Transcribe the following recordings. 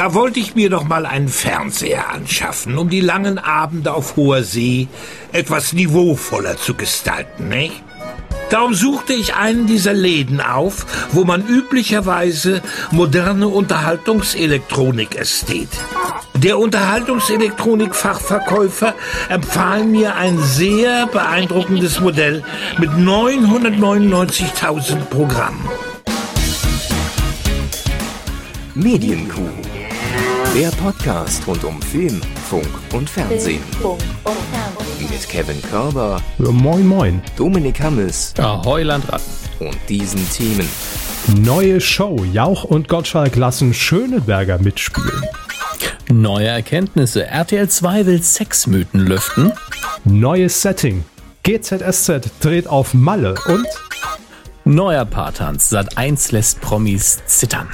Da wollte ich mir doch mal einen Fernseher anschaffen, um die langen Abende auf hoher See etwas niveauvoller zu gestalten, nicht? Darum suchte ich einen dieser Läden auf, wo man üblicherweise moderne Unterhaltungselektronik ästet. Der Unterhaltungselektronik-Fachverkäufer empfahl mir ein sehr beeindruckendes Modell mit 999.000 Programmen. Medienkuh. Der Podcast rund um Film, Funk und Fernsehen. Mit Kevin Körber, Ja, moin, moin. Dominik Hammes Ahoi Landratten. und diesen Themen. Neue Show. Jauch und Gottschalk lassen Schöneberger mitspielen. Neue Erkenntnisse. RTL 2 will Sexmythen lüften. Neues Setting. GZSZ dreht auf Malle und Neuer Paartanz. Sat 1 lässt Promis zittern.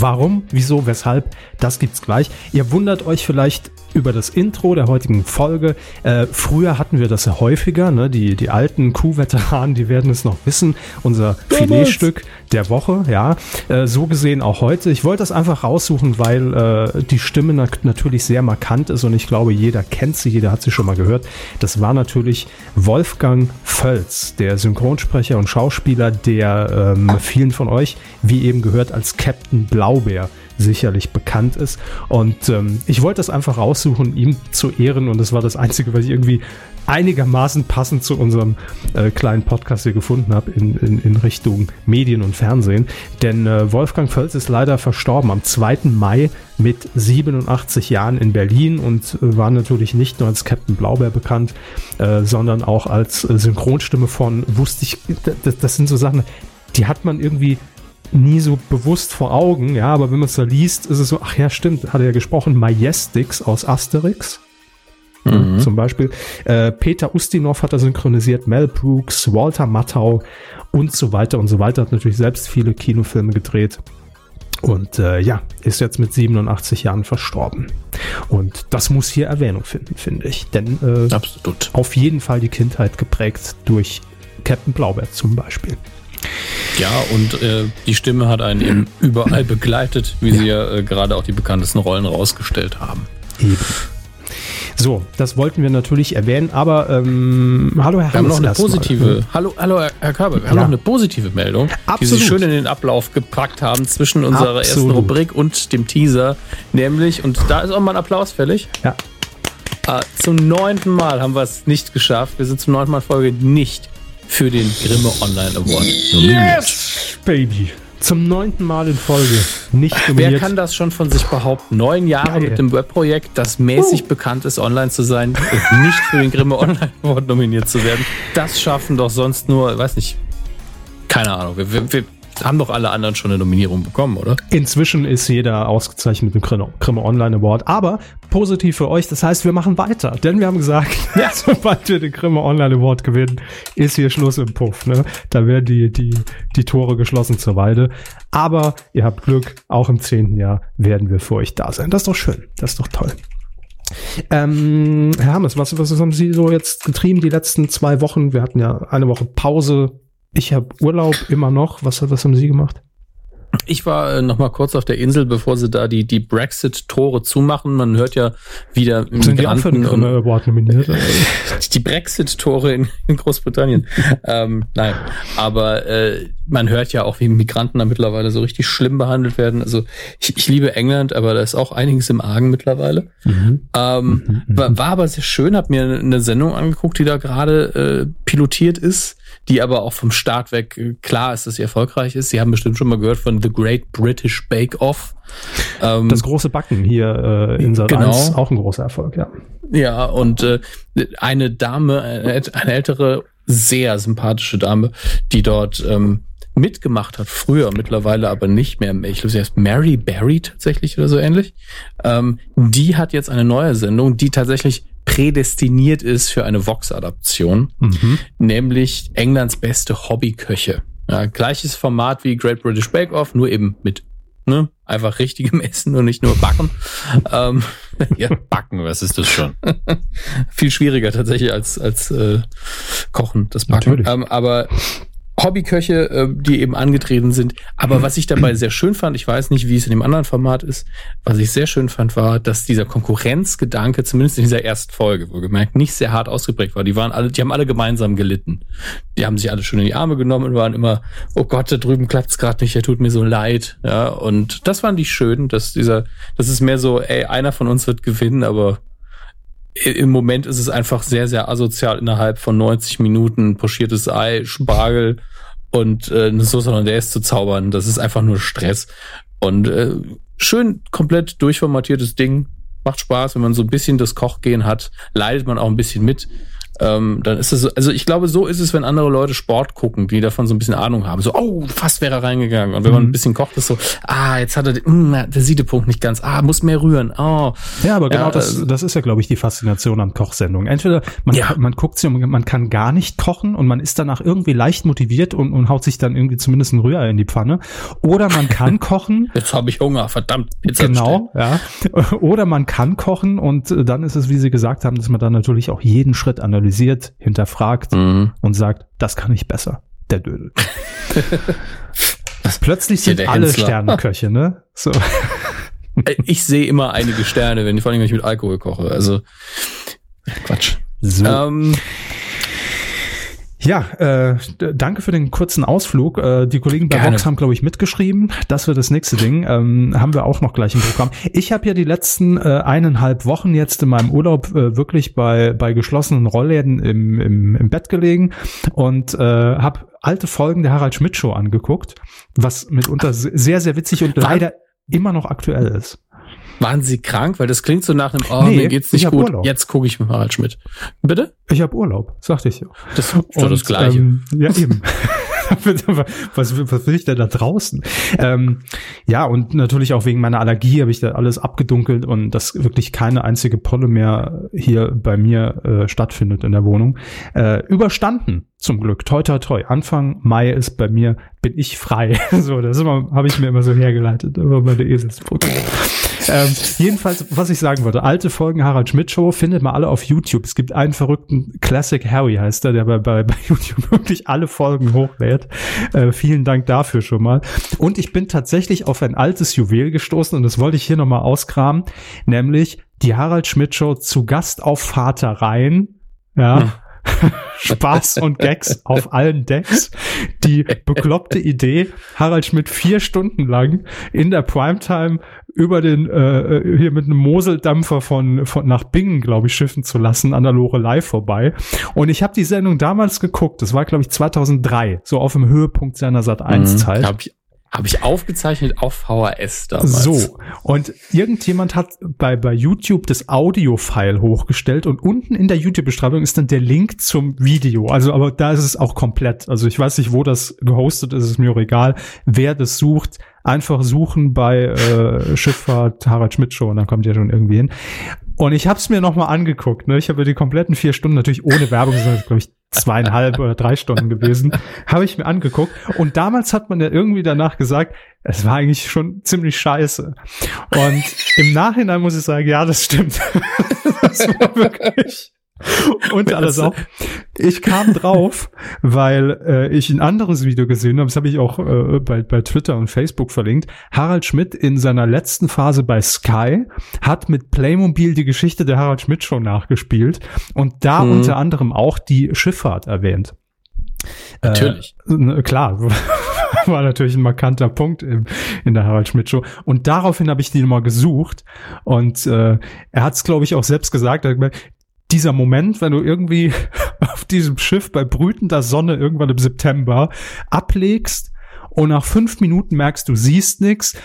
Warum, wieso, weshalb, das gibt's gleich. Ihr wundert euch vielleicht über das Intro der heutigen Folge. Äh, früher hatten wir das ja häufiger, ne? die, die alten Kuh-Veteranen, die werden es noch wissen. Unser Filetstück der Woche, ja. Äh, so gesehen auch heute. Ich wollte das einfach raussuchen, weil äh, die Stimme na natürlich sehr markant ist und ich glaube, jeder kennt sie, jeder hat sie schon mal gehört. Das war natürlich Wolfgang Völz, der Synchronsprecher und Schauspieler, der ähm, vielen von euch, wie eben gehört, als Captain Blaubeer sicherlich bekannt ist. Und ähm, ich wollte das einfach raussuchen, ihm zu ehren. Und das war das Einzige, was ich irgendwie einigermaßen passend zu unserem äh, kleinen Podcast hier gefunden habe in, in, in Richtung Medien und Fernsehen. Denn äh, Wolfgang Völz ist leider verstorben am 2. Mai mit 87 Jahren in Berlin und äh, war natürlich nicht nur als Captain Blaubeer bekannt, äh, sondern auch als äh, Synchronstimme von, wusste ich, das, das sind so Sachen, die hat man irgendwie nie so bewusst vor Augen, ja, aber wenn man es da liest, ist es so, ach ja, stimmt, hat er ja gesprochen, Majestix aus Asterix. Zum Beispiel. Äh, Peter Ustinov hat er synchronisiert, Mel Brooks, Walter Matthau und so weiter und so weiter. Hat natürlich selbst viele Kinofilme gedreht. Und äh, ja, ist jetzt mit 87 Jahren verstorben. Und das muss hier Erwähnung finden, finde ich. Denn äh, Absolut. auf jeden Fall die Kindheit geprägt durch Captain Blaubeer zum Beispiel. Ja, und äh, die Stimme hat einen eben überall begleitet, wie sie ja äh, gerade auch die bekanntesten Rollen rausgestellt haben. Eben. So, das wollten wir natürlich erwähnen, aber ähm, hallo Herr Wir haben noch eine positive, hallo, hallo Herr- Körber, wir haben Ja. noch eine positive Meldung, die Absolut. Sie schön in den Ablauf gepackt haben zwischen unserer ersten Absolut. Rubrik und dem Teaser, nämlich, und da ist auch mal ein Applaus fällig, Ja, äh, zum neunten Mal haben wir es nicht geschafft, wir sind zum neunten Mal Folge nicht für den Grimme Online Award nominiert. yes, Baby. Zum neunten Mal in Folge nicht Wer nominiert. kann das schon von sich behaupten? Neun Jahre Geil. mit dem Webprojekt, das mäßig bekannt ist, online zu sein und nicht für den Grimme Online Award nominiert zu werden. Das schaffen doch sonst nur, weiß nicht, keine Ahnung. Wir, wir, wir haben doch alle anderen schon eine Nominierung bekommen, oder? Inzwischen ist jeder ausgezeichnet mit dem Grimme Online Award, aber positiv für euch, das heißt, wir machen weiter, denn wir haben gesagt, sobald wir den Grimme Online Award gewinnen, ist hier Schluss im Puff, ne? Da werden die, die, die Tore geschlossen zur Weide. Aber ihr habt Glück, auch im zehnten Jahr werden wir für euch da sein. Das ist doch schön, das ist doch toll. Ähm, Herr Hammes, was, was haben Sie so jetzt getrieben die letzten zwei Wochen? Wir hatten ja eine Woche Pause. Ich habe Urlaub immer noch. Was, was haben Sie gemacht? Ich war äh, noch mal kurz auf der Insel, bevor sie da die, die Brexit-Tore zumachen. Man hört ja wieder Sind die auch für Migranten Award nominiert? die Brexit-Tore in, in Großbritannien. ähm, nein, aber äh, man hört ja auch, wie Migranten da mittlerweile so richtig schlimm behandelt werden. Also ich, ich liebe England, aber da ist auch einiges im Argen mittlerweile. Mhm. Ähm, war, war aber sehr schön, hab mir eine Sendung angeguckt, die da gerade äh, pilotiert ist, die aber auch vom Start weg äh, klar ist, dass sie erfolgreich ist. Sie haben bestimmt schon mal gehört von The Great British Bake Off. Ähm, Das große Backen hier äh, in Sat Genau. 1, auch ein großer Erfolg, ja. Ja, und äh, eine Dame, eine, eine ältere, sehr sympathische Dame, die dort ähm, mitgemacht hat, früher, mittlerweile aber nicht mehr. Ich glaube, sie heißt Mary Berry tatsächlich oder so ähnlich. Ähm, die hat jetzt eine neue Sendung, die tatsächlich prädestiniert ist für eine Vox-Adaption, Mhm. nämlich Englands beste Hobbyköche. Ja, gleiches Format wie Great British Bake Off, nur eben mit ne, einfach richtigem Essen und nicht nur Backen. ähm, ja, Backen, was ist das schon? Viel schwieriger tatsächlich als als äh, Kochen, das Backen. Ähm, aber Hobbyköche, äh, die eben angetreten sind. Aber was ich dabei sehr schön fand, ich weiß nicht, wie es in dem anderen Format ist, was ich sehr schön fand, war, dass dieser Konkurrenzgedanke, zumindest in dieser ersten Folge, wo gemerkt, nicht sehr hart ausgeprägt war. Die waren alle, die haben alle gemeinsam gelitten. Die haben sich alle schön in die Arme genommen und waren immer, oh Gott, da drüben klappt's gerade nicht, er tut mir so leid. Ja, und das fand ich schön, dass dieser, das ist mehr so, ey, einer von uns wird gewinnen, aber im Moment ist es einfach sehr, sehr asozial innerhalb von 90 Minuten pochiertes Ei, Spargel und äh, eine Sauce Hollandaise zu zaubern. Das ist einfach nur Stress. Und äh, schön komplett durchformatiertes Ding. Macht Spaß, wenn man so ein bisschen das Kochgehen hat, leidet man auch ein bisschen mit ähm, dann ist es so, also ich glaube, so ist es, wenn andere Leute Sport gucken, die davon so ein bisschen Ahnung haben. So, oh, fast wäre er reingegangen. Und wenn mhm. man ein bisschen kocht, ist so, ah, jetzt hat er mh, hm, der Siedepunkt nicht ganz, ah, muss mehr rühren. Oh. Ja, aber genau ja, das, äh, das ist ja, glaube ich, die Faszination an Kochsendungen. Entweder man, ja. man guckt sie und man kann gar nicht kochen und man ist danach irgendwie leicht motiviert und, und haut sich dann irgendwie zumindest ein Rührei in die Pfanne. Oder man kann kochen. Jetzt habe ich Hunger, verdammt. Pizza genau, ja. Oder man kann kochen und dann ist es, wie Sie gesagt haben, dass man dann natürlich auch jeden Schritt analysiert analysiert, hinterfragt mhm. und sagt, das kann ich besser, der Dödel. Plötzlich sind alle Hensler. Sterneköche, ne? So. Ich sehe immer einige Sterne, wenn ich vor allem wenn ich mit Alkohol koche. Also Quatsch. So. Ähm, ja, äh, danke für den kurzen Ausflug. Äh, die Kollegen bei Gerne. Vox haben, glaube ich, mitgeschrieben. Das wird das nächste Ding. Ähm, haben wir auch noch gleich im Programm. Ich habe ja die letzten äh, eineinhalb Wochen jetzt in meinem Urlaub äh, wirklich bei, bei geschlossenen Rollläden im, im, im Bett gelegen und äh, habe alte Folgen der Harald Schmidt Show angeguckt, was mitunter sehr, sehr witzig und leider immer noch aktuell ist. Waren Sie krank? Weil das klingt so nach einem, oh, nee, mir geht's nicht gut. Urlaub. Jetzt gucke ich mit Harald Schmidt. Bitte? Ich habe Urlaub, sagte ich. Das ist doch das Gleiche. Ähm, ja, eben. was, was will ich denn da draußen? Ähm, ja, und natürlich auch wegen meiner Allergie habe ich da alles abgedunkelt und dass wirklich keine einzige Polle mehr hier bei mir äh, stattfindet in der Wohnung. Äh, überstanden, zum Glück. Toi, toi, toi. Anfang Mai ist bei mir, bin ich frei. so, das habe ich mir immer so hergeleitet über meine Eselsbrücke ähm, jedenfalls, was ich sagen wollte, alte Folgen Harald Schmidt Show findet man alle auf YouTube. Es gibt einen verrückten Classic Harry heißt er, der bei, bei, bei YouTube wirklich alle Folgen hochlädt. Äh, vielen Dank dafür schon mal. Und ich bin tatsächlich auf ein altes Juwel gestoßen und das wollte ich hier nochmal auskramen, nämlich die Harald Schmidt Show zu Gast auf Vatereien. Ja. Hm. Spaß und Gags auf allen Decks. Die bekloppte Idee, Harald Schmidt vier Stunden lang in der Primetime über den äh, hier mit einem Moseldampfer von, von nach Bingen, glaube ich, schiffen zu lassen an der Lorelei vorbei. Und ich habe die Sendung damals geguckt. Das war glaube ich 2003, so auf dem Höhepunkt seiner Sat 1 Zeit. Mhm, hab ich habe ich aufgezeichnet auf VHS damals. So. Und irgendjemand hat bei, bei YouTube das Audio-File hochgestellt und unten in der YouTube-Beschreibung ist dann der Link zum Video. Also, aber da ist es auch komplett. Also ich weiß nicht, wo das gehostet ist, ist mir auch egal. Wer das sucht, einfach suchen bei äh, Schifffahrt Harald Schmidt Show und dann kommt ihr schon irgendwie hin. Und ich habe es mir nochmal angeguckt. Ne? Ich habe die kompletten vier Stunden, natürlich ohne Werbung, sind glaube ich zweieinhalb oder drei Stunden gewesen, habe ich mir angeguckt. Und damals hat man ja irgendwie danach gesagt, es war eigentlich schon ziemlich scheiße. Und im Nachhinein muss ich sagen, ja, das stimmt. das war wirklich und alles auch. Ich kam drauf, weil äh, ich ein anderes Video gesehen habe, das habe ich auch äh, bei, bei Twitter und Facebook verlinkt. Harald Schmidt in seiner letzten Phase bei Sky hat mit Playmobil die Geschichte der Harald Schmidt Show nachgespielt und da mhm. unter anderem auch die Schifffahrt erwähnt. Natürlich. Äh, klar, war natürlich ein markanter Punkt im, in der Harald Schmidt Show. Und daraufhin habe ich die mal gesucht. Und äh, er hat es, glaube ich, auch selbst gesagt. Er dieser Moment, wenn du irgendwie auf diesem Schiff bei brütender Sonne irgendwann im September ablegst und nach fünf Minuten merkst, du siehst nichts,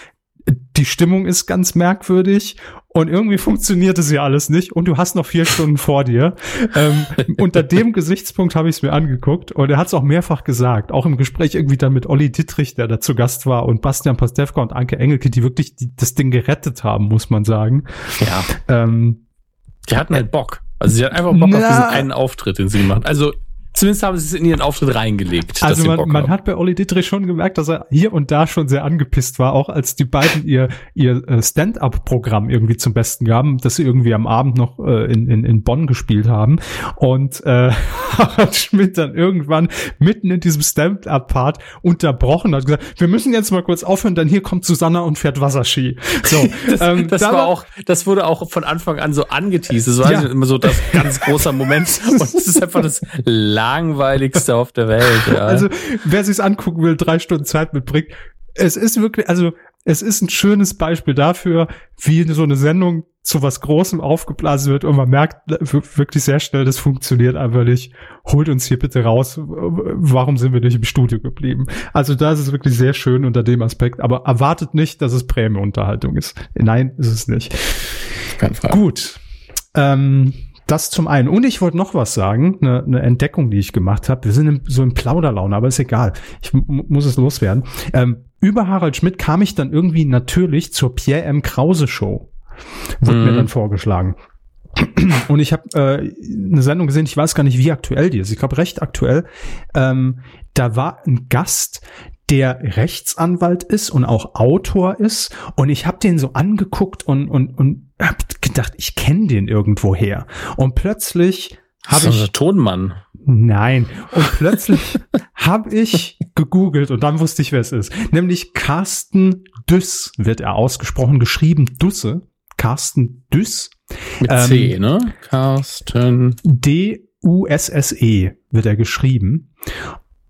die Stimmung ist ganz merkwürdig und irgendwie funktioniert es ja alles nicht und du hast noch vier Stunden vor dir. Ähm, unter dem Gesichtspunkt habe ich es mir angeguckt und er hat es auch mehrfach gesagt, auch im Gespräch irgendwie dann mit Olli Dittrich, der da zu Gast war und Bastian Pastewka und Anke Engelke, die wirklich die, das Ding gerettet haben, muss man sagen. Ja. Ähm, die hatten halt Bock. Also sie hat einfach Bock Na, auf diesen einen Auftritt, den sie gemacht Also zumindest haben sie es in ihren Auftritt reingelegt. Also man, man hat bei Olli Dittrich schon gemerkt, dass er hier und da schon sehr angepisst war, auch als die beiden ihr, ihr äh, Stand-up-Programm irgendwie zum Besten gaben, das sie irgendwie am Abend noch äh, in, in, in Bonn gespielt haben. Und äh, Harald Schmidt dann irgendwann mitten in diesem Stand-up-Part unterbrochen hat gesagt, wir müssen jetzt mal kurz aufhören, denn hier kommt Susanna und fährt Wasserski. So, das, ähm, das da war auch, das wurde auch von Anfang an so angeteased. Das war ja. immer so das ganz großer Moment. Und es ist einfach das langweiligste auf der Welt. Ja. Also, wer sich's angucken will, drei Stunden Zeit mitbringt. Es ist wirklich, also, es ist ein schönes Beispiel dafür, wie so eine Sendung zu was Großem aufgeblasen wird und man merkt wirklich sehr schnell, das funktioniert einfach nicht. Holt uns hier bitte raus. Warum sind wir nicht im Studio geblieben? Also da ist es wirklich sehr schön unter dem Aspekt, aber erwartet nicht, dass es Prämieunterhaltung ist. Nein, ist es nicht. Kein Fall. Gut. Ähm, das zum einen. Und ich wollte noch was sagen, eine, eine Entdeckung, die ich gemacht habe. Wir sind im, so im Plauderlaune, aber ist egal. Ich muss es loswerden. Ähm, über Harald Schmidt kam ich dann irgendwie natürlich zur Pierre M. Krause Show. Wurde mhm. mir dann vorgeschlagen. Und ich habe äh, eine Sendung gesehen, ich weiß gar nicht, wie aktuell die ist. Ich glaube, recht aktuell. Ähm, da war ein Gast, der Rechtsanwalt ist und auch Autor ist. Und ich habe den so angeguckt und, und, und hab gedacht, ich kenne den irgendwoher. Und plötzlich habe ich. Tonmann. Nein. Und plötzlich habe ich gegoogelt und dann wusste ich, wer es ist. Nämlich Carsten Düss wird er ausgesprochen, geschrieben Dusse. Carsten Düss. Mit ähm, C, ne? Carsten. D-U-S-S-E wird er geschrieben.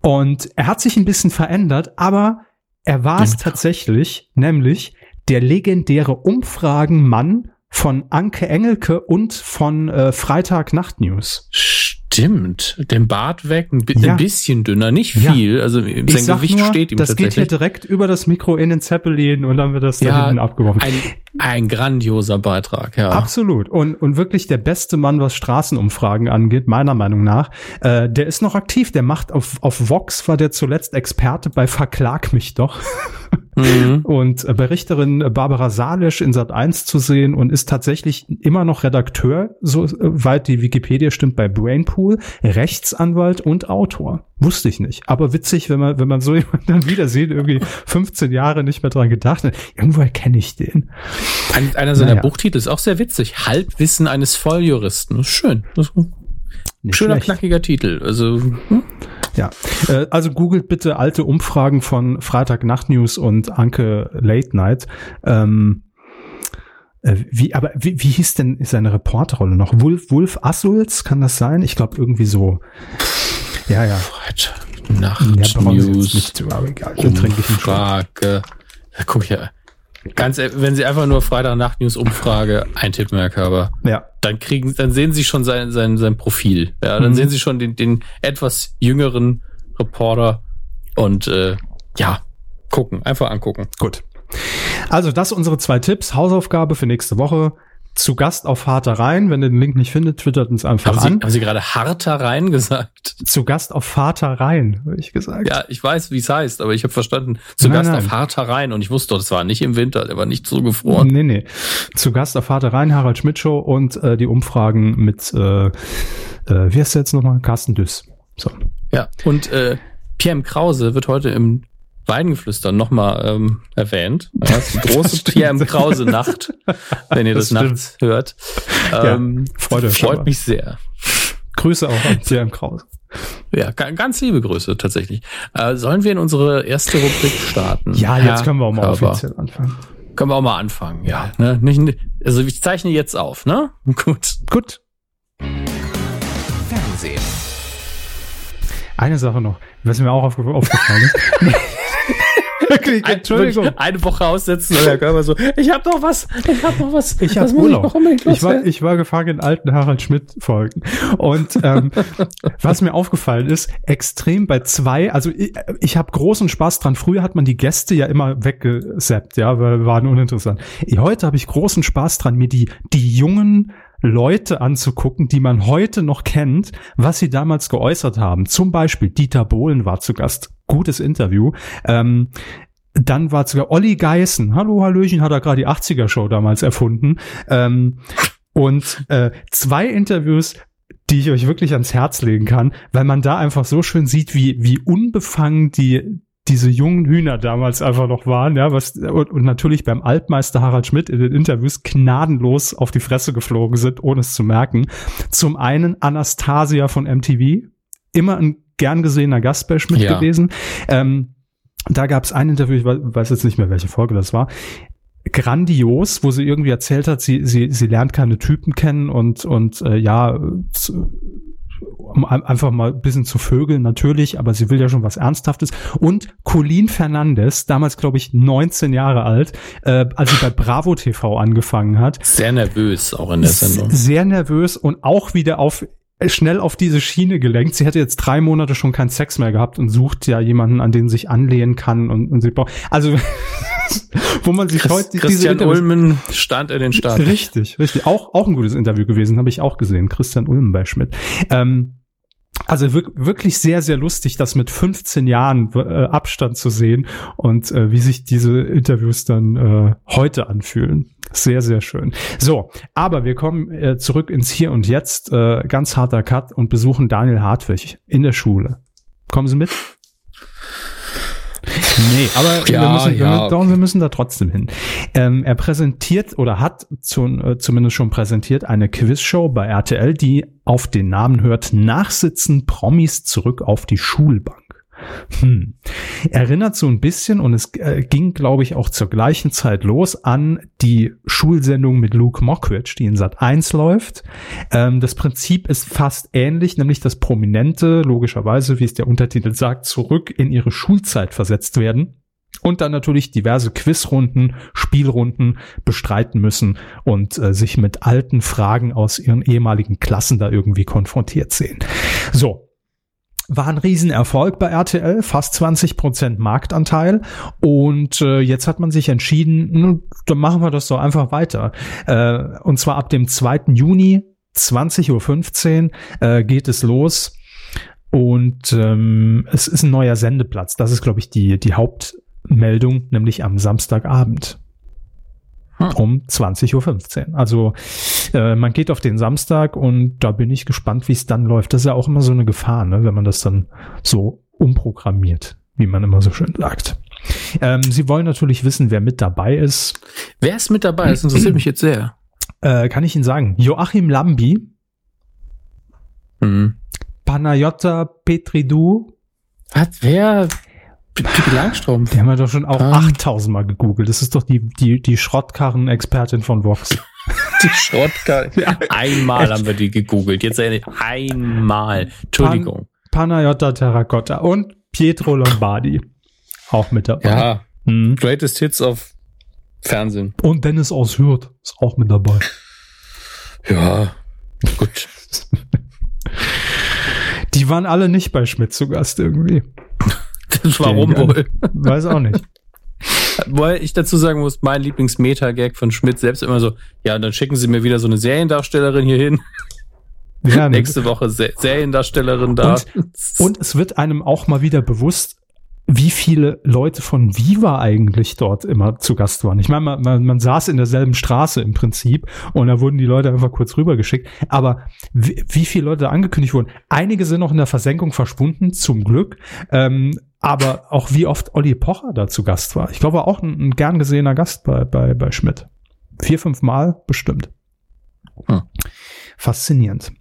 Und er hat sich ein bisschen verändert, aber er war es tatsächlich, nämlich der legendäre Umfragenmann von Anke Engelke und von äh, Freitag Nacht News. Stimmt, den Bart weg, ein, ja. ein bisschen dünner, nicht viel. Ja. Also sein Gewicht nur, steht ihm Das geht hier direkt über das Mikro in den Zeppelin und dann wird das ja, da hinten abgeworfen. Ein, ein grandioser Beitrag, ja. Absolut. Und, und wirklich der beste Mann, was Straßenumfragen angeht, meiner Meinung nach. Äh, der ist noch aktiv, der macht auf, auf Vox war der zuletzt Experte bei Verklag mich doch. Mhm. Und äh, bei Richterin Barbara Salisch in Sat 1 zu sehen und ist tatsächlich immer noch Redakteur, so äh, weit die Wikipedia stimmt, bei Brainpool, Rechtsanwalt und Autor. Wusste ich nicht. Aber witzig, wenn man, wenn man so jemanden dann wieder sieht, irgendwie 15 Jahre nicht mehr dran gedacht hat. Irgendwoher kenne ich den. Ein, einer seiner naja. Buchtitel ist auch sehr witzig. Halbwissen eines Volljuristen. schön. Das schöner, schlecht. knackiger Titel. Also, hm? Ja, äh, also googelt bitte alte Umfragen von Freitag Nacht News und Anke Late Night. Ähm, äh, wie, aber wie, wie hieß denn seine Reporterrolle noch? Wolf, Wolf Assulz, kann das sein? Ich glaube irgendwie so. Ja, ja. Freitag Nacht ja, News. Nicht, aber egal. Umfrage. Da guck ich ja. Ganz, wenn Sie einfach nur Freitag Nacht News Umfrage eintippen, Herr Körber, ja. dann kriegen, dann sehen Sie schon sein, sein, sein Profil. Ja, dann mhm. sehen Sie schon den, den etwas jüngeren Reporter und äh, ja, gucken, einfach angucken. Gut. Also das unsere zwei Tipps. Hausaufgabe für nächste Woche zu Gast auf Harter Rhein. Wenn ihr den Link nicht findet, twittert uns einfach haben an. Sie, haben Sie gerade Harter Rhein gesagt? Zu Gast auf Vater Rhein, habe ich gesagt. Ja, ich weiß, wie es heißt, aber ich habe verstanden, zu nein, Gast nein. auf Harter Rhein und ich wusste, das war nicht im Winter, der war nicht so gefroren. Nee, nee. Zu Gast auf Vater Rhein, Harald Schmidt Show und äh, die Umfragen mit, äh, äh, wie heißt der jetzt nochmal? Carsten Düss. So. Ja, und äh, Pierre M. Krause wird heute im Weidengeflüster nochmal ähm, erwähnt. Ja, das ist die große Pierre M. Krause Nacht, wenn ihr das, das nachts hört. Ähm, ja, Freude, freut mich sehr. Grüße auch an Pierre M. Krause. Ja, ganz liebe Grüße tatsächlich. Äh, sollen wir in unsere erste Rubrik starten? Ja, jetzt Herr können wir auch mal Körper. offiziell anfangen. Können wir auch mal anfangen, ja. Ne? Nicht, also ich zeichne jetzt auf, ne? Gut. Gut. Fernsehen. Eine Sache noch, was mir auch aufgefallen ist. Wirklich, Entschuldigung. Ein, eine Woche aussetzen und der Körper so, ich hab noch was, ich hab noch was. Ich hab Urlaub. Ich, ich, war, ich war gefangen in alten Harald Schmidt Folgen. Und ähm, was mir aufgefallen ist, extrem bei zwei, also ich, ich habe großen Spaß dran. Früher hat man die Gäste ja immer weggesappt, ja, weil waren uninteressant. Heute habe ich großen Spaß dran, mir die, die jungen Leute anzugucken, die man heute noch kennt, was sie damals geäußert haben. Zum Beispiel Dieter Bohlen war zu Gast. Gutes Interview. Ähm, dann war sogar Olli Geißen. Hallo, Hallöchen, hat er gerade die 80er-Show damals erfunden. Ähm, und äh, zwei Interviews die ich euch wirklich ans Herz legen kann, weil man da einfach so schön sieht, wie, wie unbefangen die, diese jungen Hühner damals einfach noch waren, ja, was, und, und natürlich beim Altmeister Harald Schmidt in den Interviews gnadenlos auf die Fresse geflogen sind, ohne es zu merken. Zum einen Anastasia von MTV, immer ein gern gesehener Gast bei Schmidt ja. gewesen. Ähm, da gab es ein Interview, ich weiß jetzt nicht mehr, welche Folge das war, grandios, wo sie irgendwie erzählt hat, sie, sie, sie lernt keine Typen kennen und, und äh, ja, um einfach mal ein bisschen zu vögeln, natürlich, aber sie will ja schon was Ernsthaftes. Und Colleen Fernandes, damals glaube ich 19 Jahre alt, äh, als sie bei Bravo TV angefangen hat. Sehr nervös auch in der Sendung. Sehr nervös und auch wieder auf schnell auf diese Schiene gelenkt. Sie hätte jetzt drei Monate schon keinen Sex mehr gehabt und sucht ja jemanden, an den sich anlehnen kann und, und sie braucht. Also wo man sich Christ, heute Christian diese Ulmen stand in den Start. Richtig, richtig. Auch auch ein gutes Interview gewesen, habe ich auch gesehen. Christian Ulmen bei Schmidt. Ähm, also wirklich sehr, sehr lustig, das mit 15 Jahren äh, Abstand zu sehen und äh, wie sich diese Interviews dann äh, heute anfühlen. Sehr, sehr schön. So, aber wir kommen äh, zurück ins Hier und Jetzt, äh, ganz harter Cut und besuchen Daniel Hartwig in der Schule. Kommen Sie mit? Nee, aber ja, wir, müssen, ja. wir, wir, müssen da trotzdem hin. Ähm, er präsentiert oder hat zu, äh, zumindest schon präsentiert eine Quizshow bei RTL, die auf den Namen hört Nachsitzen Promis zurück auf die Schulbank. Hm. Erinnert so ein bisschen und es äh, ging, glaube ich, auch zur gleichen Zeit los an die Schulsendung mit Luke Mockridge, die in Sat 1 läuft. Ähm, das Prinzip ist fast ähnlich, nämlich dass Prominente, logischerweise, wie es der Untertitel sagt, zurück in ihre Schulzeit versetzt werden und dann natürlich diverse Quizrunden, Spielrunden bestreiten müssen und äh, sich mit alten Fragen aus ihren ehemaligen Klassen da irgendwie konfrontiert sehen. So, war ein Riesenerfolg bei RTL, fast 20 Prozent Marktanteil. Und äh, jetzt hat man sich entschieden, nun, dann machen wir das doch einfach weiter. Äh, und zwar ab dem 2. Juni, 20.15 Uhr, äh, geht es los. Und ähm, es ist ein neuer Sendeplatz. Das ist, glaube ich, die, die Hauptmeldung, nämlich am Samstagabend hm. um 20.15 Uhr. Also äh, man geht auf den Samstag und da bin ich gespannt, wie es dann läuft. Das ist ja auch immer so eine Gefahr, ne, wenn man das dann so umprogrammiert, wie man immer so schön sagt. Ähm, Sie wollen natürlich wissen, wer mit dabei ist. Wer ist mit dabei? Das interessiert mich jetzt sehr. Äh, kann ich Ihnen sagen. Joachim Lambi. Mhm. Panayota Petridou. Was? Wer? Pippi Langstrom. Die haben wir doch schon auch ah. 8000 Mal gegoogelt. Das ist doch die, die, die Schrottkarren-Expertin von Vox. Die Schrottkarren. Ja. Einmal Echt? haben wir die gegoogelt. Jetzt einmal. Entschuldigung. Pan Panayota Terracotta und Pietro Lombardi. Auch mit dabei. Ja. Hm. Greatest Hits of Fernsehen. Und Dennis aus Hürth ist auch mit dabei. Ja, gut. Die waren alle nicht bei Schmidt zu Gast irgendwie. Warum wohl? Weiß auch nicht. Weil ich dazu sagen muss, mein Lieblings-Meta-Gag von Schmidt selbst immer so, ja, dann schicken sie mir wieder so eine Seriendarstellerin hier hin. Ja, Nächste Woche Se Seriendarstellerin da. Und, und es wird einem auch mal wieder bewusst, wie viele Leute von Viva eigentlich dort immer zu Gast waren. Ich meine, man, man, man saß in derselben Straße im Prinzip und da wurden die Leute einfach kurz rübergeschickt. Aber wie, wie viele Leute angekündigt wurden? Einige sind noch in der Versenkung verschwunden, zum Glück. Ähm, aber auch wie oft Olli Pocher da zu Gast war. Ich glaube, auch ein, ein gern gesehener Gast bei, bei, bei Schmidt. Vier, fünf Mal bestimmt. Hm. Faszinierend.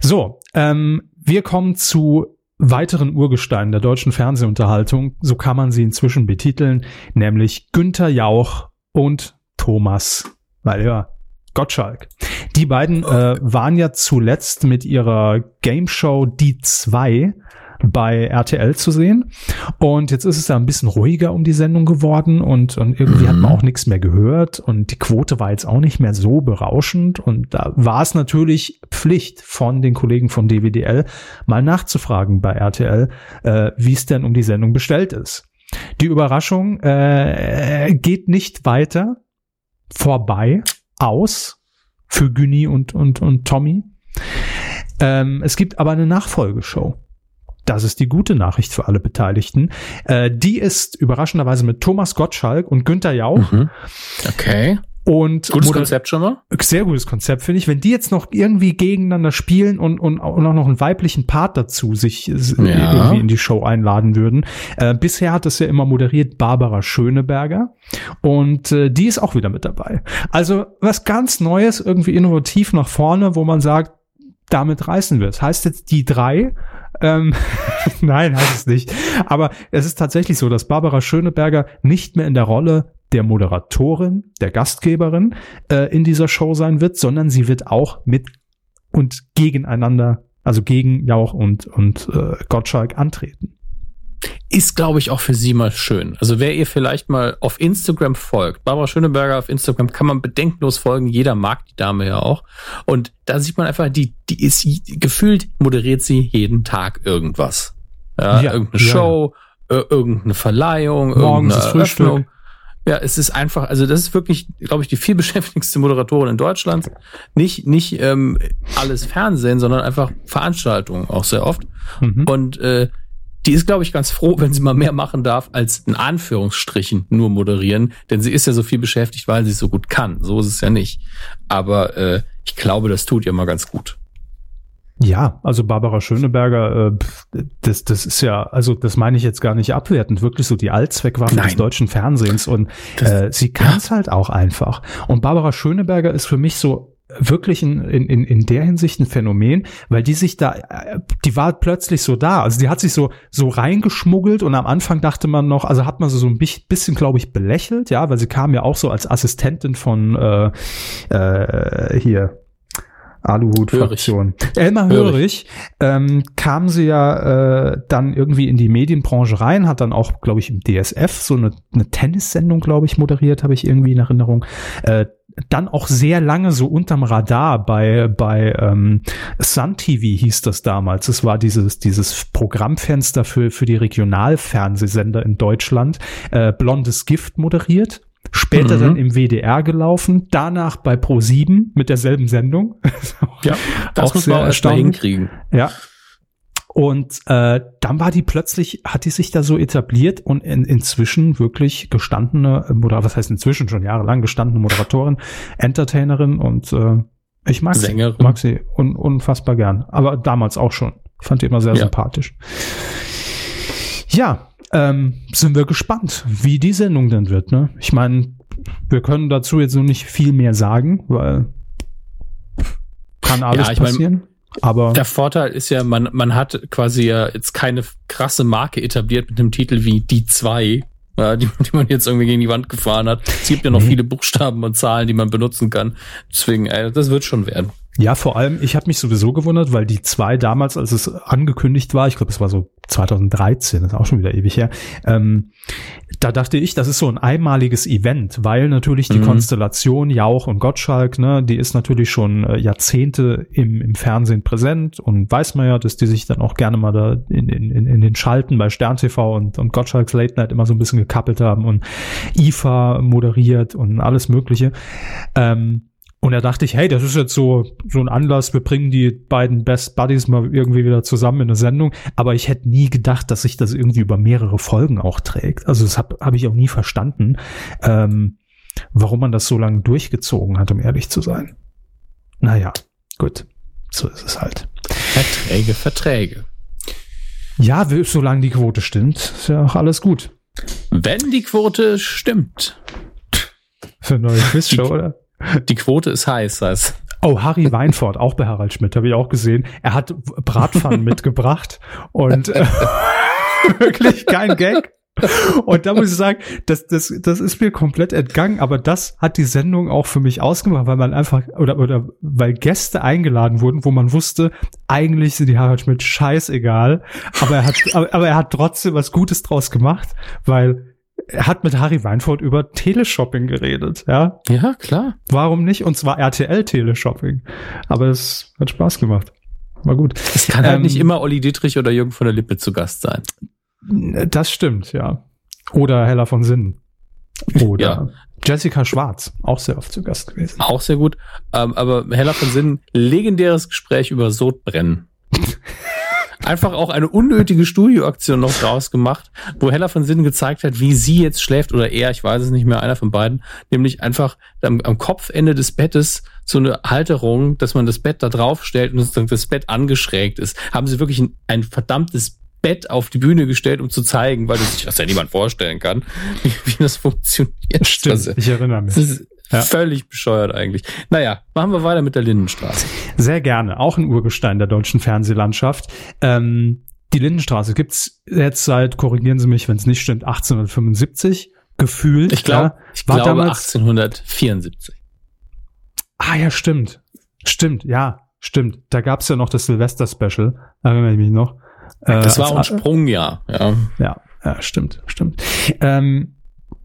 So, ähm, wir kommen zu weiteren Urgesteinen der deutschen Fernsehunterhaltung, so kann man sie inzwischen betiteln, nämlich Günther Jauch und Thomas, weil ja, Gottschalk. Die beiden äh, waren ja zuletzt mit ihrer Game Show Die 2 bei RTL zu sehen. Und jetzt ist es da ein bisschen ruhiger um die Sendung geworden und, und irgendwie mhm. hat man mhm. auch nichts mehr gehört und die Quote war jetzt auch nicht mehr so berauschend. Und da war es natürlich Pflicht von den Kollegen von DWDL mal nachzufragen bei RTL, äh, wie es denn um die Sendung bestellt ist. Die Überraschung äh, geht nicht weiter vorbei aus für Günni und, und, und Tommy. Ähm, es gibt aber eine Nachfolgeshow. Das ist die gute Nachricht für alle Beteiligten. Äh, die ist überraschenderweise mit Thomas Gottschalk und Günther Jauch. Mhm. Okay. Und Gutes moder- Konzept schon mal. Sehr gutes Konzept, finde ich. Wenn die jetzt noch irgendwie gegeneinander spielen und, und, und auch noch einen weiblichen Part dazu sich äh, Ja. irgendwie in die Show einladen würden. Äh, bisher hat es ja immer moderiert Barbara Schöneberger und äh, die ist auch wieder mit dabei. Also was ganz Neues, irgendwie innovativ nach vorne, wo man sagt, damit reißen wir es. Heißt jetzt die drei? Ähm, nein, heißt es nicht. Aber es ist tatsächlich so, dass Barbara Schöneberger nicht mehr in der Rolle der Moderatorin, der Gastgeberin äh, in dieser Show sein wird, sondern sie wird auch mit und gegeneinander, also gegen Jauch und, und äh, Gottschalk antreten. Ist, glaube ich, auch für sie mal schön. Also wer ihr vielleicht mal auf Instagram folgt, Barbara Schöneberger auf Instagram kann man bedenkenlos folgen. Jeder mag die Dame ja auch. Und da sieht man einfach, die, die ist gefühlt moderiert sie jeden Tag irgendwas. Ja, Ja, irgendeine ja. Show, äh, irgendeine Verleihung, Morgens irgendeine Frühstück. Ja, es ist einfach, also das ist wirklich, glaube ich, die viel beschäftigste Moderatorin in Deutschland. Nicht, nicht ähm, alles Fernsehen, sondern einfach Veranstaltungen auch sehr oft. Mhm. Und äh, die ist, glaube ich, ganz froh, wenn sie mal mehr machen darf, als in Anführungsstrichen nur moderieren. Denn sie ist ja so viel beschäftigt, weil sie es so gut kann. So ist es ja nicht. Aber äh, ich glaube, das tut ihr mal ganz gut. Ja, also Barbara Schöneberger, äh, das, das ist ja, also das meine ich jetzt gar nicht abwertend, wirklich so die Allzweckwaffe Nein. des deutschen Fernsehens und Das- äh, sie kann es halt auch einfach. Und Barbara Schöneberger ist für mich so wirklich in, in, in in der Hinsicht ein Phänomen, weil die sich da, äh, die war plötzlich so da. Also die hat sich so so reingeschmuggelt und am Anfang dachte man noch, also hat man sie so ein bisschen, bisschen glaube ich, belächelt, ja, weil sie kam ja auch so als Assistentin von äh, äh, hier Aluhut-Fraktion. Elmar Hörig. Hörig ähm, kam sie ja äh, dann irgendwie in die Medienbranche rein, hat dann auch, glaube ich, im DSF so eine, eine Tennissendung, glaube ich, moderiert, habe ich irgendwie in Erinnerung. Äh, dann auch sehr lange so unterm Radar bei bei ähm, Sun TV hieß das damals. Es war dieses dieses Programmfenster für für die Regionalfernsehsender in Deutschland. Äh, Blondes Gift moderiert. Später Mhm. dann im WDR gelaufen, danach bei Pro7 mit derselben Sendung. Ja, das Auch muss man auch erst mal erstaunlich. hinkriegen. Ja. Und äh, dann war die plötzlich, hat die sich da so etabliert und in, inzwischen wirklich gestandene, äh, oder was heißt inzwischen schon jahrelang gestandene Moderatorin, Entertainerin und äh, ich mag Sängerin. sie, mag sie un, unfassbar gern. Aber damals auch schon. Ich fand die immer sehr Ja. sympathisch. Ja, ähm, sind wir gespannt, wie die Sendung dann wird. Ne? Ich meine, wir können dazu jetzt noch nicht viel mehr sagen, weil kann alles Ja, ich mein, passieren. aber Der Vorteil ist ja, man, man hat quasi ja jetzt keine krasse Marke etabliert mit einem Titel wie Die zwei, ja, die, die man jetzt irgendwie gegen die Wand gefahren hat. Es gibt ja noch Nee. viele Buchstaben und Zahlen, die man benutzen kann. Deswegen, äh, das wird schon werden. Ja, vor allem, ich habe mich sowieso gewundert, weil die zwei damals, als es angekündigt war, ich glaube, es war so 2013, das ist auch schon wieder ewig her, ähm, da dachte ich, das ist so ein einmaliges Event, weil natürlich die Mhm. Konstellation Jauch und Gottschalk, ne, die ist natürlich schon äh, Jahrzehnte im, im Fernsehen präsent und weiß man ja, dass die sich dann auch gerne mal da in, in, in in den Schalten bei Stern TV und, und Gottschalks Late Night immer so ein bisschen gekappelt haben und IFA moderiert und alles Mögliche. Ähm, und da dachte ich, hey, das ist jetzt so, so ein Anlass, wir bringen die beiden Best Buddies mal irgendwie wieder zusammen in eine Sendung. Aber ich hätte nie gedacht, dass sich das irgendwie über mehrere Folgen auch trägt. Also das habe hab ich auch nie verstanden, ähm, warum man das so lange durchgezogen hat, um ehrlich zu sein. Naja, gut. So ist es halt. Verträge, Verträge. Ja, solange die Quote stimmt, ist ja auch alles gut. Wenn die Quote stimmt. Für eine neue Quizshow, oder? Die Quote ist heiß, heißt. Oh, Harry Weinfurt, auch bei Harald Schmidt, habe ich auch gesehen. Er hat Bratpfannen mitgebracht und äh, wirklich kein Gag. Und da muss ich sagen, das, das, das ist mir komplett entgangen, aber das hat die Sendung auch für mich ausgemacht, weil man einfach, oder, oder weil Gäste eingeladen wurden, wo man wusste, eigentlich sind die Harald Schmidt scheißegal, aber er hat, aber, aber er hat trotzdem was Gutes draus gemacht, weil er hat mit Harry Weinfurt über Teleshopping geredet, ja. Ja, klar. Warum nicht? Und zwar RTL Teleshopping. Aber es hat Spaß gemacht. War gut. Es kann halt Ähm, nicht immer Olli Dietrich oder Jürgen von der Lippe zu Gast sein. Das stimmt, ja. Oder Hella von Sinnen. Oder Ja. Jessica Schwarz, auch sehr oft zu Gast gewesen. Auch sehr gut. Ähm, aber Hella von Sinnen, legendäres Gespräch über Sodbrennen. einfach auch eine unnötige Studioaktion noch draus gemacht, wo Hella von Sinnen gezeigt hat, wie sie jetzt schläft oder er, ich weiß es nicht mehr, einer von beiden, nämlich einfach am, am Kopfende des Bettes so eine Halterung, dass man das Bett da drauf stellt und das Bett angeschrägt ist. Haben sie wirklich ein, ein verdammtes Bett auf die Bühne gestellt, um zu zeigen, weil sich das ja niemand vorstellen kann, wie, wie das funktioniert. Stimmt, also, ich erinnere mich. Das ist ja. völlig bescheuert eigentlich. Naja, machen wir weiter mit der Lindenstraße. Sehr gerne, auch ein Urgestein der deutschen Fernsehlandschaft. Ähm, die Lindenstraße gibt's jetzt seit, korrigieren Sie mich, wenn es nicht stimmt, 1875 gefühlt. Ich glaube, ja, ich glaube damals, 1874. Ah ja, stimmt. Stimmt, ja, stimmt. Da gab's ja noch das Silvester-Special, erinnere ich mich noch. Äh, das war auch ein Sprungjahr, ja. Ja, ja stimmt, stimmt. Ähm,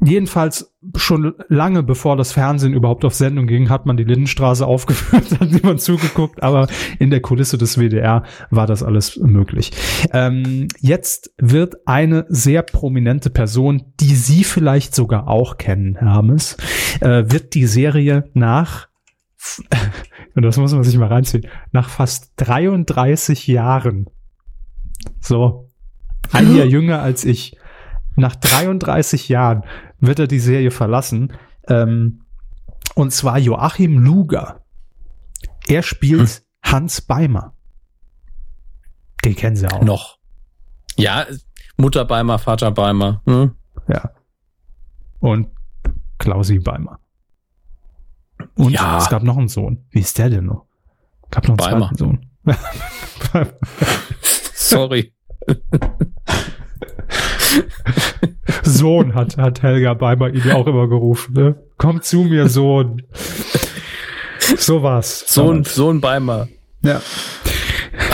jedenfalls schon lange bevor das Fernsehen überhaupt auf Sendung ging, hat man die Lindenstraße aufgeführt, hat niemand zugeguckt, aber in der Kulisse des WDR war das alles möglich. Ähm, jetzt wird eine sehr prominente Person, die Sie vielleicht sogar auch kennen, Hermes, äh, wird die Serie nach und das muss man sich mal reinziehen, nach fast 33 Jahren so. Ein Jahr jünger als ich. Nach 33 Jahren wird er die Serie verlassen. Ähm, und zwar Joachim Luger. Er spielt hm. Hans Beimer. Den kennen Sie auch. Noch. Ja, Mutter Beimer, Vater Beimer. Hm? Ja. Und Klausi Beimer. Und ja. es gab noch einen Sohn. Wie ist der denn noch? Gab noch einen Beimer. zweiten Sohn. Sorry. Sohn hat, hat Helga Beimer ihn ja auch immer gerufen. Ne? Komm zu mir, Sohn. So war's. Sohn, Sohn Beimer. Ja.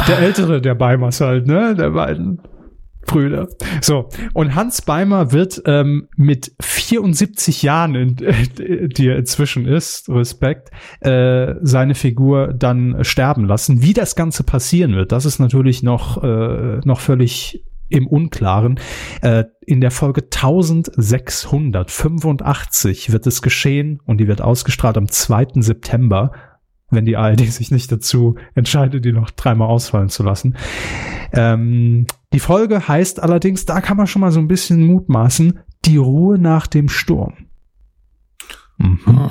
Der ältere der Beimers halt, ne? Der beiden. Brüder. So, und Hans Beimer wird ähm, mit 74 Jahren, in, die er inzwischen ist, Respekt, äh, seine Figur dann sterben lassen. Wie das Ganze passieren wird, das ist natürlich noch, äh, noch völlig im Unklaren. Äh, in der Folge 1685 wird es geschehen und die wird ausgestrahlt am 2. September wenn die ARD sich nicht dazu entscheidet, die noch dreimal ausfallen zu lassen. Ähm, die Folge heißt allerdings, da kann man schon mal so ein bisschen mutmaßen, die Ruhe nach dem Sturm. Mhm. Hm.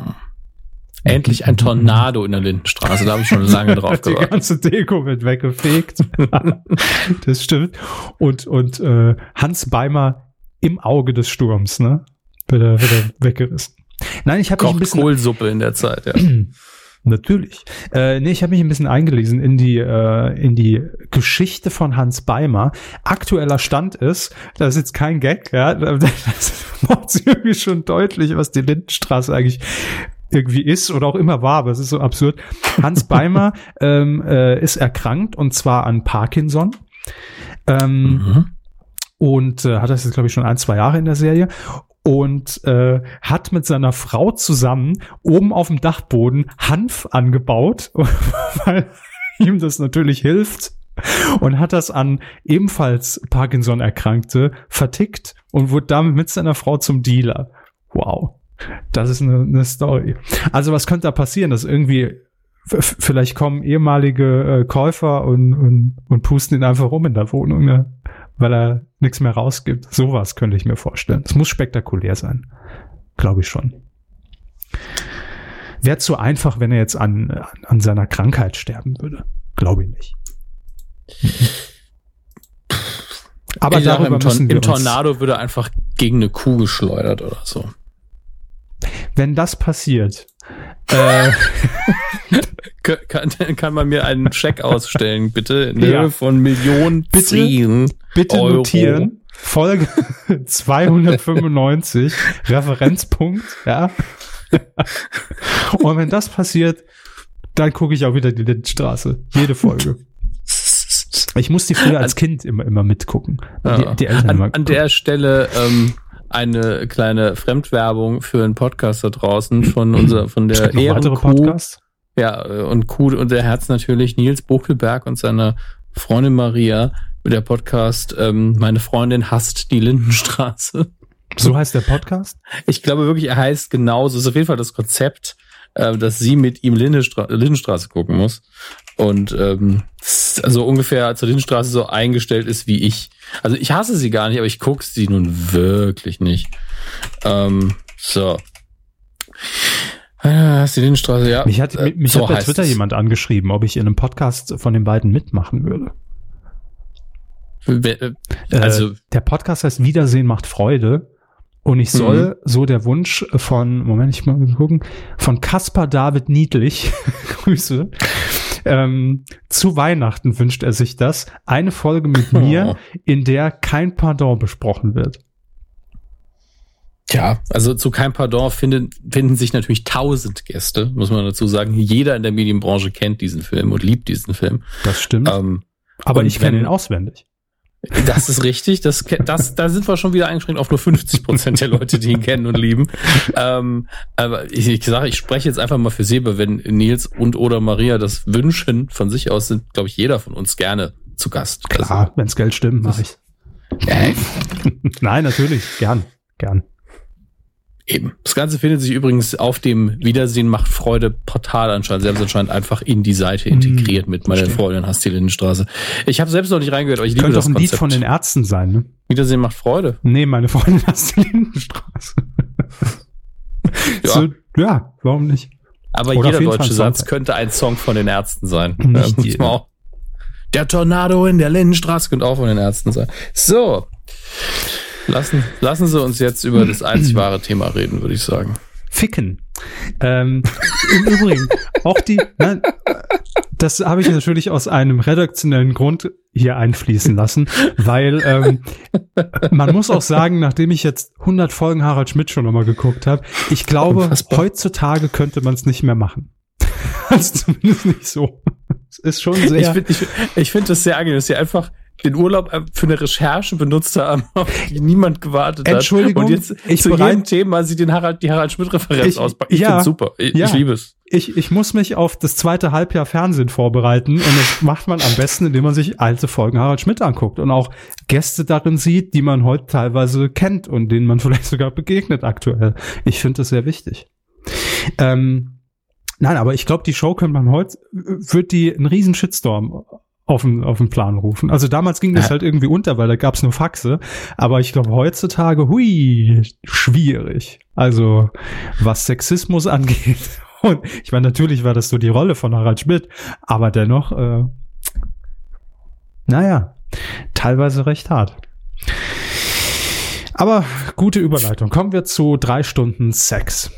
Endlich ein Tornado in der Lindenstraße, da habe ich schon lange drauf gewartet. Die ganze Deko wird weggefegt. das stimmt. Und, und äh, Hans Beimer im Auge des Sturms, ne? Wird er, wird er weggerissen. Nein, ich habe mich ein bisschen Kohlsuppe in der Zeit, ja. Natürlich. Äh, nee, ich habe mich ein bisschen eingelesen in die äh, in die Geschichte von Hans Beimer. Aktueller Stand ist, das ist jetzt kein Gag, ja, das macht irgendwie schon deutlich, was die Lindenstraße eigentlich irgendwie ist oder auch immer war, aber es ist so absurd. Hans Beimer ähm, äh, ist erkrankt und zwar an Parkinson. Ähm, mhm. Und äh, hat das jetzt, glaube ich, schon ein, zwei Jahre in der Serie und äh, hat mit seiner Frau zusammen oben auf dem Dachboden Hanf angebaut, weil ihm das natürlich hilft und hat das an ebenfalls Parkinson Erkrankte vertickt und wurde damit mit seiner Frau zum Dealer. Wow. Das ist eine, eine Story. Also was könnte da passieren, dass irgendwie vielleicht kommen ehemalige äh, Käufer und, und, und pusten ihn einfach rum in der Wohnung, ne? Weil er nichts mehr rausgibt. Sowas könnte ich mir vorstellen. Es muss spektakulär sein. Glaube ich schon. Wäre zu einfach, wenn er jetzt an, an seiner Krankheit sterben würde. Glaube ich nicht. Aber ich darüber im, müssen wir im Tornado würde einfach gegen eine Kuh geschleudert oder so. Wenn das passiert, äh, kann, kann man mir einen Scheck ausstellen, bitte, in ja. Höhe von Millionen bitte, 10 bitte Euro. notieren. Folge 295, Referenzpunkt, ja. Und wenn das passiert, dann gucke ich auch wieder die Lindenstraße. Jede Folge. Ich musste früher als Kind immer, immer mitgucken. Die, die an, an der Stelle ähm, eine kleine Fremdwerbung für einen Podcast da draußen von unser, von der Ehrenkuh. Ja, und Kuh und der Herz natürlich Nils Buckelberg und seine Freundin Maria. Der Podcast ähm, Meine Freundin hasst die Lindenstraße. So heißt der Podcast? Ich glaube wirklich, er heißt genauso. Ist auf jeden Fall das Konzept. äh, dass sie mit ihm Lindestra Lindenstraße gucken muss. Und ähm, also ungefähr zur Lindenstraße so eingestellt ist wie ich. Also ich hasse sie gar nicht, aber ich gucke sie nun wirklich nicht. Ähm, so. Ah, ist die Lindenstraße, ja. Mich hat, mich, mich so hat bei Twitter es. jemand angeschrieben, ob ich in einem Podcast von den beiden mitmachen würde. Äh, Äh, Also, der Podcast heißt Wiedersehen macht Freude. Und ich soll, so der Wunsch von, Moment, ich mal gucken, von Caspar David Niedlich, Grüße, ähm, zu Weihnachten wünscht er sich das, eine Folge mit mir, in der kein Pardon besprochen wird. ja, also zu kein Pardon finden, finden sich natürlich tausend Gäste, muss man dazu sagen. Jeder in der Medienbranche kennt diesen Film und liebt diesen Film. Das stimmt. Ähm, Aber ich kenne ihn auswendig. Das ist richtig. Das, das, da sind wir schon wieder eingeschränkt auf nur 50 Prozent der Leute, die ihn kennen und lieben. Ähm, aber ich, ich sage, ich spreche jetzt einfach mal für Sebe, wenn Nils und oder Maria das wünschen von sich aus, sind, glaube ich, jeder von uns gerne zu Gast. Klar, wenn's Geld stimmt, mache ich. Also, äh, Nein, natürlich, gern, gern. Eben. Das Ganze findet sich übrigens auf dem Wiedersehen macht Freude Portal anscheinend. Sie haben es anscheinend einfach in die Seite integriert mit meine verstehe. Freundin hast die Lindenstraße. Ich habe selbst noch nicht reingehört, aber ich liebe Könnte das auch ein Lied Konzept. von den Ärzten sein, ne? Wiedersehen macht Freude. Nee, meine Freundin hast die Lindenstraße. Ja. So, ja, warum nicht? Aber Oder jeder deutsche Satz könnte ein Song von den Ärzten sein. Nicht Ja, man auch. Der Tornado in der Lindenstraße könnte auch von den Ärzten sein. So. Lassen, lassen Sie uns jetzt über das einzig wahre Thema reden, würde ich sagen. Ficken. Ähm, Im Übrigen, auch die, nein, das habe ich natürlich aus einem redaktionellen Grund hier einfließen lassen, weil ähm, man muss auch sagen, nachdem ich jetzt 100 Folgen Harald Schmidt schon nochmal geguckt habe, ich glaube, Unfassbar. heutzutage könnte man es nicht mehr machen. Also zumindest nicht so. Es ist schon sehr. Ich finde ich, ich find das sehr angenehm, dass Sie einfach den Urlaub für eine Recherche benutzt haben, auf die niemand gewartet hat. Entschuldigung, Und jetzt ich zu jedem Thema Sie den Harald, die Harald Schmidt-Referenz auspacken. Ich ja, finde super. Ich, ja. ich liebe es. ich, ich muss mich auf das zweite Halbjahr Fernsehen vorbereiten und das macht man am besten, indem man sich alte Folgen Harald Schmidt anguckt und auch Gäste darin sieht, die man heute teilweise kennt und denen man vielleicht sogar begegnet aktuell. Ich finde das sehr wichtig. Ähm, nein, aber ich glaube, die Show könnte man heute, wird die einen riesen Shitstorm auf den, auf den Plan rufen. Also damals ging das Ja. halt irgendwie unter, weil da gab's nur Faxe. Aber ich glaube, heutzutage, hui, schwierig. Also, was Sexismus angeht. Und ich meine, natürlich war das so die Rolle von Harald Schmidt, aber dennoch, äh, naja, teilweise recht hart. Aber gute Überleitung. Kommen wir zu drei Stunden Sex.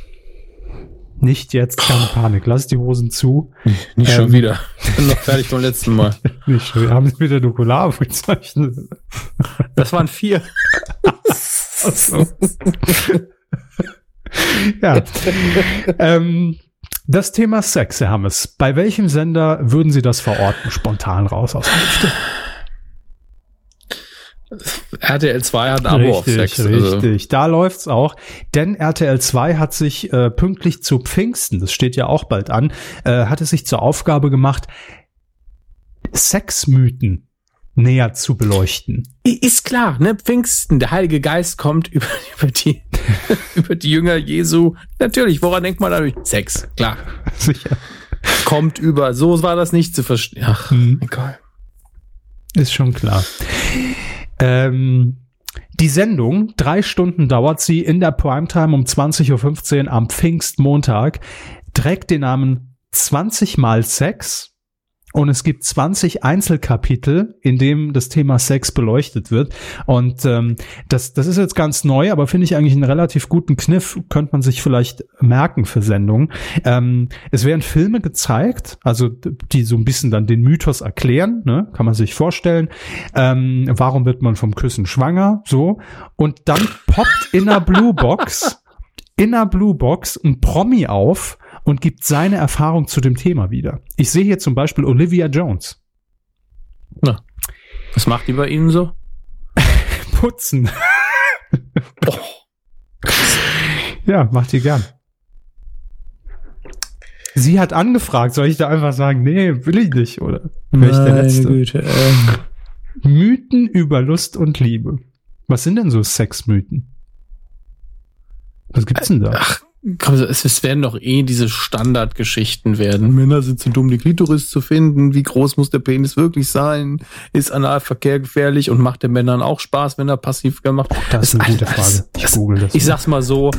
Nicht jetzt, keine Panik. Lass die Hosen zu. Nicht Ähm. schon wieder. Ich bin noch fertig vom letzten Mal. Nicht, wir haben wieder Nukular aufgezeichnet. Das waren vier. Ja. ähm, das Thema Sex, Herr Hammes. Bei welchem Sender würden Sie das verorten? Spontan raus aus der Hüfte. RTL 2 hat ein Abo auf Richtig, Sex. Also, richtig. Da läuft's auch. Denn RTL 2 hat sich äh, pünktlich zu Pfingsten, das steht ja auch bald an, äh, hat es sich zur Aufgabe gemacht, Sexmythen näher zu beleuchten. ist klar, ne? Pfingsten, der Heilige Geist kommt über, über die, über die Jünger Jesu. Natürlich, woran denkt man dadurch? Sex, klar. Sicher. Kommt über. So war das nicht zu verstehen. Ach, Mhm. egal. Ist schon klar. Ähm, die Sendung, drei Stunden dauert sie in der Primetime um 20.15 Uhr am Pfingstmontag, trägt den Namen 20 mal Sex und es gibt 20 Einzelkapitel, in dem das Thema Sex beleuchtet wird. Und ähm, das, das ist jetzt ganz neu, aber finde ich eigentlich einen relativ guten Kniff, könnte man sich vielleicht merken für Sendungen. Ähm, es werden Filme gezeigt, also die so ein bisschen dann den Mythos erklären, ne? kann man sich vorstellen. Ähm, warum wird man vom Küssen schwanger? So. Und dann poppt in der Blue Box, in der Blue Box ein Promi auf und gibt seine Erfahrung zu dem Thema wieder. Ich sehe hier zum Beispiel Olivia Jones. Was macht die bei Ihnen so? Putzen. ja, macht die gern. Sie hat angefragt, soll ich da einfach sagen, nee, will ich nicht, oder? Wär ich der Letzte? Güte. Äh, Mythen über Lust und Liebe. Was sind denn so Sexmythen? Was gibt's denn da? ach, komm, es, werden doch eh diese Standardgeschichten werden. Männer sind zu dumm, die Klitoris zu finden. Wie groß muss der Penis wirklich sein? Ist Analverkehr gefährlich und macht den Männern auch Spaß, wenn er passiv gemacht? Das ist eine gute Frage. Ich das- google das Ich mal. sag's mal so,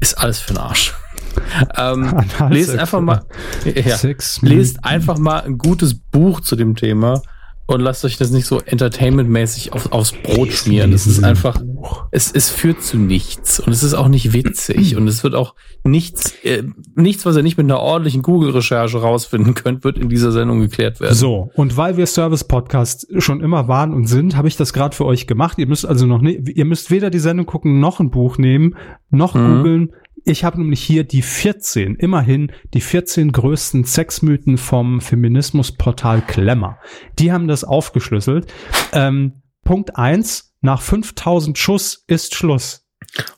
ist alles für den Arsch. ähm, lest einfach mal, ja, lest einfach mal ein gutes Buch zu dem Thema und lasst euch das nicht so entertainmentmäßig auf, aufs Brot schmieren. Das ist einfach, es, es führt zu nichts und es ist auch nicht witzig und es wird auch nichts, äh, nichts, was ihr nicht mit einer ordentlichen Google-Recherche rausfinden könnt, wird in dieser Sendung geklärt werden. So, und weil wir Service-Podcast schon immer waren und sind, habe ich das gerade für euch gemacht. Ihr müsst also noch nicht, ihr müsst weder die Sendung gucken, noch ein Buch nehmen, noch Mhm. googeln. Ich habe nämlich hier die 14, immerhin die 14 größten Sexmythen vom Feminismusportal Klemmer. Die haben das aufgeschlüsselt. Ähm, Punkt eins: nach 5000 Schuss ist Schluss.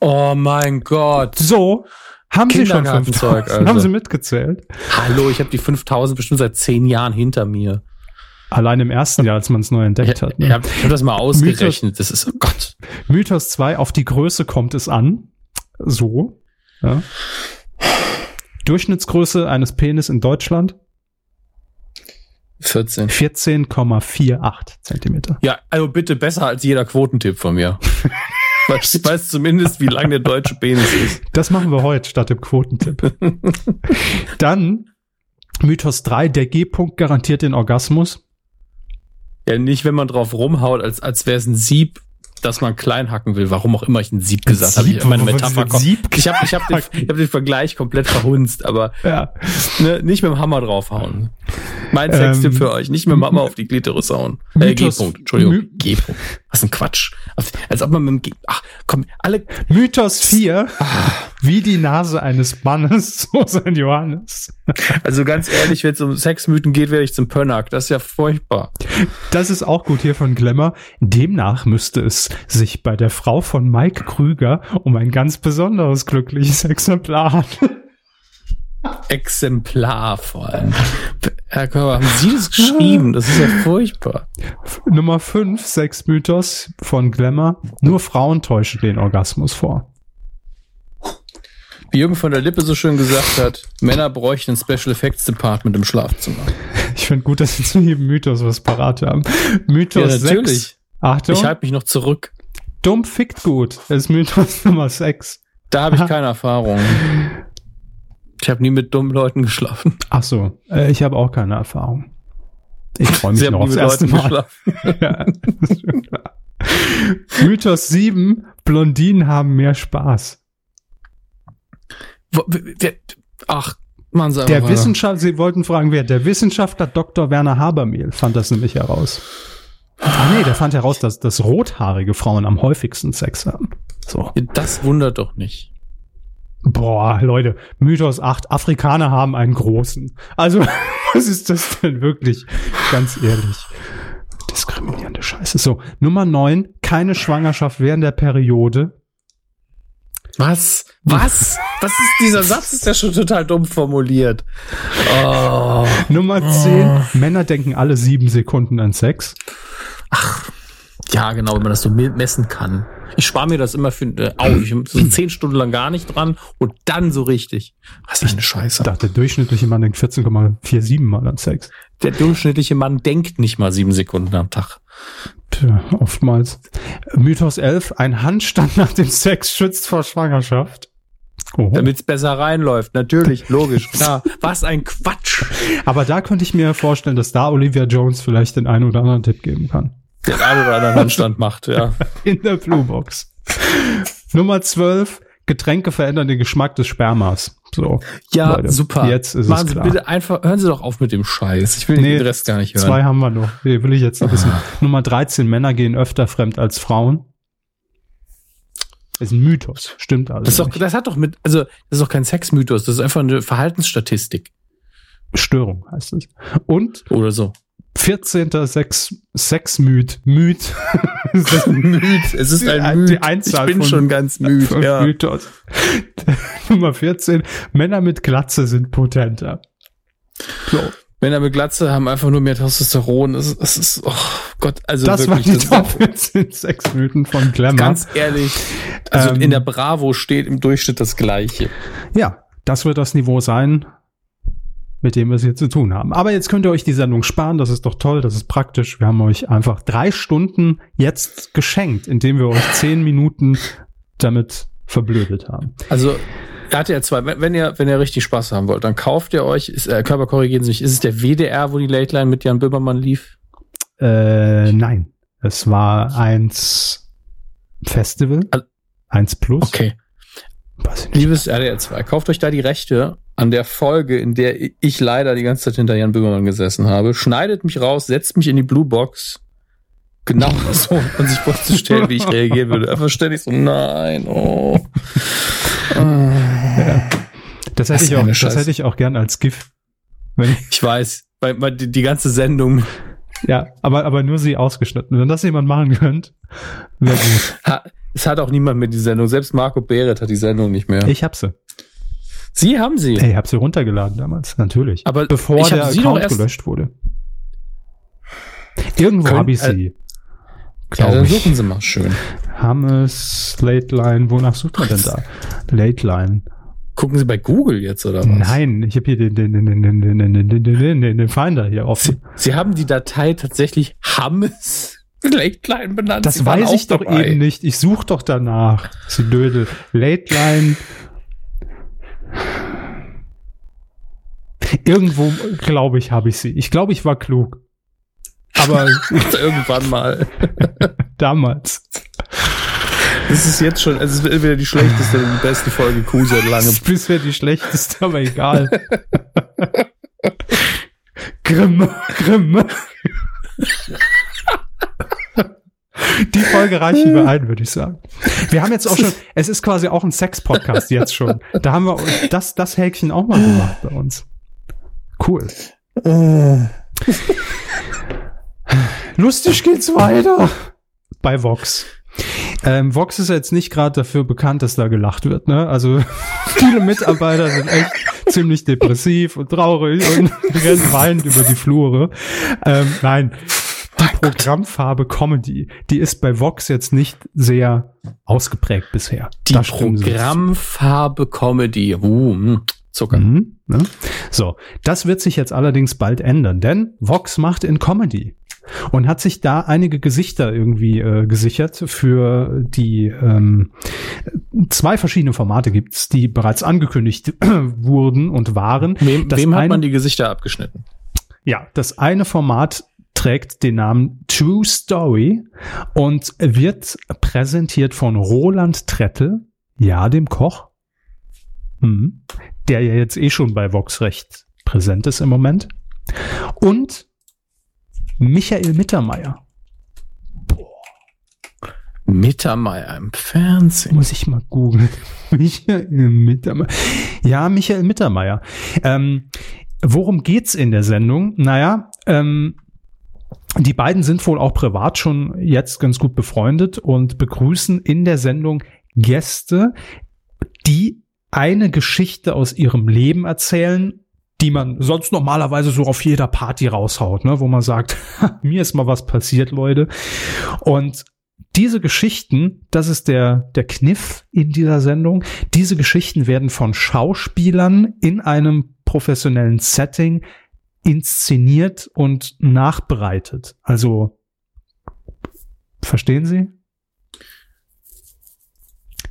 Oh mein Gott. So, haben sie schon Kindergartenzeug, 5000, haben also. sie mitgezählt. Hallo, ich habe die 5000 bestimmt seit zehn Jahren hinter mir. Allein im ersten Jahr, als man es neu entdeckt hat. ne? ich habe hab das mal ausgerechnet. Das ist, oh Gott. Mythos 2, auf die Größe kommt es an. So. Ja. Durchschnittsgröße eines Penis in Deutschland 14. 14,48 Zentimeter. Ja, also bitte besser als jeder Quotentipp von mir. Weiß, weiß zumindest, wie lang der deutsche Penis ist. Das machen wir heute statt dem Quotentipp. Dann Mythos 3, der G-Punkt garantiert den Orgasmus. Ja, nicht, wenn man drauf rumhaut, als, als wäre es ein Sieb, dass man klein hacken will. Warum auch immer ich ein Sieb gesagt habe. Ich meine Metapher. Sieb Ich habe ich hab den, ich hab den Vergleich komplett verhunzt, aber Ja. ne, nicht mit dem Hammer draufhauen. Mein Ähm, Sextipp für euch, nicht mit dem Hammer auf die Klitoris hauen. Äh, G-Punkt, Entschuldigung, G-Punkt. Was ein Quatsch. Als, als ob man mit dem G... Ach, komm, alle... Mythos 4, wie die Nase eines Mannes, so sein Johannes. Also ganz ehrlich, wenn es um Sexmythen geht, werde ich zum Pönnack. Das ist ja furchtbar. Das ist auch gut hier von Glamour. Demnach müsste es sich bei der Frau von Mike Krüger um ein ganz besonderes glückliches Exemplar handeln. Exemplar vor allem. Herr Körber, haben Sie das geschrieben? Das ist ja furchtbar. Nummer 5, Sexmythos von Glamour. Nur Frauen täuschen den Orgasmus vor. Wie Jürgen von der Lippe so schön gesagt hat, Männer bräuchten ein Special Effects Department im Schlafzimmer. Ich finde gut, dass wir zu jedem Mythos was parat haben. Mythos Ja, 6. natürlich. Achtung, Ich halte mich noch zurück. dumm fickt gut. Das ist Mythos Nummer 6. Da habe ich keine Erfahrung. Ich habe nie mit dummen Leuten geschlafen. Ach so, äh, ich habe auch keine Erfahrung. Ich freue mich Sie noch aufs erste Leuten Mal. Ja, das ist schon klar. Mythos 7, Blondinen haben mehr Spaß. Wo- wer- Ach, man sagt Der Wissenschaftler, Sie wollten fragen, wer? Der Wissenschaftler Dr. Werner Habermehl fand das nämlich heraus. Ah nee, der fand heraus, dass, dass rothaarige Frauen am häufigsten Sex haben. So. Das wundert doch nicht. Boah, Leute, Mythos 8, Afrikaner haben einen großen. Also, was ist das denn wirklich? Ganz ehrlich. Diskriminierende Scheiße. So, Nummer 9, keine Schwangerschaft während der Periode. Was? Was? Was ist dieser Satz? Ist ja schon total dumm formuliert. Oh. Nummer 10, Männer denken alle sieben Sekunden an Sex. Ja, genau, wenn man das so me- messen kann. Ich spare mir das immer für äh, auf. Ich bin so zehn Stunden lang gar nicht dran und dann so richtig. Was ist eine Scheiße. der durchschnittliche Mann denkt 14,47 Mal an Sex. Der durchschnittliche Mann denkt nicht mal sieben Sekunden am Tag. Tja, oftmals. Mythos 11, ein Handstand nach dem Sex schützt vor Schwangerschaft. Oh. Damit es besser reinläuft. Natürlich, logisch, klar. Was ein Quatsch. Aber da könnte ich mir vorstellen, dass da Olivia Jones vielleicht den einen oder anderen Tipp geben kann. Den einen oder anderen Handstand macht, ja. In der Bluebox. Nummer 12, Getränke verändern den Geschmack des Spermas. So. Ja, Leute, super. Jetzt ist Machen es Sie klar. bitte einfach, hören Sie doch auf mit dem Scheiß. Ich will Nee, den Rest gar nicht hören. Zwei haben wir noch. Die will ich jetzt noch wissen. Nummer 13, Männer gehen öfter fremd als Frauen. ist ein Mythos. Stimmt also. Das, ist doch, das hat doch mit, also, das ist doch kein Sexmythos, das ist einfach eine Verhaltensstatistik. Störung heißt es. Und Oder so. 14. Sex, Sexmyth. Myth. Müd. Es ist Die- ein die Müd. Einzahl ich bin von- schon ganz müde. Fünf Ja. Mythos. Nummer 14. Männer mit Glatze sind potenter. So. Männer mit Glatze haben einfach nur mehr Testosteron. Das, das ist, oh Gott, also das wirklich, war die das Top 14 Sexmythen von Glamour. Ganz ehrlich, also Ähm, in der Bravo steht im Durchschnitt das Gleiche. Ja, das wird das Niveau sein, mit dem wir es hier zu tun haben. Aber jetzt könnt ihr euch die Sendung sparen. Das ist doch toll, das ist praktisch. Wir haben euch einfach drei Stunden jetzt geschenkt, indem wir euch zehn Minuten damit verblödet haben. Also RTL 2, wenn, wenn ihr, wenn ihr richtig Spaß haben wollt, dann kauft ihr euch, ist, äh, Körper korrigieren Sie mich, ist es der WDR, wo die Late Line mit Jan Böhmermann lief? Äh, nein, es war eins Festival, Al- eins Plus. Okay. Liebes RTL 2, kauft euch da die Rechte an der Folge, in der ich leider die ganze Zeit hinter Jan Böhmermann gesessen habe. Schneidet mich raus, setzt mich in die Blue Box. Genau so, um sich vorzustellen, wie ich reagieren würde. Einfach ständig so, nein, oh. Das Das hätte ist ich auch, das hätte ich auch gern als GIF. Ich, weiß, weil, weil die, die ganze Sendung ja, aber, aber nur sie ausgeschnitten. Wenn das jemand machen könnt, wäre gut. ha, es hat auch niemand mehr die Sendung. Selbst Marco Behret hat die Sendung nicht mehr. Ich hab sie. Sie haben sie. Ey, ich hab sie runtergeladen damals, natürlich. Aber bevor der sie Account gelöscht wurde. Irgendwo habe ich äh, sie. ja, Glaube dann ich. suchen Sie mal schön. Hammes, Late Line, wonach sucht man denn da? Late Line. Gucken Sie bei Google jetzt oder was? Nein, ich habe hier den, den, den, den, den, den, den, den, den, den, Finder hier Sie, offen. Sie haben die Datei tatsächlich Hammes Late Line benannt. Das Sie weiß ich doch dabei. eben nicht. Ich suche doch danach. Sie Dödel. Late Line. Irgendwo, glaube ich, habe ich sie. Ich glaube, ich war klug. Aber Irgendwann mal. damals. Das ist jetzt schon, es ist entweder die schlechteste oder die beste Folge Kuh seit Das langem. ist bisher die schlechteste, aber egal. Grimm, Grimm. Die Folge reichen wir ein, würde ich sagen. Wir haben jetzt auch schon, es ist quasi auch ein Sex-Podcast jetzt schon. Da haben wir das, das Häkchen auch mal gemacht bei uns. Cool. Lustig geht's weiter. Bei Vox. Ähm, Vox ist jetzt nicht gerade dafür bekannt, dass da gelacht wird. Ne? Also viele Mitarbeiter sind echt ziemlich depressiv und traurig und rennen weinend über die Flure. Ähm, nein, die Programmfarbe Comedy, die ist bei Vox jetzt nicht sehr ausgeprägt bisher. Die Da stimmen Sie. Programmfarbe Comedy. Uh, mh, Zucker. Mhm, ne? So, das wird sich jetzt allerdings bald ändern, denn Vox macht in Comedy und hat sich da einige Gesichter irgendwie äh, gesichert für die ähm, zwei verschiedene Formate gibt's, die bereits angekündigt wurden und waren. Wem, Das wem hat man die Gesichter abgeschnitten? Ja, das eine Format trägt den Namen True Story und wird präsentiert von Roland Trettel, ja, dem Koch, mhm, der ja jetzt eh schon bei Vox recht präsent ist im Moment, und Michael Mittermeier. Mittermeier im Fernsehen. Muss ich mal googeln. Michael Mittermeier. Ja, Michael Mittermeier. Ähm, worum geht's in der Sendung? Naja, ähm, die beiden sind wohl auch privat schon jetzt ganz gut befreundet und begrüßen in der Sendung Gäste, die eine Geschichte aus ihrem Leben erzählen, die man sonst normalerweise so auf jeder Party raushaut, ne, wo man sagt, mir ist mal was passiert, Leute. Und diese Geschichten, das ist der, der Kniff in dieser Sendung, diese Geschichten werden von Schauspielern in einem professionellen Setting inszeniert und nachbereitet. Also, verstehen Sie?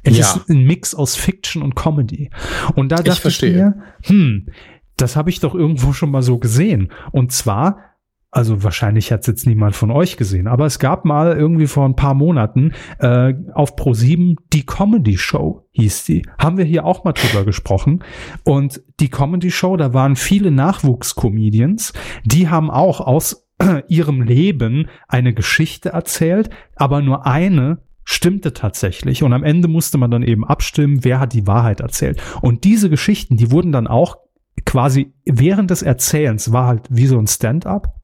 Es Ja. ist ein Mix aus Fiction und Comedy. Und da dachte ich, verstehe. mir, hm, das habe ich doch irgendwo schon mal so gesehen. Und zwar, also wahrscheinlich hat es jetzt niemand von euch gesehen, aber es gab mal irgendwie vor ein paar Monaten äh, auf Pro7 die Comedy Show hieß die. Haben wir hier auch mal drüber gesprochen. Und die Comedy Show, da waren viele Nachwuchscomedians, die haben auch aus ihrem Leben eine Geschichte erzählt, aber nur eine stimmte tatsächlich. Und am Ende musste man dann eben abstimmen, wer hat die Wahrheit erzählt. Und diese Geschichten, die wurden dann auch quasi während des Erzählens, war halt wie so ein Stand-up.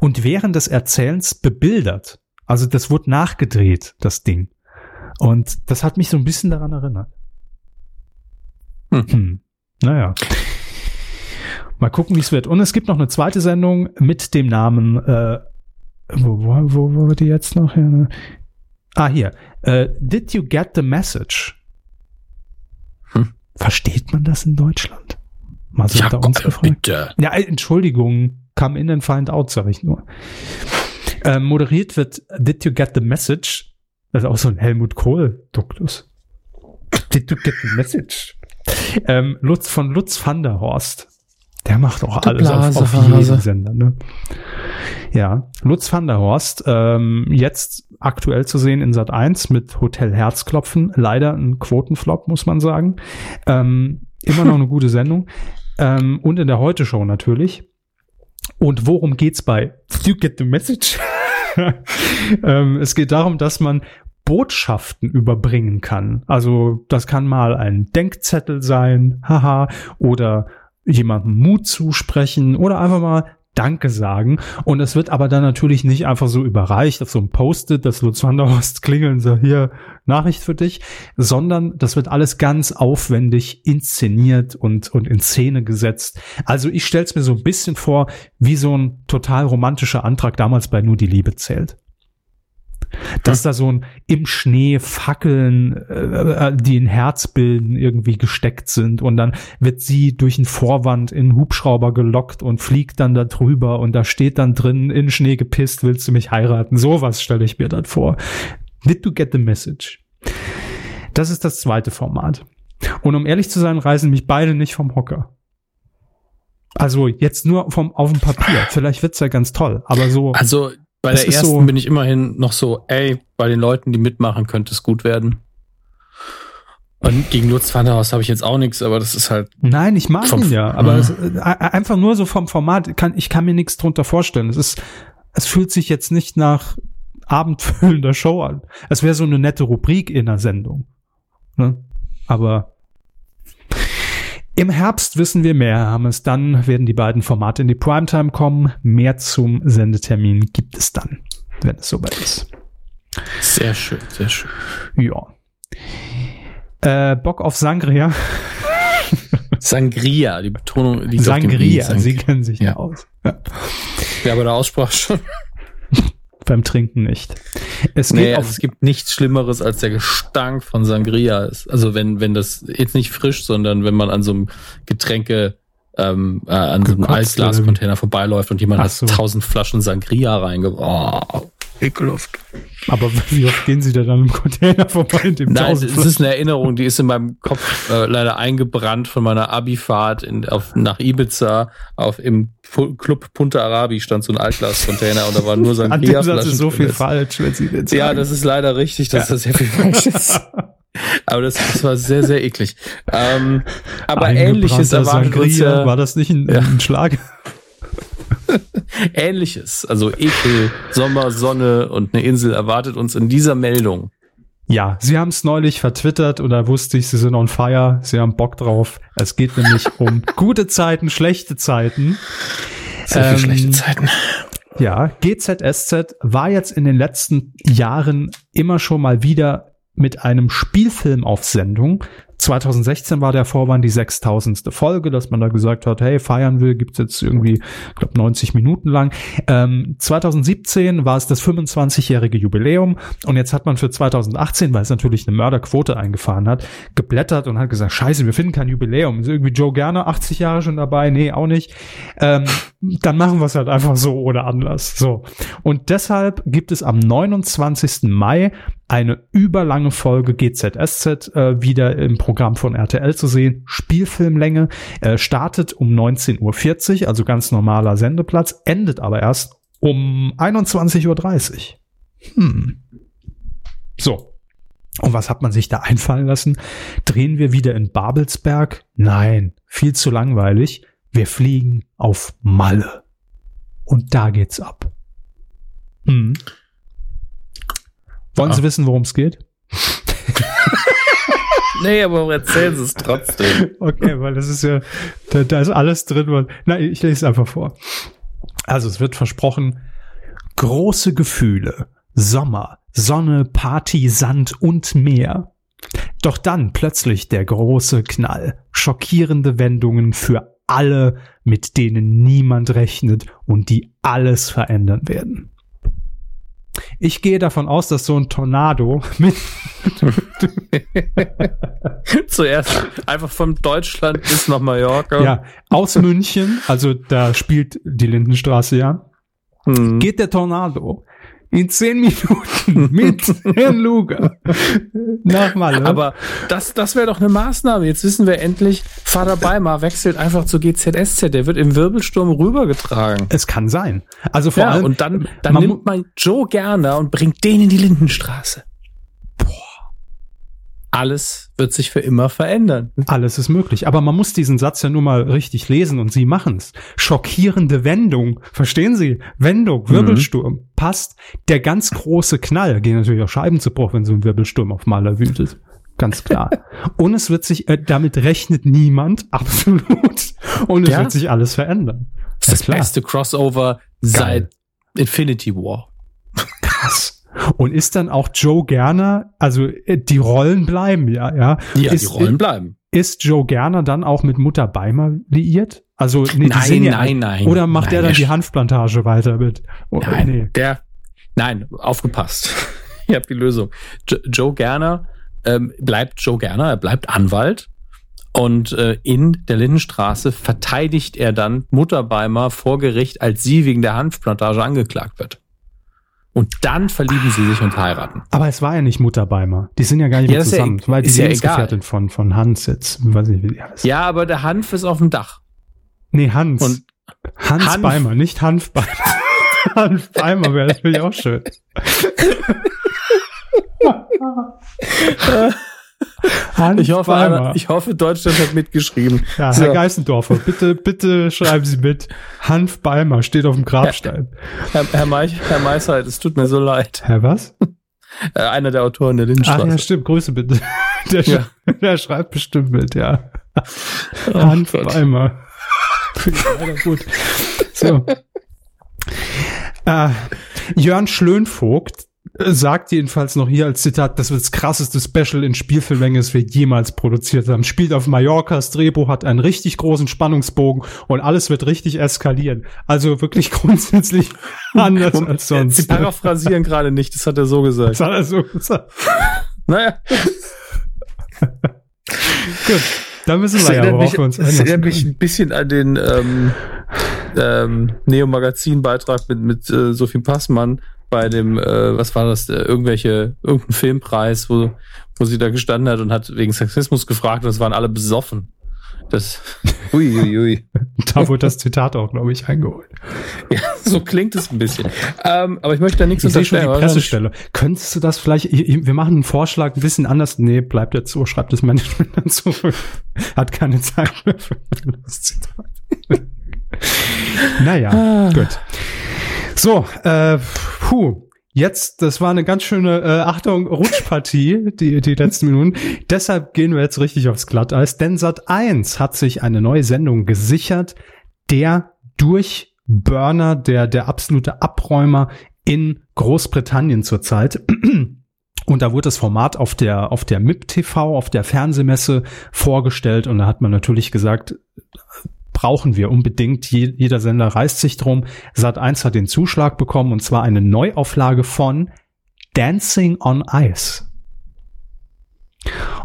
Und während des Erzählens bebildert. Also das wurde nachgedreht, das Ding. Und das hat mich so ein bisschen daran erinnert. Hm. Hm. Naja. Mal gucken, wie es wird. Und es gibt noch eine zweite Sendung mit dem Namen, äh, wo, wo, wo, wo war die jetzt noch? Ja, ah, hier. Äh, Did you get the message? Hm. Versteht man das in Deutschland? Mal so Ja, unter uns gefragt. bitte. Ja, Entschuldigung, come in and find out, sag ich nur. Ähm, moderiert wird Did You Get the Message? Das ist auch so ein Helmut Kohl-Duktus. Did you get the message? Ähm, Lutz von Lutz van der Horst. Der macht auch alles auf, auf Blasehase. jedem Sender, ne? Ja, Lutz van der Horst, ähm, jetzt aktuell zu sehen in Sat 1 mit Hotel Herzklopfen. Leider ein Quotenflop, muss man sagen. Ähm, immer noch eine gute Sendung. Ähm, und in der Heute-Show natürlich. Und worum geht's bei You Get the Message? ähm, es geht darum, dass man Botschaften überbringen kann. Also das kann mal ein Denkzettel sein, haha, oder jemandem Mut zusprechen oder einfach mal Danke sagen. Und es wird aber dann natürlich nicht einfach so überreicht auf so ein Post-it, dass Lutz van der Horst klingeln sagt, hier, Nachricht für dich, sondern das wird alles ganz aufwendig inszeniert und, und in Szene gesetzt. Also ich stelle es mir so ein bisschen vor, wie so ein total romantischer Antrag damals bei Nur die Liebe zählt. Dass da so ein im Schnee Fackeln, äh, äh, die ein Herz bilden, irgendwie gesteckt sind und dann wird sie durch einen Vorwand in einen Hubschrauber gelockt und fliegt dann da drüber und da steht dann drin, in Schnee gepisst, willst du mich heiraten? Sowas stelle ich mir dann vor. Did you get the message? Das ist das zweite Format. Und um ehrlich zu sein, reisen mich beide nicht vom Hocker. Also jetzt nur vom auf dem Papier. Vielleicht wird's ja ganz toll, aber so. Also bei Das der ist ersten so- bin ich immerhin noch so, ey, bei den Leuten, die mitmachen, könnte es gut werden. Und gegen Lutz van der habe ich jetzt auch nichts, aber das ist halt, Nein, ich mag ihn ja, aber Mhm. es, äh, einfach nur so vom Format kann ich kann mir nichts drunter vorstellen. Es ist es fühlt sich jetzt nicht nach abendfüllender Show an. Es wäre so eine nette Rubrik in der Sendung. Ne? Aber im Herbst wissen wir mehr, Hammes. Dann werden die beiden Formate in die Primetime kommen. Mehr zum Sendetermin gibt es dann, wenn es soweit ist. sehr schön, sehr schön. Ja. Äh, Bock auf Sangria. Sangria, die Betonung liegt auf dem I. Sangria, Sang- sie kennen sich ja Ja. aus. Ja. Ja, aber der Aussprache schon. Beim Trinken nicht. Es geht Nee, also es gibt nichts Schlimmeres, als der Gestank von Sangria ist. Also wenn, wenn das jetzt nicht frisch, sondern wenn man an so einem Getränke, ähm, äh, an so einem Gekotzt Altglascontainer vorbeiläuft und jemand Ach hat so. tausend Flaschen Sangria reingebracht. Oh, ekelhaft. Aber wie oft gehen Sie da dann im Container vorbei in dem Nein, es ist eine Erinnerung, die ist in meinem Kopf äh, leider eingebrannt von meiner Abifahrt in, auf, nach Ibiza. Auf im Pu- Club Punta Arabi stand so ein Altglascontainer und da waren nur An dem Satz ist so viel falsch, wenn Sie den sagen. Ja, das ist leider richtig, dass das sehr viel falsch ist. Aber das, das war sehr, sehr eklig. Ähm, aber ähnliches erwartet uns ja, War das nicht ein, Ja. ein Schlag? ähnliches. Also Ekel, Sommer, Sonne und eine Insel erwartet uns in dieser Meldung. Ja, Sie haben es neulich vertwittert und da wusste ich, Sie sind on fire, Sie haben Bock drauf. Es geht nämlich um gute Zeiten, schlechte Zeiten. Sehr Ähm, schlechte Zeiten. Ja, GZSZ war jetzt in den letzten Jahren immer schon mal wieder mit einem Spielfilm auf Sendung. 2016 war der Vorwand die 6000. Folge, dass man da gesagt hat, hey, feiern will, gibt's jetzt irgendwie, ich glaube, 90 Minuten lang. Ähm, 2017 war es das 25-jährige Jubiläum und jetzt hat man für 2018, weil es natürlich eine Mörderquote eingefahren hat, geblättert und hat gesagt, scheiße, wir finden kein Jubiläum. Ist irgendwie Joe Gerner 80 Jahre schon dabei? Nee, auch nicht. Ähm, dann machen wir es halt einfach so ohne Anlass. So. Und deshalb gibt es am 29. Mai eine überlange Folge GZSZ äh, wieder im Programm von RTL zu sehen. Spielfilmlänge äh, startet um 19.40 Uhr, also ganz normaler Sendeplatz, endet aber erst um 21.30 Uhr. Hm. So. Und was hat man sich da einfallen lassen? Drehen wir wieder in Babelsberg? Nein, viel zu langweilig. Wir fliegen auf Malle. Und da geht's ab. Hm. Wollen Ah. Sie wissen, worum es geht? Nee, aber erzählen Sie es trotzdem. Okay, weil das ist ja, da, da ist alles drin. Was, nein, ich lese es einfach vor. Also es wird versprochen, große Gefühle, Sommer, Sonne, Party, Sand und Meer. Doch dann plötzlich der große Knall, schockierende Wendungen für alle, mit denen niemand rechnet und die alles verändern werden. Ich gehe davon aus, dass so ein Tornado mit Zuerst einfach von Deutschland bis nach Mallorca. ja, aus München, also da spielt die Lindenstraße ja, Hm. geht der Tornado in zehn Minuten mit Herrn Luger nach Malle. Aber das, das wäre doch eine Maßnahme. Jetzt wissen wir endlich, Vater Beimar wechselt einfach zu GZSZ. Der wird im Wirbelsturm rübergetragen. es kann sein. Also vor Ja, allem, und dann, dann man nimmt man Joe Gerner und bringt den in die Lindenstraße. Alles wird sich für immer verändern. Alles ist möglich. Aber man muss diesen Satz ja nur mal richtig lesen und sie machen's. Schockierende Wendung. Verstehen Sie? Wendung, Wirbelsturm. Passt. Der ganz große Knall. Gehen natürlich auch Scheiben zu Bruch, wenn so ein Wirbelsturm auf Maler wütet. Ganz klar. und es wird sich, äh, damit rechnet niemand. Absolut. Und es Ja. wird sich alles verändern. Das ist das klar. beste Crossover seit Infinity War. Krass. Und ist dann auch Joe Gerner, also äh, die Rollen bleiben ja, ja. Ja, ist, die Rollen bleiben. Ist Joe Gerner dann auch mit Mutter Beimer liiert? Also nee, Nein, sind ja- nein, nein. Oder macht Nein, er dann die Hanfplantage weiter mit? Oh, Nein, nee. der, nein, aufgepasst. Ihr habt die Lösung. Jo, Joe Gerner ähm, bleibt Joe Gerner, er bleibt Anwalt. Und äh, in der Lindenstraße verteidigt er dann Mutter Beimer vor Gericht, als sie wegen der Hanfplantage angeklagt wird. Und dann verlieben sie sich und heiraten. Aber es war ja nicht Mutter Beimer. Die sind ja gar nicht Ja, mehr ja zusammen. e- Das war die ist ja Lebensgefährtin von, von Hans jetzt. Weiß nicht, wie die heißt. Ja, aber der Hanf ist auf dem Dach. Nee, Hans. Und Hans Hanf. Beimer, nicht Hanf Beimer. Hanf Beimer wäre natürlich auch schön. Hans ich hoffe, einer, ich hoffe, Deutschland hat mitgeschrieben. Ja, So. Herr Geißendorfer, bitte, bitte schreiben Sie mit. Hanf Beimer steht auf dem Grabstein. Herr, Herr, Meich, Herr Meisheit, es tut mir so leid. Herr was? Äh, einer der Autoren der Ach Lindenstraße. ja, stimmt, Grüße bitte. Der, Ja. sch- der schreibt bestimmt mit, ja. Oh Hanf Gott. Beimer. Finde ich gut. So. Äh, Jörn Schlönvogt sagt jedenfalls noch hier als Zitat, das wird das krasseste Special in Spielfilmlänge, das wir jemals produziert haben. Spielt auf Mallorca, das Drehbuch hat einen richtig großen Spannungsbogen und alles wird richtig eskalieren. Also wirklich grundsätzlich anders als sonst. Sie paraphrasieren gerade nicht, das hat er so gesagt. Das hat er so gesagt. Naja, Gut, dann müssen das wir ja aber mich, auch für uns das erinnert mich ein bisschen an den ähm, ähm, Neo-Magazin-Beitrag mit, mit äh, Sophie Passmann bei dem, äh, was war das, äh, irgendwelche, irgendein Filmpreis, wo, wo sie da gestanden hat und hat wegen Sexismus gefragt und es waren alle besoffen. Das, ui, ui, ui. Da wurde das Zitat auch, glaube ich, eingeholt. Ja, so klingt es ein bisschen. Ähm, aber ich möchte da nichts Ich sehe schon die? Pressestelle. Könntest du das vielleicht, ich- ich- wir machen einen Vorschlag ein bisschen anders. Nee, bleibt jetzt so, schreibt das Management dann zurück. Hat keine Zeit mehr für das Zitat. Naja, gut. So, äh, puh. Jetzt, das war eine ganz schöne, äh, Achtung, Rutschpartie, die, die letzten Minuten. Deshalb gehen wir jetzt richtig aufs Glatteis, denn Sat 1 hat sich eine neue Sendung gesichert, der Durchburner, der, der absolute Abräumer in Großbritannien zurzeit. Und da wurde das Format auf der, auf der MIP TV, auf der Fernsehmesse vorgestellt. Und da hat man natürlich gesagt, brauchen wir unbedingt. Je, jeder Sender reißt sich drum. Sat1 hat den Zuschlag bekommen und zwar eine Neuauflage von Dancing on Ice.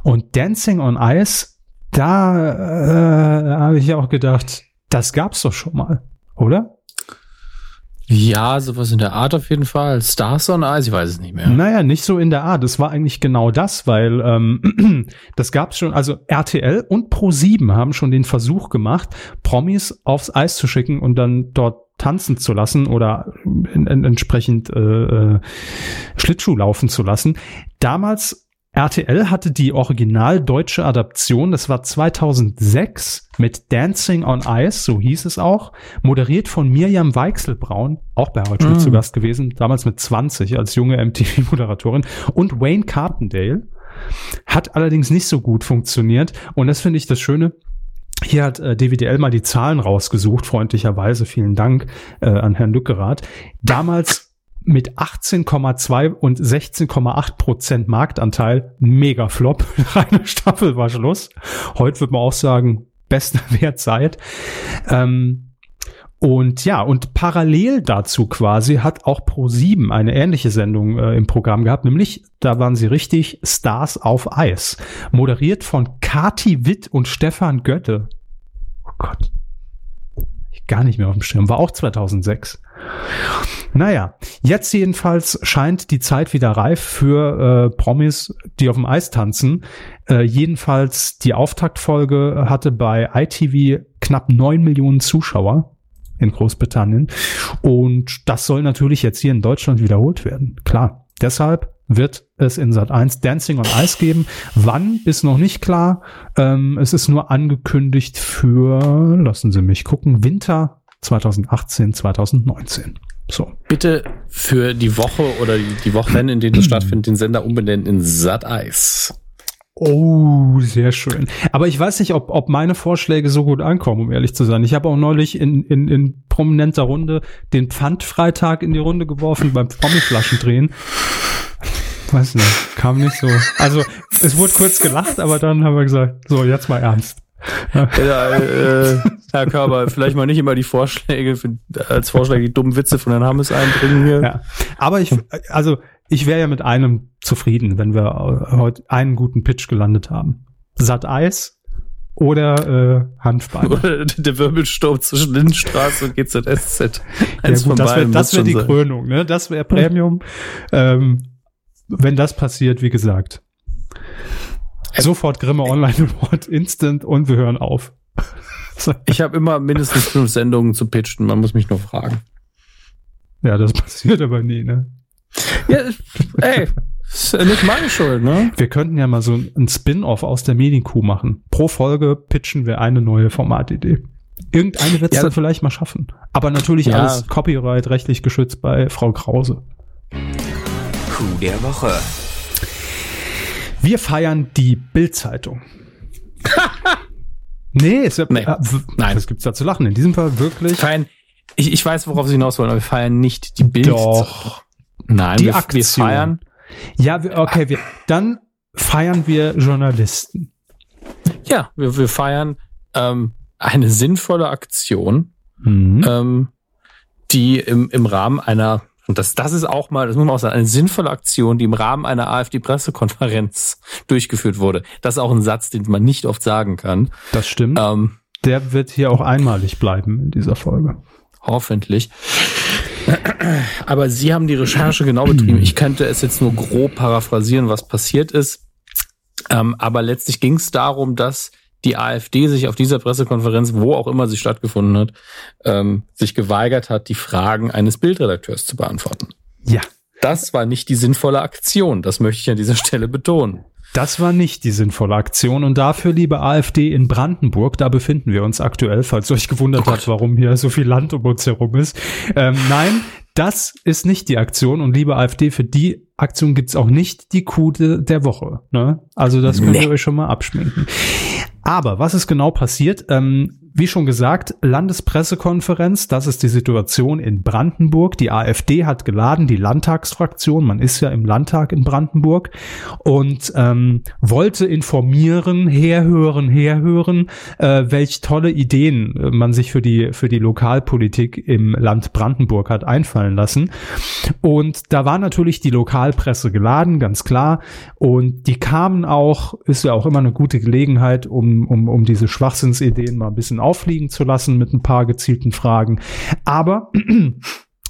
Und Dancing on Ice, da äh, habe ich auch gedacht, das gab's doch schon mal, oder? Ja, sowas in der Art auf jeden Fall. Stars on Ice, ich weiß es nicht mehr. Naja, nicht so in der Art. Das war eigentlich genau das, weil ähm, das gab's schon, also RTL und Pro7 haben schon den Versuch gemacht, Promis aufs Eis zu schicken und dann dort tanzen zu lassen oder in, in, entsprechend äh, äh, Schlittschuh laufen zu lassen. Damals RTL hatte die original deutsche Adaption, das war 2006 mit Dancing on Ice, so hieß es auch, moderiert von Mirjam Weichselbraun, auch bei Schmidt Mm. zu Gast gewesen, damals mit 20 als junge MTV-Moderatorin und Wayne Carpendale. Hat allerdings nicht so gut funktioniert und das finde ich das Schöne. Hier hat äh, DWDL mal die Zahlen rausgesucht, freundlicherweise. Vielen Dank äh, an Herrn Lückerath. Damals mit 18,2 und 16,8 Prozent Marktanteil, mega Flop. Reine Staffel war Schluss. Heute wird man auch sagen, bester Wert seid. Ähm, und ja, und parallel dazu quasi hat auch Pro7 eine ähnliche Sendung äh, im Programm gehabt, nämlich da waren sie richtig Stars auf Eis. Moderiert von Kati Witt und Stefan Götte. Oh Gott. Ich gar nicht mehr auf dem Schirm. War auch 2006. Naja, jetzt jedenfalls scheint die Zeit wieder reif für äh, Promis, die auf dem Eis tanzen. Äh, jedenfalls die Auftaktfolge hatte bei ITV knapp neun Millionen Zuschauer in Großbritannien. Und das soll natürlich jetzt hier in Deutschland wiederholt werden. Klar. Deshalb wird es in Sat 1 Dancing on Ice geben. Wann ist noch nicht klar. Ähm, es ist nur angekündigt für, lassen Sie mich gucken, Winter 2018, 2019. So. Bitte für die Woche oder die, die Wochen, in denen es stattfindet, den Sender umbenennen in Sat Eis. Oh, sehr schön. Aber ich weiß nicht, ob, ob meine Vorschläge so gut ankommen, um ehrlich zu sein. Ich habe auch neulich in, in, in prominenter Runde den Pfandfreitag in die Runde geworfen beim Promiflaschendrehen. Weiß nicht, kam nicht so. Also, es wurde kurz gelacht, aber dann haben wir gesagt, so, jetzt mal ernst. Ja, äh, Herr Körber, vielleicht mal nicht immer die Vorschläge für, als Vorschläge die dummen Witze von Herrn Hammes einbringen hier. Ja. Aber ich, also ich wäre ja mit einem zufrieden, wenn wir heute einen guten Pitch gelandet haben. Satt Eis oder äh, Hanfbein. Oder der Wirbelsturm zwischen Lindenstraße und GZSZ. Eins ja, gut, das wäre das wär die sein. Krönung, ne? Das wäre Premium. ähm, wenn das passiert, wie gesagt. Sofort Grimme Online Report, instant und wir hören auf. ich habe immer mindestens fünf Sendungen zu pitchen, man muss mich nur fragen. Ja, das passiert aber nie, ne? Ja, ey, ist ja nicht meine Schuld, ne? Wir könnten ja mal so ein Spin-off aus der Medienkuh machen. Pro Folge pitchen wir eine neue Formatidee. Irgendeine wird es ja, dann vielleicht mal schaffen. Aber natürlich ja. alles Copyright rechtlich geschützt bei Frau Krause. Kuh der Woche. Wir feiern die Bild-Zeitung. nee, ja, nee. Äh, nein, das gibt's da zu lachen. In diesem Fall wirklich. Feiern, ich, ich weiß, worauf Sie hinaus wollen, aber wir feiern nicht die Bild. Doch. Nein, die wir, Aktion. wir feiern. Ja, wir, okay, wir, dann feiern wir Journalisten. Ja, wir, wir feiern ähm, eine sinnvolle Aktion, mhm. ähm, die im, im Rahmen einer, und das, das ist auch mal, das muss man auch sagen, eine sinnvolle Aktion, die im Rahmen einer AfD-Pressekonferenz durchgeführt wurde. Das ist auch ein Satz, den man nicht oft sagen kann. Das stimmt. Ähm, Der wird hier auch einmalig bleiben in dieser Folge. Hoffentlich. Aber Sie haben die Recherche genau betrieben. Ich könnte es jetzt nur grob paraphrasieren, was passiert ist. Ähm, aber letztlich ging es darum, dass die AfD sich auf dieser Pressekonferenz, wo auch immer sie stattgefunden hat, ähm, sich geweigert hat, die Fragen eines Bildredakteurs zu beantworten. Ja. Das war nicht die sinnvolle Aktion. Das möchte ich an dieser Stelle betonen. Das war nicht die sinnvolle Aktion und dafür, liebe AfD in Brandenburg, da befinden wir uns aktuell, falls euch gewundert oh habt, warum hier so viel Land um uns herum ist. Ähm, nein, das ist nicht die Aktion und liebe AfD, für die Aktion gibt's auch nicht die Kuh der Woche. Ne? Also das könnt ihr euch schon mal abschminken. Aber was ist genau passiert? Ähm, wie schon gesagt, Landespressekonferenz, das ist die Situation in Brandenburg. Die AfD hat geladen, die Landtagsfraktion, man ist ja im Landtag in Brandenburg, und ähm, wollte informieren, herhören, herhören, äh, welch tolle Ideen äh, man sich für die, für die Lokalpolitik im Land Brandenburg hat einfallen lassen. Und da war natürlich die Lokalpresse geladen, ganz klar. Und die kamen auch, ist ja auch immer eine gute Gelegenheit, um, um, um diese Schwachsinnsideen mal ein bisschen auffliegen zu lassen mit ein paar gezielten Fragen. Aber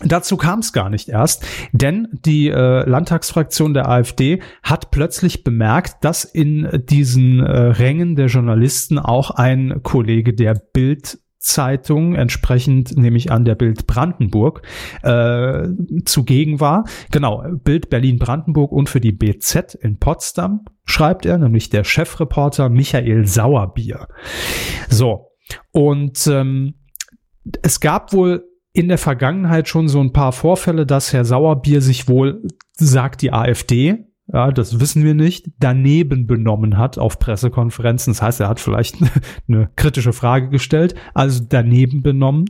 Dazu kam es gar nicht erst, denn die äh, Landtagsfraktion der AfD hat plötzlich bemerkt, dass in diesen äh, Rängen der Journalisten auch ein Kollege der Bild Zeitung, entsprechend nehme an der Bild Brandenburg, äh, zugegen war. Genau, Bild Berlin Brandenburg und für die BZ in Potsdam schreibt er, nämlich der Chefreporter Michael Sauerbier. So, und ähm, es gab wohl in der Vergangenheit schon so ein paar Vorfälle, dass Herr Sauerbier sich wohl, sagt die AfD, ja, das wissen wir nicht, daneben benommen hat auf Pressekonferenzen. Das heißt, er hat vielleicht eine kritische Frage gestellt, also daneben benommen.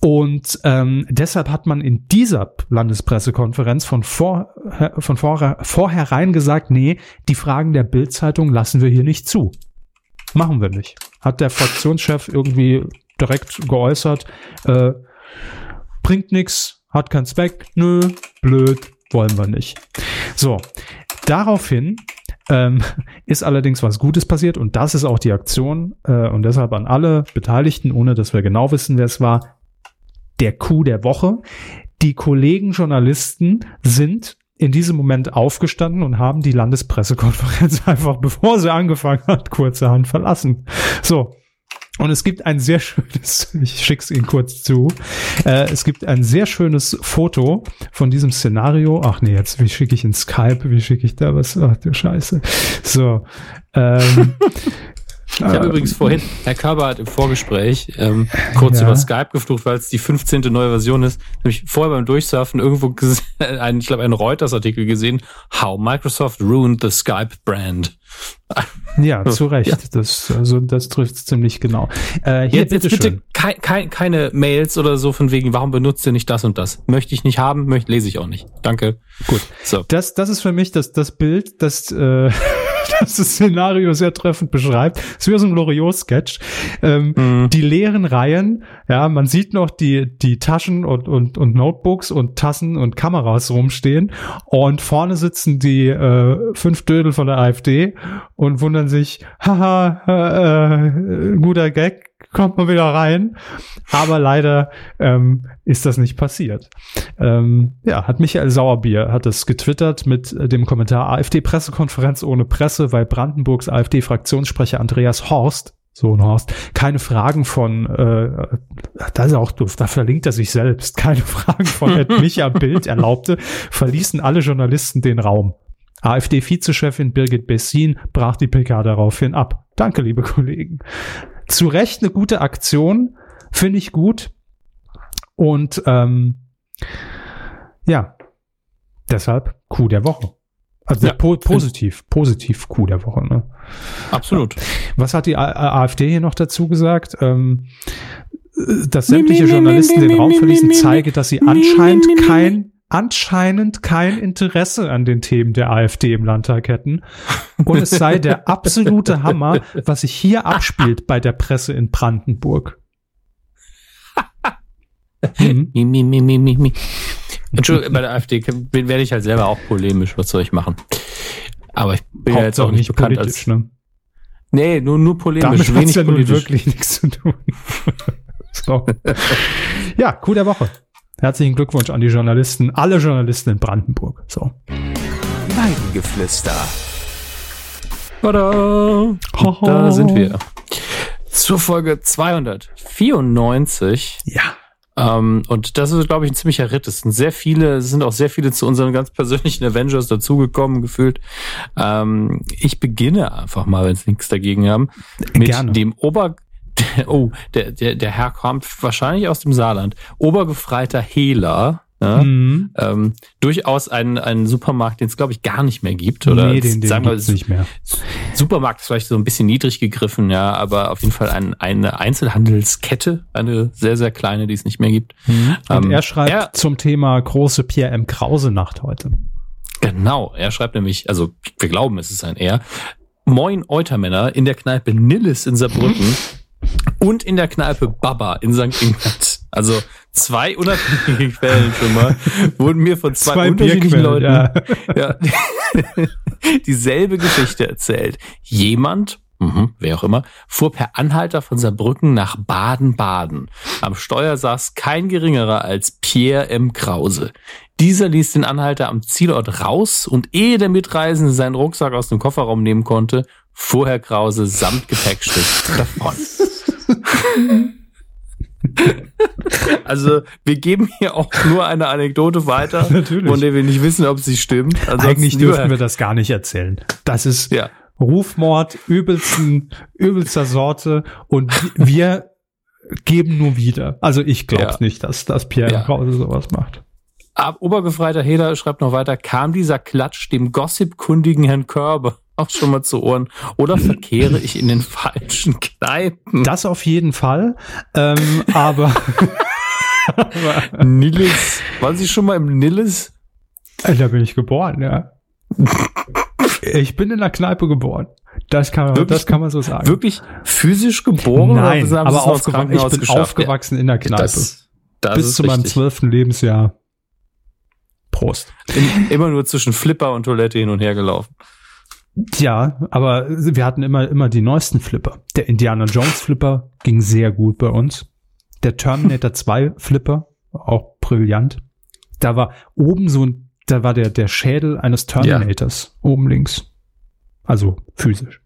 Und ähm, deshalb hat man in dieser Landespressekonferenz von, vor, von vor, vorherein gesagt, nee, die Fragen der Bildzeitung lassen wir hier nicht zu. Machen wir nicht. Hat der Fraktionschef irgendwie direkt geäußert, äh, bringt nix, hat keinen Zweck, nö, blöd, wollen wir nicht. So, daraufhin ähm, ist allerdings was Gutes passiert und das ist auch die Aktion äh, und deshalb an alle Beteiligten, ohne dass wir genau wissen, wer es war, der Coup der Woche. Die Kollegen Journalisten sind in diesem Moment aufgestanden und haben die Landespressekonferenz einfach, bevor sie angefangen hat, kurzerhand verlassen. So. Und es gibt ein sehr schönes, ich schick's Ihnen kurz zu, äh, es gibt ein sehr schönes Foto von diesem Szenario. Ach nee, jetzt, wie schicke ich in Skype, wie schicke ich da was? Ach du Scheiße. So. Ähm, Ich habe äh, übrigens vorhin, Herr Körber hat im Vorgespräch ähm, kurz Ja. über Skype geflucht, weil es die 15. neue Version ist. Habe ich vorher beim Durchsurfen irgendwo gesehen, einen, ich glaube, einen Reuters-Artikel gesehen, How Microsoft ruined the Skype brand. Ja, zu Recht. Das, also, das trifft ziemlich genau. Äh, hier, Jetzt, jetzt bitteschön. bitte kei, kei, keine Mails oder so von wegen, warum benutzt ihr nicht das und das? Möchte ich nicht haben, möchte, lese ich auch nicht. Danke. Gut. So. Das, das ist für mich das, das Bild, das, äh, das das Szenario sehr treffend beschreibt. Es ist wie aus einem Loriot-Sketch. Ähm, Mhm. Die leeren Reihen, ja, man sieht noch die, die Taschen und, und, und Notebooks und Tassen und Kameras rumstehen. Und vorne sitzen die äh, fünf Dödel von der AfD und wundern sich, haha, äh, äh, guter Gag, kommt mal wieder rein. Aber leider ähm, ist das nicht passiert. Ähm, ja, hat Michael Sauerbier hat es getwittert mit äh, dem Kommentar AfD-Pressekonferenz ohne Presse, weil Brandenburgs AfD-Fraktionssprecher Andreas Horst so ein Horst. Keine Fragen von, äh, das ist auch doof, da verlinkt er sich selbst. Keine Fragen von Ed Micha Bild erlaubte, verließen alle Journalisten den Raum. AfD-Vizechefin Birgit Bessin brach die PK daraufhin ab. Danke, liebe Kollegen. Zu Recht eine gute Aktion, finde ich gut. Und ähm, ja, deshalb Coup der Woche. Also Ja. po positiv, positiv Coup der Woche. Ne? Absolut. Was hat die A AfD hier noch dazu gesagt? Ähm, äh, dass sämtliche Journalisten den Raum verließen, zeige, dass sie anscheinend kein anscheinend kein Interesse an den Themen der AfD im Landtag hätten. Und es sei der absolute Hammer, was sich hier abspielt bei der Presse in Brandenburg. Mi. Entschuldigung, bei der AfD werde ich halt selber auch polemisch. Was soll ich machen? Aber ich bin ja jetzt auch nicht bekannt als. ne? Nee, nur, nur polemisch, Damit hat wenig ja politisch. wirklich nichts zu tun. so. Ja, der Woche. Herzlichen Glückwunsch an die Journalisten, alle Journalisten in Brandenburg. So. Weidengeflüster. Tada! Da sind wir. Zur Folge 294. Ja. Ähm, und das ist, glaube ich, ein ziemlicher Ritt. Es sind sehr viele, es sind auch sehr viele zu unseren ganz persönlichen Avengers dazugekommen, gefühlt. Ähm, ich beginne einfach mal, wenn es nichts dagegen haben, mit Gerne. dem Ober... Oh, der, der, der Herr kommt wahrscheinlich aus dem Saarland. Obergefreiter Hehler. Ja? Mhm. Ähm, durchaus ein, ein Supermarkt, den es, glaube ich, gar nicht mehr gibt. Oder nee, den, den sagen wir, nicht mehr. Supermarkt ist vielleicht so ein bisschen niedrig gegriffen, ja, aber auf jeden Fall ein, eine Einzelhandelskette, eine sehr, sehr kleine, die es nicht mehr gibt. Und Ähm, er schreibt er- zum Thema große Pierre M. Krause Nacht heute. Genau, er schreibt nämlich, also wir glauben, es ist ein Er. Moin Eutermänner in der Kneipe Nilles in Saarbrücken und in der Kneipe Baba in St. Ingbert. Also zwei unabhängige Quellen schon mal wurden mir von zwei, unterschiedlichen Leuten ja. ja, dieselbe Geschichte erzählt. Jemand, mhm, wer auch immer, fuhr per Anhalter von Saarbrücken nach Baden-Baden. Am Steuer saß kein geringerer als Pierre M. Krause. Dieser ließ den Anhalter am Zielort raus und ehe der Mitreisende seinen Rucksack aus dem Kofferraum nehmen konnte, fuhr Herr Krause samt Gepäckstück davon. Also, wir geben hier auch nur eine Anekdote weiter, Natürlich. von der wir nicht wissen, ob sie stimmt. Ansonsten Eigentlich dürfen wir das gar nicht erzählen. Das ist Ja. Rufmord übelsten, übelster Sorte und wir geben nur wieder. Also ich glaube Ja. nicht, dass, dass Pierre Ja. Krause sowas macht. Ab Obergefreiter Heder schreibt noch weiter, kam dieser Klatsch dem gossipkundigen Herrn Körber auch schon mal zu Ohren oder verkehre ich in den falschen Kneipen? Das auf jeden Fall. Ähm, aber Nilles. Waren Sie schon mal im Nilles? Äh, da bin ich geboren, ja. Ich bin in der Kneipe geboren. Das kann, man, Wirklich? das kann man so sagen. Wirklich physisch geboren? Nein, oder aber sie es noch ins aufgewa ich bin geschafft? aufgewachsen in der Kneipe. Das, das bis zu meinem richtig. zwölften Lebensjahr. Prost. Im- Immer nur zwischen Flipper und Toilette hin und her gelaufen. Ja, aber wir hatten immer, immer die neuesten Flipper. Der Indiana Jones Flipper ging sehr gut bei uns. Der Terminator 2 Flipper, auch brillant. Da war oben so ein, da war der, der Schädel eines Terminators oben links. Also physisch.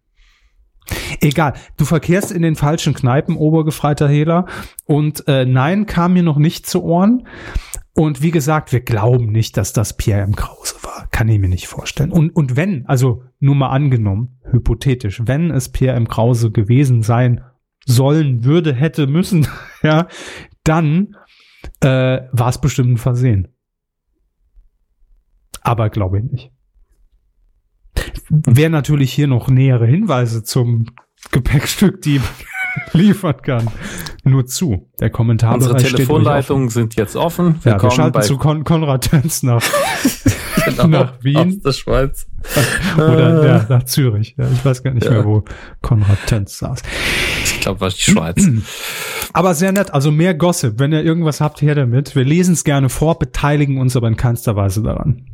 Egal, du verkehrst in den falschen Kneipen, obergefreiter Hehler. Und äh, nein, kam mir noch nicht zu Ohren. Und wie gesagt, wir glauben nicht, dass das Pierre M. Krause war. Kann ich mir nicht vorstellen. Und, und wenn, also nur mal angenommen, hypothetisch, wenn es Pierre M. Krause gewesen sein sollen, würde, hätte, müssen, ja, dann äh, war es bestimmt ein Versehen. Aber glaube ich nicht. Wer natürlich hier noch nähere Hinweise zum Gepäckstück Dieb liefern kann, nur zu. Der Kommentar Unsere Telefonleitungen sind jetzt offen. Ja, wir Willkommen schalten zu Kon Konrad Tönz nach, genau, nach Wien. aus der Schweiz. oder Äh, ja, nach Zürich. Ja, ich weiß gar nicht Ja. mehr, wo Konrad Tönz saß. Ich glaube, war die Schweiz. Aber sehr nett, also mehr Gossip. Wenn ihr irgendwas habt, her damit. Wir lesen es gerne vor, beteiligen uns aber in keinster Weise daran.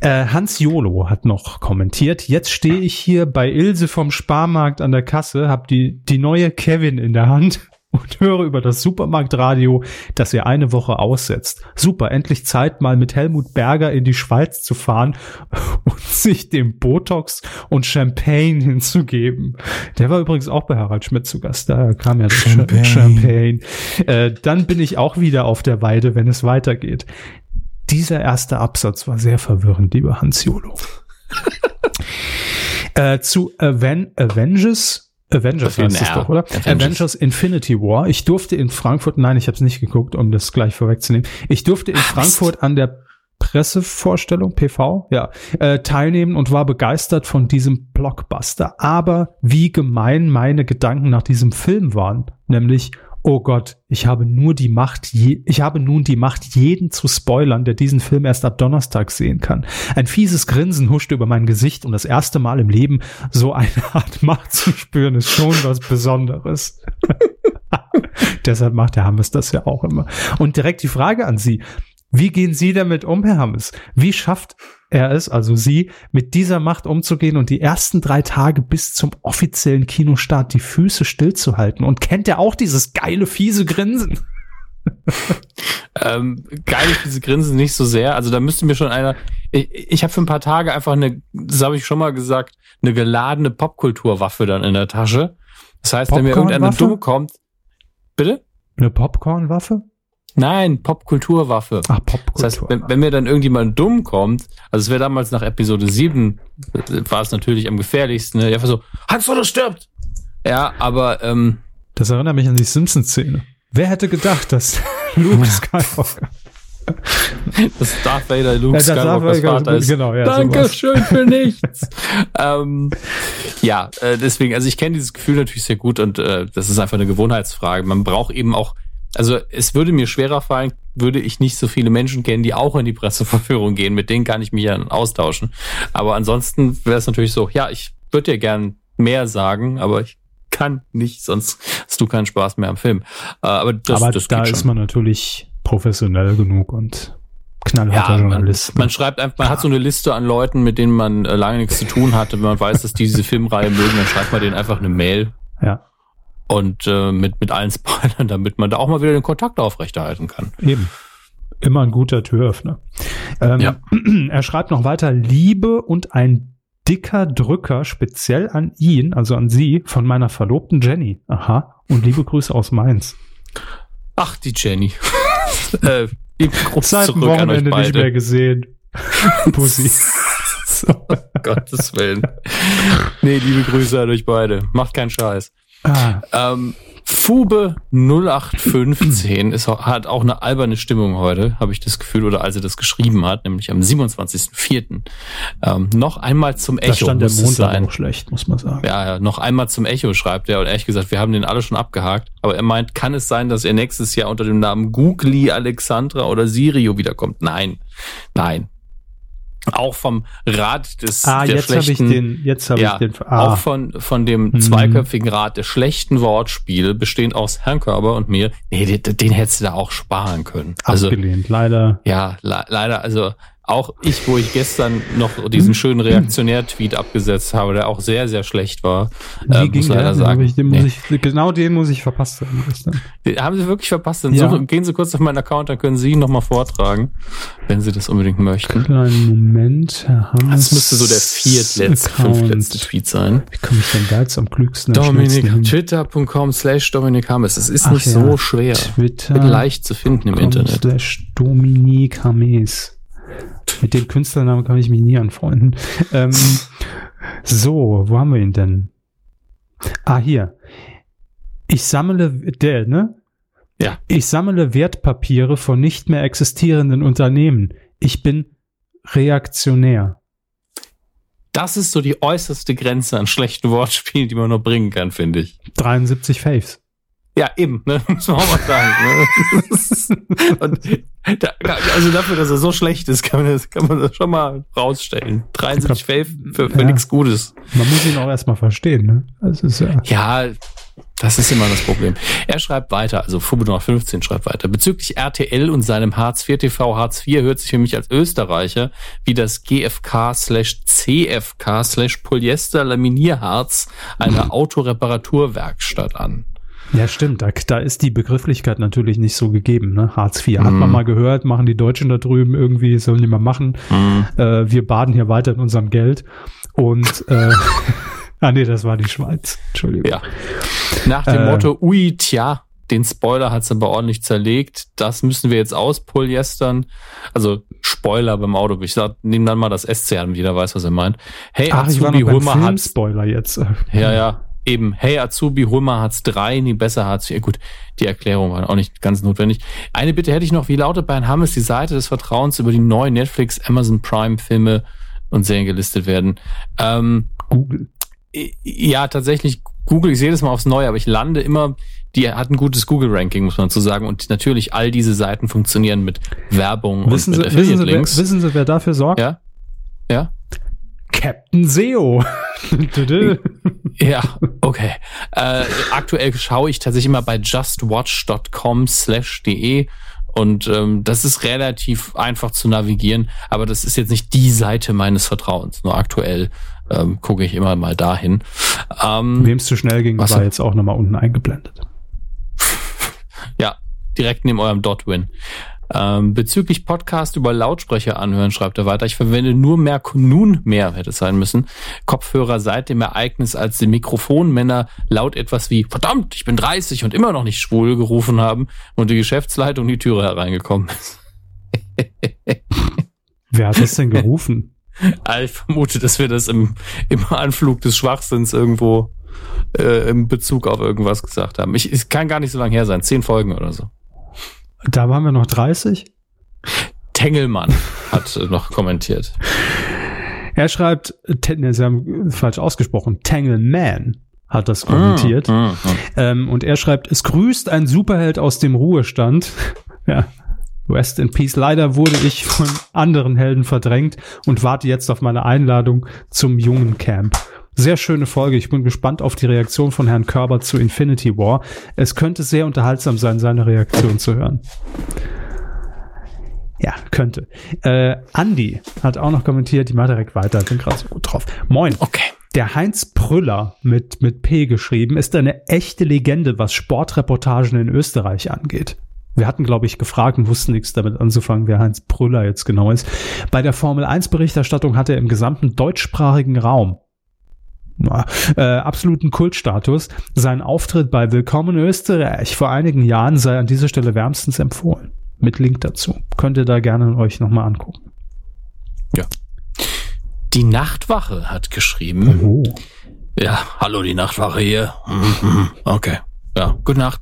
Äh, Hans Jolo hat noch kommentiert. Jetzt stehe ich hier bei Ilse vom Sparmarkt an der Kasse, hab die, die neue Kevin in der Hand und höre über das Supermarktradio, dass ihr eine Woche aussetzt. Super, endlich Zeit, mal mit Helmut Berger in die Schweiz zu fahren und sich dem Botox und Champagne hinzugeben. Der war übrigens auch bei Harald Schmidt zu Gast. Da kam ja. Champagne. Champagne. Äh, dann bin ich auch wieder auf der Weide, wenn es weitergeht. Dieser erste Absatz war sehr verwirrend, lieber Hans Jolo. äh, zu Aven Avengers. Avengers heißt es doch, oder? Avengers. Avengers Infinity War. Ich durfte in Frankfurt, nein, ich habe es nicht geguckt, um das gleich vorwegzunehmen. Ich durfte in Frankfurt an der Pressevorstellung, PV, ja, äh, teilnehmen und war begeistert von diesem Blockbuster. Aber wie gemein meine Gedanken nach diesem Film waren, nämlich Oh Gott, ich habe nur die Macht, je, ich habe nun die Macht, jeden zu spoilern, der diesen Film erst ab Donnerstag sehen kann. Ein fieses Grinsen huschte über mein Gesicht und das erste Mal im Leben so eine Art Macht zu spüren, ist schon was Besonderes. Deshalb macht der Hammes das ja auch immer. Und direkt die Frage an Sie. Wie gehen Sie damit um, Herr Hammes? Wie schafft er es, also Sie, mit dieser Macht umzugehen und die ersten drei Tage bis zum offiziellen Kinostart die Füße stillzuhalten? Und kennt er auch dieses geile, fiese Grinsen? Ähm, geil diese Grinsen nicht so sehr. Also da müsste mir schon einer. Ich, ich habe für ein paar Tage einfach eine, das habe ich schon mal gesagt, eine geladene Popkulturwaffe dann in der Tasche. Das heißt, wenn mir irgendeine Popcornwaffe? dumme kommt. Bitte? Eine Popcornwaffe? Nein, Popkulturwaffe. Ach, Das Popkultur. heißt, wenn, wenn mir dann irgendjemand dumm kommt, also es wäre damals nach Episode 7, äh, war es natürlich am gefährlichsten, ne? einfach so, Han Solo stirbt! Ja, aber ähm, das erinnert mich an die Simpsons-Szene. Wer hätte gedacht, dass Luke Skywalker das Darth Vader Luke Ja, das Skywalkers Vater ist. genau, ja, Danke sowas. schön für nichts. ähm, ja, äh, deswegen, also ich kenne dieses Gefühl natürlich sehr gut und äh, das ist einfach eine Gewohnheitsfrage. Man braucht eben auch, also es würde mir schwerer fallen, würde ich nicht so viele Menschen kennen, die auch in die Presseverführung gehen. Mit denen kann ich mich ja austauschen. Aber ansonsten wäre es natürlich so, ja, ich würde dir gern mehr sagen, aber ich kann nicht, sonst hast du keinen Spaß mehr am Film. Äh, aber das, Aber das da ist schon. man natürlich professionell genug und knallharter Ja, man, Journalist. ne? man schreibt einfach, man hat so eine Liste an Leuten, mit denen man äh, lange nichts zu tun hatte. Wenn man weiß, dass die diese Filmreihe mögen, dann schreibt man denen einfach eine Mail ja, und äh, mit, mit allen Spoilern, damit man da auch mal wieder den Kontakt aufrechterhalten kann. eben. Immer ein guter Türöffner. Ähm, Ja. Er schreibt noch weiter, Liebe und ein dicker Drücker speziell an ihn, also an sie, von meiner Verlobten Jenny. Aha. Und liebe Grüße aus Mainz. Ach, die Jenny. äh, liebe Gruß Seit dem zurück Wochenende nicht mehr gesehen. Pussy. so. Gottes Willen. Nee, liebe Grüße an euch beide. Macht keinen Scheiß. Ah, Ähm, Fube 0815 ist, hat auch eine alberne Stimmung heute, habe ich das Gefühl, oder als er das geschrieben hat, nämlich am 27.04. Ähm, noch einmal zum da Echo stand der Montag sein. auch schlecht, muss man sagen. Ja, ja, noch einmal zum Echo schreibt er und ehrlich gesagt, wir haben den alle schon abgehakt, aber er meint, kann es sein, dass er nächstes Jahr unter dem Namen Googly Alexandra oder Sirio wiederkommt? Nein, nein. Auch vom Rat des Ah, der jetzt habe ich schlechten den, jetzt habe ja, ich den. Ah, auch von, von dem Mhm. zweiköpfigen Rat der schlechten Wortspiele, bestehend aus Herrn Körber und mir. Nee, den, den hättest du da auch sparen können. Also, abgelehnt, leider. ja, le leider, also auch ich, wo ich gestern noch diesen schönen Reaktionär-Tweet abgesetzt habe, der auch sehr, sehr schlecht war, Wie äh, muss der? leider sagen. ich, den nee. muss ich, genau den muss ich verpasst haben. gestern. Den haben Sie wirklich verpasst. Dann Ja. suchen, gehen Sie kurz auf meinen Account, dann können Sie ihn nochmal vortragen, wenn Sie das unbedingt möchten. Kleinen Moment, Herr Hammes. Das müsste so der viertletzte, Account. fünftletzte Tweet sein. Wie komme ich denn da jetzt am klügsten? Dominik, twitter.com slash Dominik Hammes. Das ist Ach nicht ja, so schwer. Twitter. Leicht zu finden im Internet. Slash Dominik Hammes. Mit dem Künstlernamen kann ich mich nie anfreunden. Ähm, so, wo haben wir ihn denn? Ah, hier. Ich sammle, der, ne? Ja. Ich sammle Wertpapiere von nicht mehr existierenden Unternehmen. Ich bin reaktionär. Das ist so die äußerste Grenze an schlechten Wortspielen, die man nur bringen kann, finde ich. 73 Faves. Ja, eben, ne? muss man auch mal sagen. Ne? Und da, also dafür, dass er so schlecht ist, kann man das, kann man das schon mal rausstellen. 73 Faith für, für Ja. nichts Gutes. Man muss ihn auch erstmal verstehen, ne? Das ist ja. Ja, das ist immer das Problem. Er schreibt weiter, also Fubinor 15 schreibt weiter. Bezüglich RTL und seinem Hartz IV TV, Hartz IV hört sich für mich als Österreicher wie das GFK slash CFK slash Polyester Laminierharz einer Autoreparaturwerkstatt an. Ja, stimmt. Da, da ist die Begrifflichkeit natürlich nicht so gegeben. Ne? Hartz IV hat Mhm. man mal gehört, machen die Deutschen da drüben irgendwie, sollen die mal machen. Äh, wir baden hier weiter in unserem Geld. Und äh, ah nee, das war die Schweiz. Entschuldigung. Ja. Nach dem Äh. Motto, ui, tja, den Spoiler hat's aber ordentlich zerlegt. Das müssen wir jetzt auspolyestern. Also Spoiler beim Auto. Ich sag, nehm dann mal das SC an, jeder weiß, was er meint. Hey, Ach, ich war Azubi, noch hol beim. Film-Spoiler jetzt. Ja, ja. Eben, hey Azubi, hol mal Hartz 3, nie besser Hartz 4. Gut, die Erklärung war auch nicht ganz notwendig. Eine Bitte hätte ich noch, wie lautet bei Herrn Hammes die Seite des Vertrauens, über die neuen Netflix, Amazon Prime Filme und Serien gelistet werden? Ähm, Google. ja, tatsächlich Google, ich sehe das mal aufs Neue, aber ich lande immer, die hat ein gutes Google-Ranking, muss man zu sagen. Und natürlich, all diese Seiten funktionieren mit Werbung Wissen und Sie, mit wissen, Sie, wer, Affiliate-Links. wissen Sie, wer dafür sorgt? Ja? Ja? Captain SEO. Ja, okay. Äh, aktuell schaue ich tatsächlich immer bei justwatch.com slash de und ähm, das ist relativ einfach zu navigieren, aber das ist jetzt nicht die Seite meines Vertrauens. Nur aktuell ähm, gucke ich immer mal dahin. Ähm, Wem es zu schnell ging, Was war jetzt auch nochmal unten eingeblendet. Ja, direkt neben eurem Dotwin. Ähm, bezüglich Podcast über Lautsprecher anhören, schreibt er weiter. Ich verwende nur mehr, nun mehr hätte es sein müssen, Kopfhörer seit dem Ereignis, als die Mikrofonmänner laut etwas wie verdammt, ich bin 30 und immer noch nicht schwul gerufen haben und die Geschäftsleitung die Türe hereingekommen ist. Wer hat das denn gerufen? Ich vermute, dass wir das im, im Anflug des Schwachsinns irgendwo äh, im Bezug auf irgendwas gesagt haben. Ich, es kann gar nicht so lange her sein, zehn Folgen oder so. Da waren wir noch 30. Tengelmann hat äh, noch kommentiert. Er schreibt, ne, Sie haben falsch ausgesprochen, Tangleman hat das kommentiert. Mm, mm, mm. Ähm, und er schreibt, es grüßt ein Superheld aus dem Ruhestand. ja. Rest in Peace. Leider wurde ich von anderen Helden verdrängt und warte jetzt auf meine Einladung zum jungen Camp. Sehr schöne Folge. Ich bin gespannt auf die Reaktion von Herrn Körber zu Infinity War. Es könnte sehr unterhaltsam sein, seine Reaktion zu hören. Ja, könnte. Äh, Andi hat auch noch kommentiert, die mal direkt weiter, bin gerade so gut drauf. Moin. Okay. Der Heinz Prüller mit, mit P geschrieben ist eine echte Legende, was Sportreportagen in Österreich angeht. Wir hatten, glaube ich, gefragt und wussten nichts damit anzufangen, wer Heinz Prüller jetzt genau ist. Bei der Formel 1 Berichterstattung hat er im gesamten deutschsprachigen Raum äh, absoluten Kultstatus. Sein Auftritt bei Willkommen Österreich vor einigen Jahren sei an dieser Stelle wärmstens empfohlen. Mit Link dazu. Könnt ihr da gerne euch nochmal angucken. Die Nachtwache hat geschrieben. Oh. Ja, hallo, die Nachtwache hier. Okay. Ja, gute Nacht.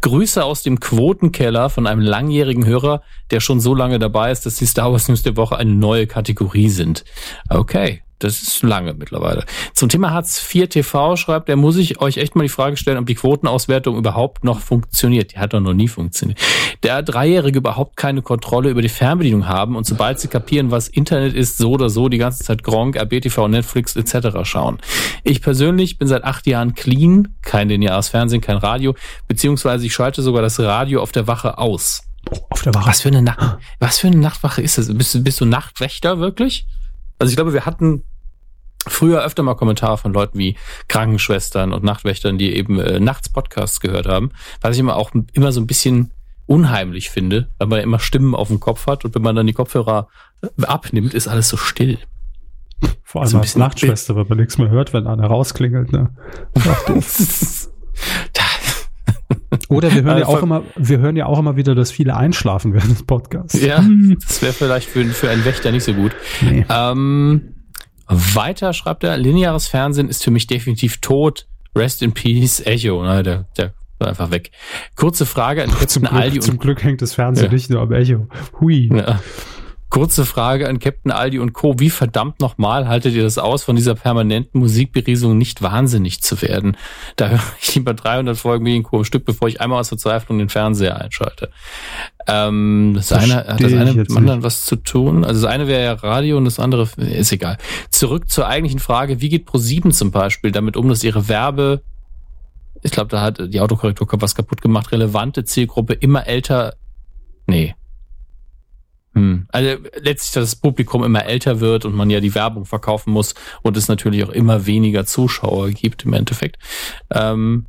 Grüße aus dem Quotenkeller von einem langjährigen Hörer, der schon so lange dabei ist, dass die Star Wars News der Woche eine neue Kategorie sind. Okay. Das ist lange mittlerweile. Zum Thema Hartz IV TV schreibt er, muss ich euch echt mal die Frage stellen, ob die Quotenauswertung überhaupt noch funktioniert. Die hat doch noch nie funktioniert. Der Dreijährige überhaupt keine Kontrolle über die Fernbedienung haben und sobald sie kapieren, was Internet ist, so oder so die ganze Zeit Gronk, RBTV, Netflix etc. schauen. Ich persönlich bin seit acht Jahren clean, kein lineares Fernsehen, kein Radio, beziehungsweise ich schalte sogar das Radio auf der Wache aus. Auf der Wache. Was für eine Nacht, was für eine Nachtwache ist das? Bist bist du Nachtwächter wirklich? Also ich glaube, wir hatten früher öfter mal Kommentare von Leuten wie Krankenschwestern und Nachtwächtern, die eben äh, nachts Podcasts gehört haben, was ich immer auch immer so ein bisschen unheimlich finde, weil man immer Stimmen auf dem Kopf hat und wenn man dann die Kopfhörer äh, abnimmt, ist alles so still. Vor allem so ein als Nachtschwester, weil man nichts mehr hört, wenn einer rausklingelt. Ne? Oder wir hören ja Also- auch immer, wir hören ja auch immer wieder, dass viele einschlafen während des Podcasts. ja, das wäre vielleicht für, für einen Wächter nicht so gut. Nee. Ähm, weiter schreibt er, lineares Fernsehen ist für mich definitiv tot. Rest in Peace, Echo. Na, der, der war einfach weg. Kurze Frage an Zum Aldi Glück, und zum Glück hängt das Fernsehen Ja. nicht nur am Echo. Hui. Ja. Kurze Frage an Captain Aldi und Co. Wie verdammt nochmal haltet ihr das aus, von dieser permanenten Musikberieselung nicht wahnsinnig zu werden? Da höre ich lieber 300 Folgen Medienco am Stück, bevor ich einmal aus Verzweiflung den Fernseher einschalte. Ähm, das eine, hat das eine mit dem anderen was zu tun? Also das eine wäre ja Radio und das andere ist egal. Zurück zur eigentlichen Frage, wie geht Pro7 zum Beispiel damit um, dass ihre Werbe ich glaube, da hat die Autokorrektur was kaputt gemacht. Relevante Zielgruppe immer älter. Nee. Hm. Also letztlich, dass das Publikum immer älter wird und man ja die Werbung verkaufen muss und es natürlich auch immer weniger Zuschauer gibt im Endeffekt. Ähm,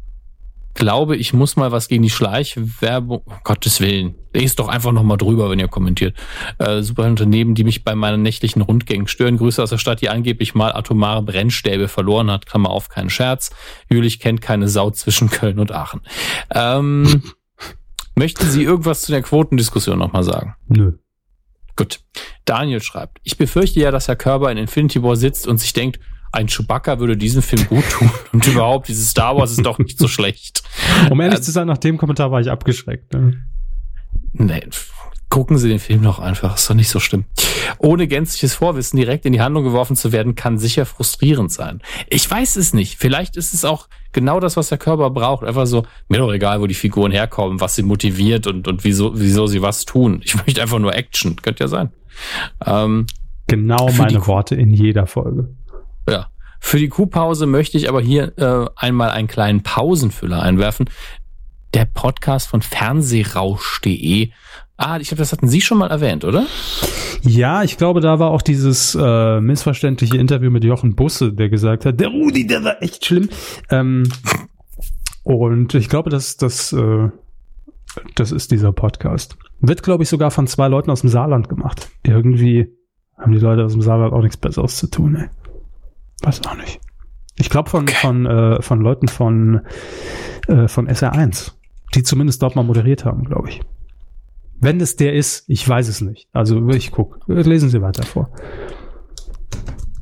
glaube, ich muss mal was gegen die Schleichwerbung. Um Gottes Willen. Lest doch einfach nochmal drüber, wenn ihr kommentiert. Äh, super Unternehmen, die mich bei meinen nächtlichen Rundgängen stören. Grüße aus der Stadt, die angeblich mal atomare Brennstäbe verloren hat. Klammer auf, kein Scherz. Jülich kennt keine Sau zwischen Köln und Aachen. Ähm, möchten Sie irgendwas zu der Quotendiskussion nochmal sagen? Nö. Gut. Daniel schreibt, ich befürchte ja, dass Herr Körber in Infinity War sitzt und sich denkt, ein Chewbacca würde diesen Film gut tun und überhaupt, dieses Star Wars ist doch nicht so schlecht. Um ehrlich Äh, zu sein, nach dem Kommentar war ich abgeschreckt. Ne? Nee, gucken Sie den Film doch einfach, ist doch nicht so schlimm. Ohne gänzliches Vorwissen direkt in die Handlung geworfen zu werden, kann sicher frustrierend sein. Ich weiß es nicht. Vielleicht ist es auch genau das, was der Körper braucht. Einfach so, mir doch egal, wo die Figuren herkommen, was sie motiviert und, und wieso, wieso sie was tun. Ich möchte einfach nur Action. Könnte ja sein. Ähm, Genau meine Worte in jeder Folge. Ja. Für die Kuhpause möchte ich aber hier äh, einmal einen kleinen Pausenfüller einwerfen. Der Podcast von Fernsehrausch.de. Ah, ich glaube, das hatten Sie schon mal erwähnt, oder? Ja, ich glaube, da war auch dieses äh, missverständliche Interview mit Jochen Busse, der gesagt hat, der Rudi, der war echt schlimm. Ähm, und ich glaube, dass das, äh, das ist dieser Podcast. Wird, glaube ich, sogar von zwei Leuten aus dem Saarland gemacht. Irgendwie haben die Leute aus dem Saarland auch nichts Besseres zu tun, ey. Weiß auch nicht. Ich glaube von, von, äh, von Leuten von, äh, von SR1, die zumindest dort mal moderiert haben, glaube ich. Wenn es der ist, ich weiß es nicht. Also ich guck. Lesen Sie weiter vor.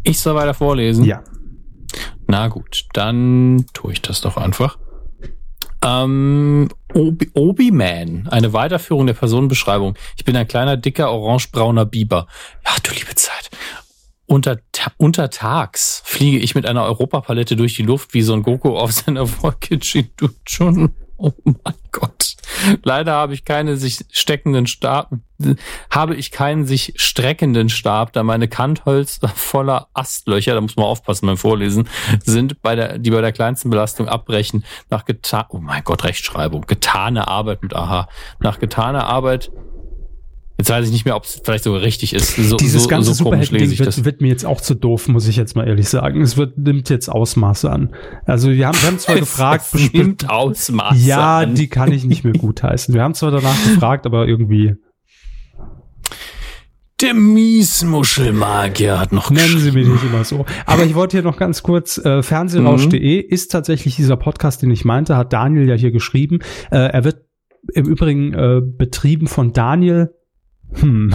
Ich soll weiter vorlesen. Ja. Na gut, dann tue ich das doch einfach. Ähm, Obi- Obi-Man, eine Weiterführung der Personenbeschreibung. Ich bin ein kleiner, dicker, orangebrauner Biber. Ja, du liebe Zeit. Unter, untertags fliege ich mit einer Europapalette durch die Luft wie so ein Goku auf seiner Wolke schon. Oh mein Gott. Leider habe ich keine sich steckenden Stab, habe ich keinen sich streckenden Stab, da meine Kantholz voller Astlöcher, da muss man aufpassen beim Vorlesen, sind bei der, die bei der kleinsten Belastung abbrechen. Nach getan, oh mein Gott, Rechtschreibung, getane Arbeit mit Aha. Nach getaner Arbeit, jetzt weiß ich nicht mehr, ob es vielleicht sogar richtig ist. So, Dieses so, ganze so komisch lese das. wird, wird mir jetzt auch zu doof, muss ich jetzt mal ehrlich sagen. Es wird, nimmt jetzt Ausmaße an. Also wir haben, wir haben zwar gefragt, es bestimmt, Ausmaße ja, an. die kann ich nicht mehr gutheißen. Wir haben zwar danach gefragt, aber irgendwie Der Miesmuschelmagier hat noch nennen Sie mich nicht immer so. Aber ich wollte hier noch ganz kurz, äh, Fernsehrausch.de ist tatsächlich dieser Podcast, den ich meinte, hat Daniel ja hier geschrieben. Äh, er wird im Übrigen äh, betrieben von Daniel hm,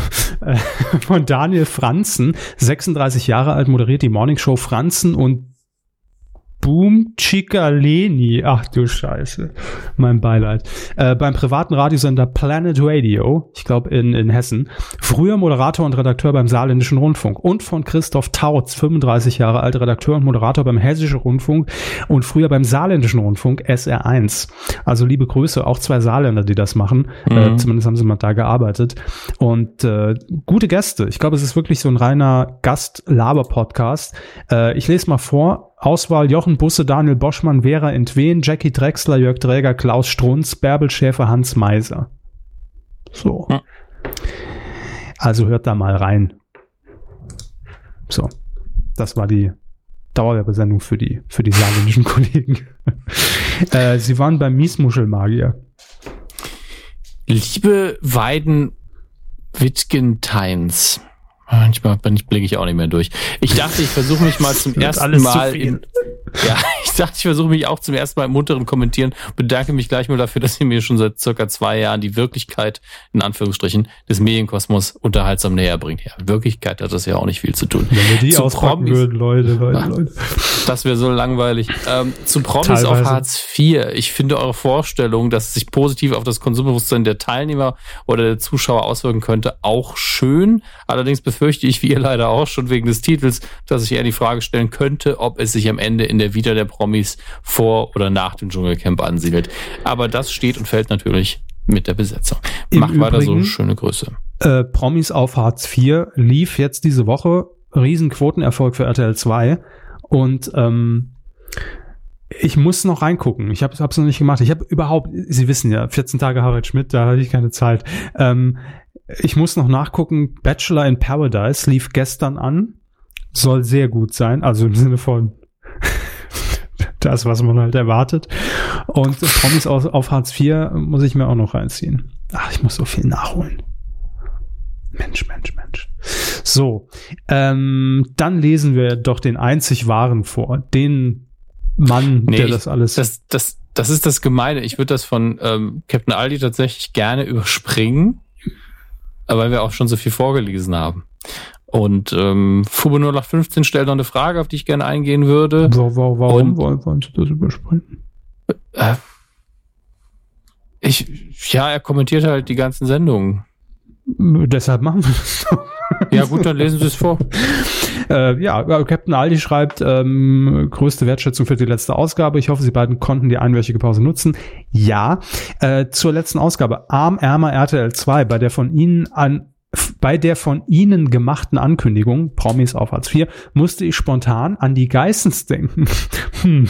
von Daniel Franzen, 36 Jahre alt, moderiert die Morningshow Franzen und Boom Cicaleni. Ach du Scheiße. Mein Beileid. Äh, beim privaten Radiosender Planet Radio, ich glaube in, in Hessen. Früher Moderator und Redakteur beim Saarländischen Rundfunk. Und von Christoph Tautz, 35 Jahre alt, Redakteur und Moderator beim Hessischen Rundfunk und früher beim Saarländischen Rundfunk SR1. Also liebe Grüße, auch zwei Saarländer, die das machen. Mhm. Äh, zumindest haben sie mal da gearbeitet. Und äh, gute Gäste. Ich glaube, es ist wirklich so ein reiner Gast-Laber-Podcast. Äh, ich lese mal vor. Auswahl Jochen Busse, Daniel Boschmann, Vera Entwen, Jackie Drexler, Jörg Träger, Klaus Strunz, Bärbel Schäfer, Hans Meiser. So. Hm. Also hört da mal rein. So. Das war die Dauerwerbesendung für die, für die saarländischen Kollegen. äh, sie waren beim Miesmuschelmagier. Liebe Weiden Wittgensteins. Manchmal blicke ich auch nicht mehr durch. Ich dachte, ich versuche mich mal zum ersten Mal in, ja, ich dachte, ich versuche mich auch zum ersten Mal im munteren Kommentieren. Bedanke mich gleich mal dafür, dass ihr mir schon seit circa zwei Jahren die Wirklichkeit, in Anführungsstrichen, des Medienkosmos unterhaltsam näher bringt. Ja, Wirklichkeit hat das ja auch nicht viel zu tun. Wenn wir die zu Promis, würden, Leute, Leute, ah, Leute. Das wäre so langweilig. Ähm, zu Promis Teilweise. auf Hartz IV. Ich finde eure Vorstellung, dass es sich positiv auf das Konsumbewusstsein der Teilnehmer oder der Zuschauer auswirken könnte, auch schön. Allerdings befürchte ich, wie ihr leider auch schon wegen des Titels, dass ich eher die Frage stellen könnte, ob es sich am Ende in der Vita der Promis vor oder nach dem Dschungelcamp ansiedelt. Aber das steht und fällt natürlich mit der Besetzung. Im Macht weiter so schöne Größe. Äh, Promis auf Hartz IV lief jetzt diese Woche. Riesenquotenerfolg für RTL 2. Und ähm, ich muss noch reingucken. Ich habe es noch nicht gemacht. Ich habe überhaupt, Sie wissen ja, 14 Tage Harald Schmidt, da hatte ich keine Zeit. Ähm, ich muss noch nachgucken. Bachelor in Paradise lief gestern an. Soll sehr gut sein. Also im Sinne von das, was man halt erwartet. Und Promis auf, auf Hartz IV muss ich mir auch noch reinziehen. Ach, ich muss so viel nachholen. Mensch, Mensch, Mensch. So, ähm, dann lesen wir doch den einzig wahren vor. Den Mann, nee, der das alles. Das, das, das ist das Gemeine. Ich würde das von ähm, Captain Aldi tatsächlich gerne überspringen, weil wir auch schon so viel vorgelesen haben. Und ähm, Fubo 0815 stellt noch eine Frage, auf die ich gerne eingehen würde. Warum, warum Und, wollen Sie das überspringen? Äh, ich, ja, er kommentiert halt die ganzen Sendungen. Deshalb machen wir das doch. Ja, gut, dann lesen Sie es vor. äh, ja, Captain Aldi schreibt, ähm, größte Wertschätzung für die letzte Ausgabe. Ich hoffe, Sie beiden konnten die einwöchige Pause nutzen. Ja, äh, zur letzten Ausgabe. Arm, Ärmer, RTL 2, bei der von Ihnen an bei der von Ihnen gemachten Ankündigung, Promis auf Hartz IV, musste ich spontan an die Geissens denken. hm,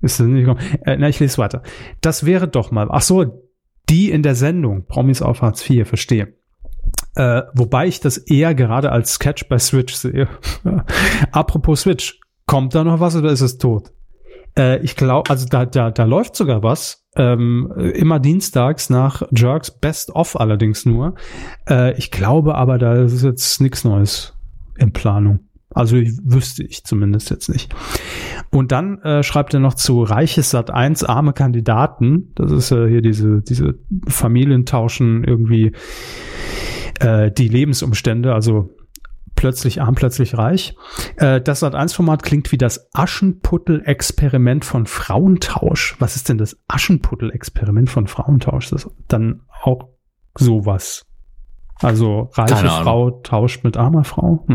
ist das nicht gekommen? Äh, na, ich lese weiter. Das wäre doch mal, ach so, die in der Sendung, Promis auf Hartz IV, verstehe. Äh, wobei ich das eher gerade als Sketch bei Switch sehe. Apropos Switch, kommt da noch was oder ist es tot? Äh, ich glaube, also da, da, da läuft sogar was. Ähm, immer dienstags nach Jerks Best of allerdings nur. Äh, ich glaube aber, da ist jetzt nichts Neues in Planung. Also ich, wüsste ich zumindest jetzt nicht. Und dann äh, schreibt er noch zu Reiches Sat 1 arme Kandidaten. Das ist äh, hier diese, diese Familientauschen irgendwie äh, die Lebensumstände, also plötzlich arm, plötzlich reich. Äh, das Sat1-Format klingt wie das Aschenputtel-Experiment von Frauentausch. Was ist denn das Aschenputtel-Experiment von Frauentausch? Das ist dann auch sowas. Also reiche Frau tauscht mit armer Frau.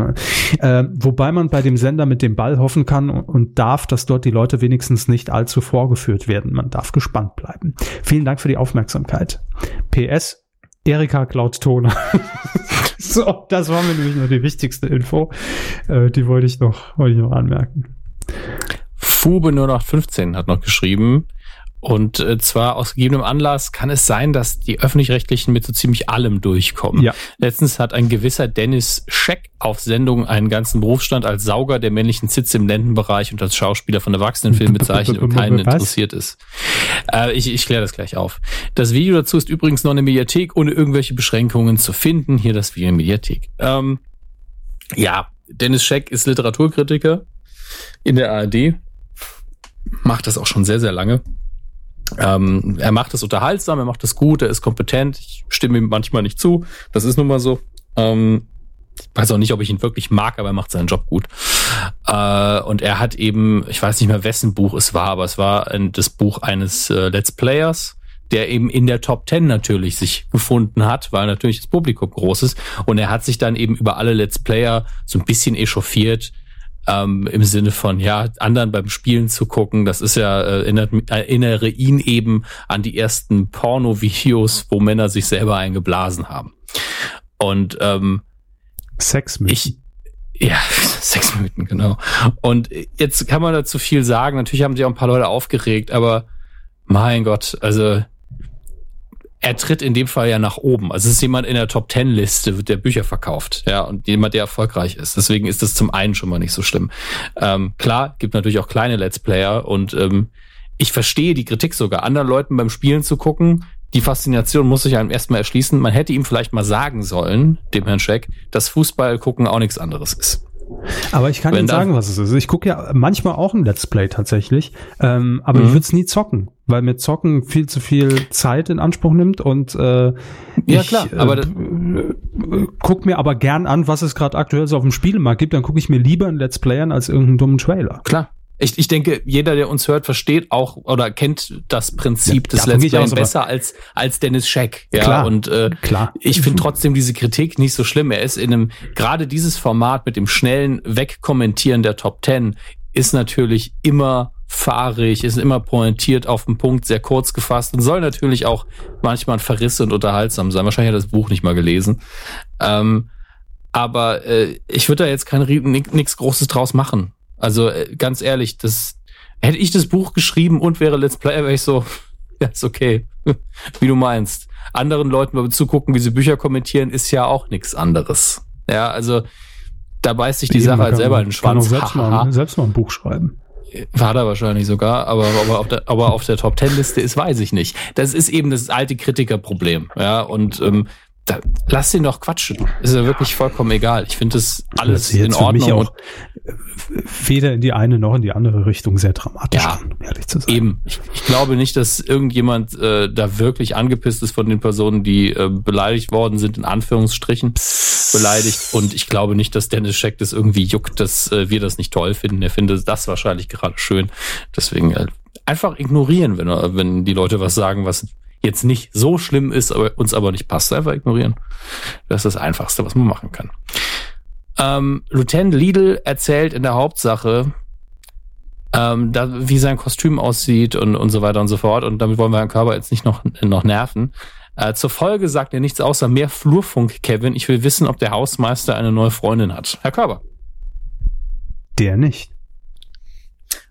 Äh, wobei man bei dem Sender mit dem Ball hoffen kann und darf, dass dort die Leute wenigstens nicht allzu vorgeführt werden. Man darf gespannt bleiben. Vielen Dank für die Aufmerksamkeit. PS, Erika klaut Toner. so, das war mir nämlich nur die wichtigste Info. Äh, die wollte ich noch, wollte ich noch anmerken. Fube 0815 hat noch geschrieben, und äh, zwar aus gegebenem Anlass kann es sein, dass die öffentlich-rechtlichen mit so ziemlich allem durchkommen. Ja. Letztens hat ein gewisser Dennis Scheck auf Sendung einen ganzen Berufsstand als Sauger der männlichen Zitze im Lendenbereich und als Schauspieler von Erwachsenenfilmen bezeichnet und keinen interessiert ist. Äh, ich ich kläre das gleich auf. Das Video dazu ist übrigens noch in der Mediathek ohne irgendwelche Beschränkungen zu finden. Hier das Video in der Mediathek. Ähm, ja, Dennis Scheck ist Literaturkritiker in der ARD. Macht das auch schon sehr, sehr lange ähm, er macht es unterhaltsam, er macht es gut, er ist kompetent. Ich stimme ihm manchmal nicht zu. Das ist nun mal so. Ähm, ich weiß auch nicht, ob ich ihn wirklich mag, aber er macht seinen Job gut. Äh, und er hat eben, ich weiß nicht mehr, wessen Buch es war, aber es war ein, das Buch eines äh, Let's Players, der eben in der Top Ten natürlich sich gefunden hat, weil natürlich das Publikum groß ist. Und er hat sich dann eben über alle Let's Player so ein bisschen echauffiert, ähm, im Sinne von, ja, anderen beim Spielen zu gucken. Das ist ja, äh, erinnert, erinnere ihn eben an die ersten Porno-Videos, wo Männer sich selber eingeblasen haben. Und ähm, Sexmythen. Ich, ja, Sexmythen, genau. Und jetzt kann man dazu viel sagen. Natürlich haben sich auch ein paar Leute aufgeregt, aber mein Gott, also er tritt in dem Fall ja nach oben. Also es ist jemand in der Top Ten Liste, der Bücher verkauft, ja, und jemand, der erfolgreich ist. Deswegen ist das zum einen schon mal nicht so schlimm. Ähm, klar, gibt natürlich auch kleine Let's Player und ähm, ich verstehe die Kritik sogar, anderen Leuten beim Spielen zu gucken. Die Faszination muss sich einem erstmal erschließen. Man hätte ihm vielleicht mal sagen sollen, dem Herrn Scheck, dass Fußball gucken auch nichts anderes ist. Aber ich kann Wenn Ihnen sagen, was es ist. Ich gucke ja manchmal auch ein Let's Play tatsächlich, ähm, aber mhm. ich würde es nie zocken, weil mir Zocken viel zu viel Zeit in Anspruch nimmt und äh, ja ich, klar, aber äh, guck mir aber gern an, was es gerade aktuell so auf dem Spielmarkt gibt. Dann gucke ich mir lieber ein Let's Play an als irgendeinen dummen Trailer. Klar, ich, ich denke, jeder, der uns hört, versteht auch oder kennt das Prinzip ja, des Let's Play besser als, als Dennis Scheck. Ja, klar, und äh, klar. ich finde trotzdem diese Kritik nicht so schlimm. Er ist in einem, gerade dieses Format mit dem schnellen Wegkommentieren der Top Ten ist natürlich immer fahrig, ist immer pointiert auf den Punkt, sehr kurz gefasst und soll natürlich auch manchmal ein Verriss und unterhaltsam sein. Wahrscheinlich hat er das Buch nicht mal gelesen. Ähm, aber äh, ich würde da jetzt kein nichts Großes draus machen. Also äh, ganz ehrlich, das hätte ich das Buch geschrieben und wäre Let's Player, wäre ich so, ja, ist okay, wie du meinst. Anderen Leuten mal zugucken, wie sie Bücher kommentieren, ist ja auch nichts anderes. Ja, also da beißt sich die Eben, Sache halt selber in den Schwanz. Kann auch selbst, mal, selbst mal ein Buch schreiben. War da wahrscheinlich sogar, aber, aber, auf der, aber auf der Top Ten Liste ist, weiß ich nicht. Das ist eben das alte Kritikerproblem. Ja, und ähm, da, lass ihn doch quatschen. Ist ja wirklich vollkommen egal. Ich finde das alles in Ordnung. Auch weder in die eine noch in die andere Richtung sehr dramatisch ja, an, ehrlich zu sein. Eben. Ich, ich, glaube nicht, dass irgendjemand äh, da wirklich angepisst ist von den Personen, die äh, beleidigt worden sind, in Anführungsstrichen beleidigt. Und ich glaube nicht, dass Dennis Scheck das irgendwie juckt, dass äh, wir das nicht toll finden. Er findet das wahrscheinlich gerade schön. Deswegen äh, einfach ignorieren, wenn, wenn die Leute was sagen, was jetzt nicht so schlimm ist, aber uns aber nicht passt, einfach ignorieren. Das ist das Einfachste, was man machen kann. Ähm, Lieutenant Lidl erzählt in der Hauptsache, ähm, da, wie sein Kostüm aussieht und, und so weiter und so fort. Und damit wollen wir Herrn Körber jetzt nicht noch, noch nerven. Äh, zur Folge sagt er nichts außer mehr Flurfunk, Kevin. Ich will wissen, ob der Hausmeister eine neue Freundin hat. Herr Körber. Der nicht.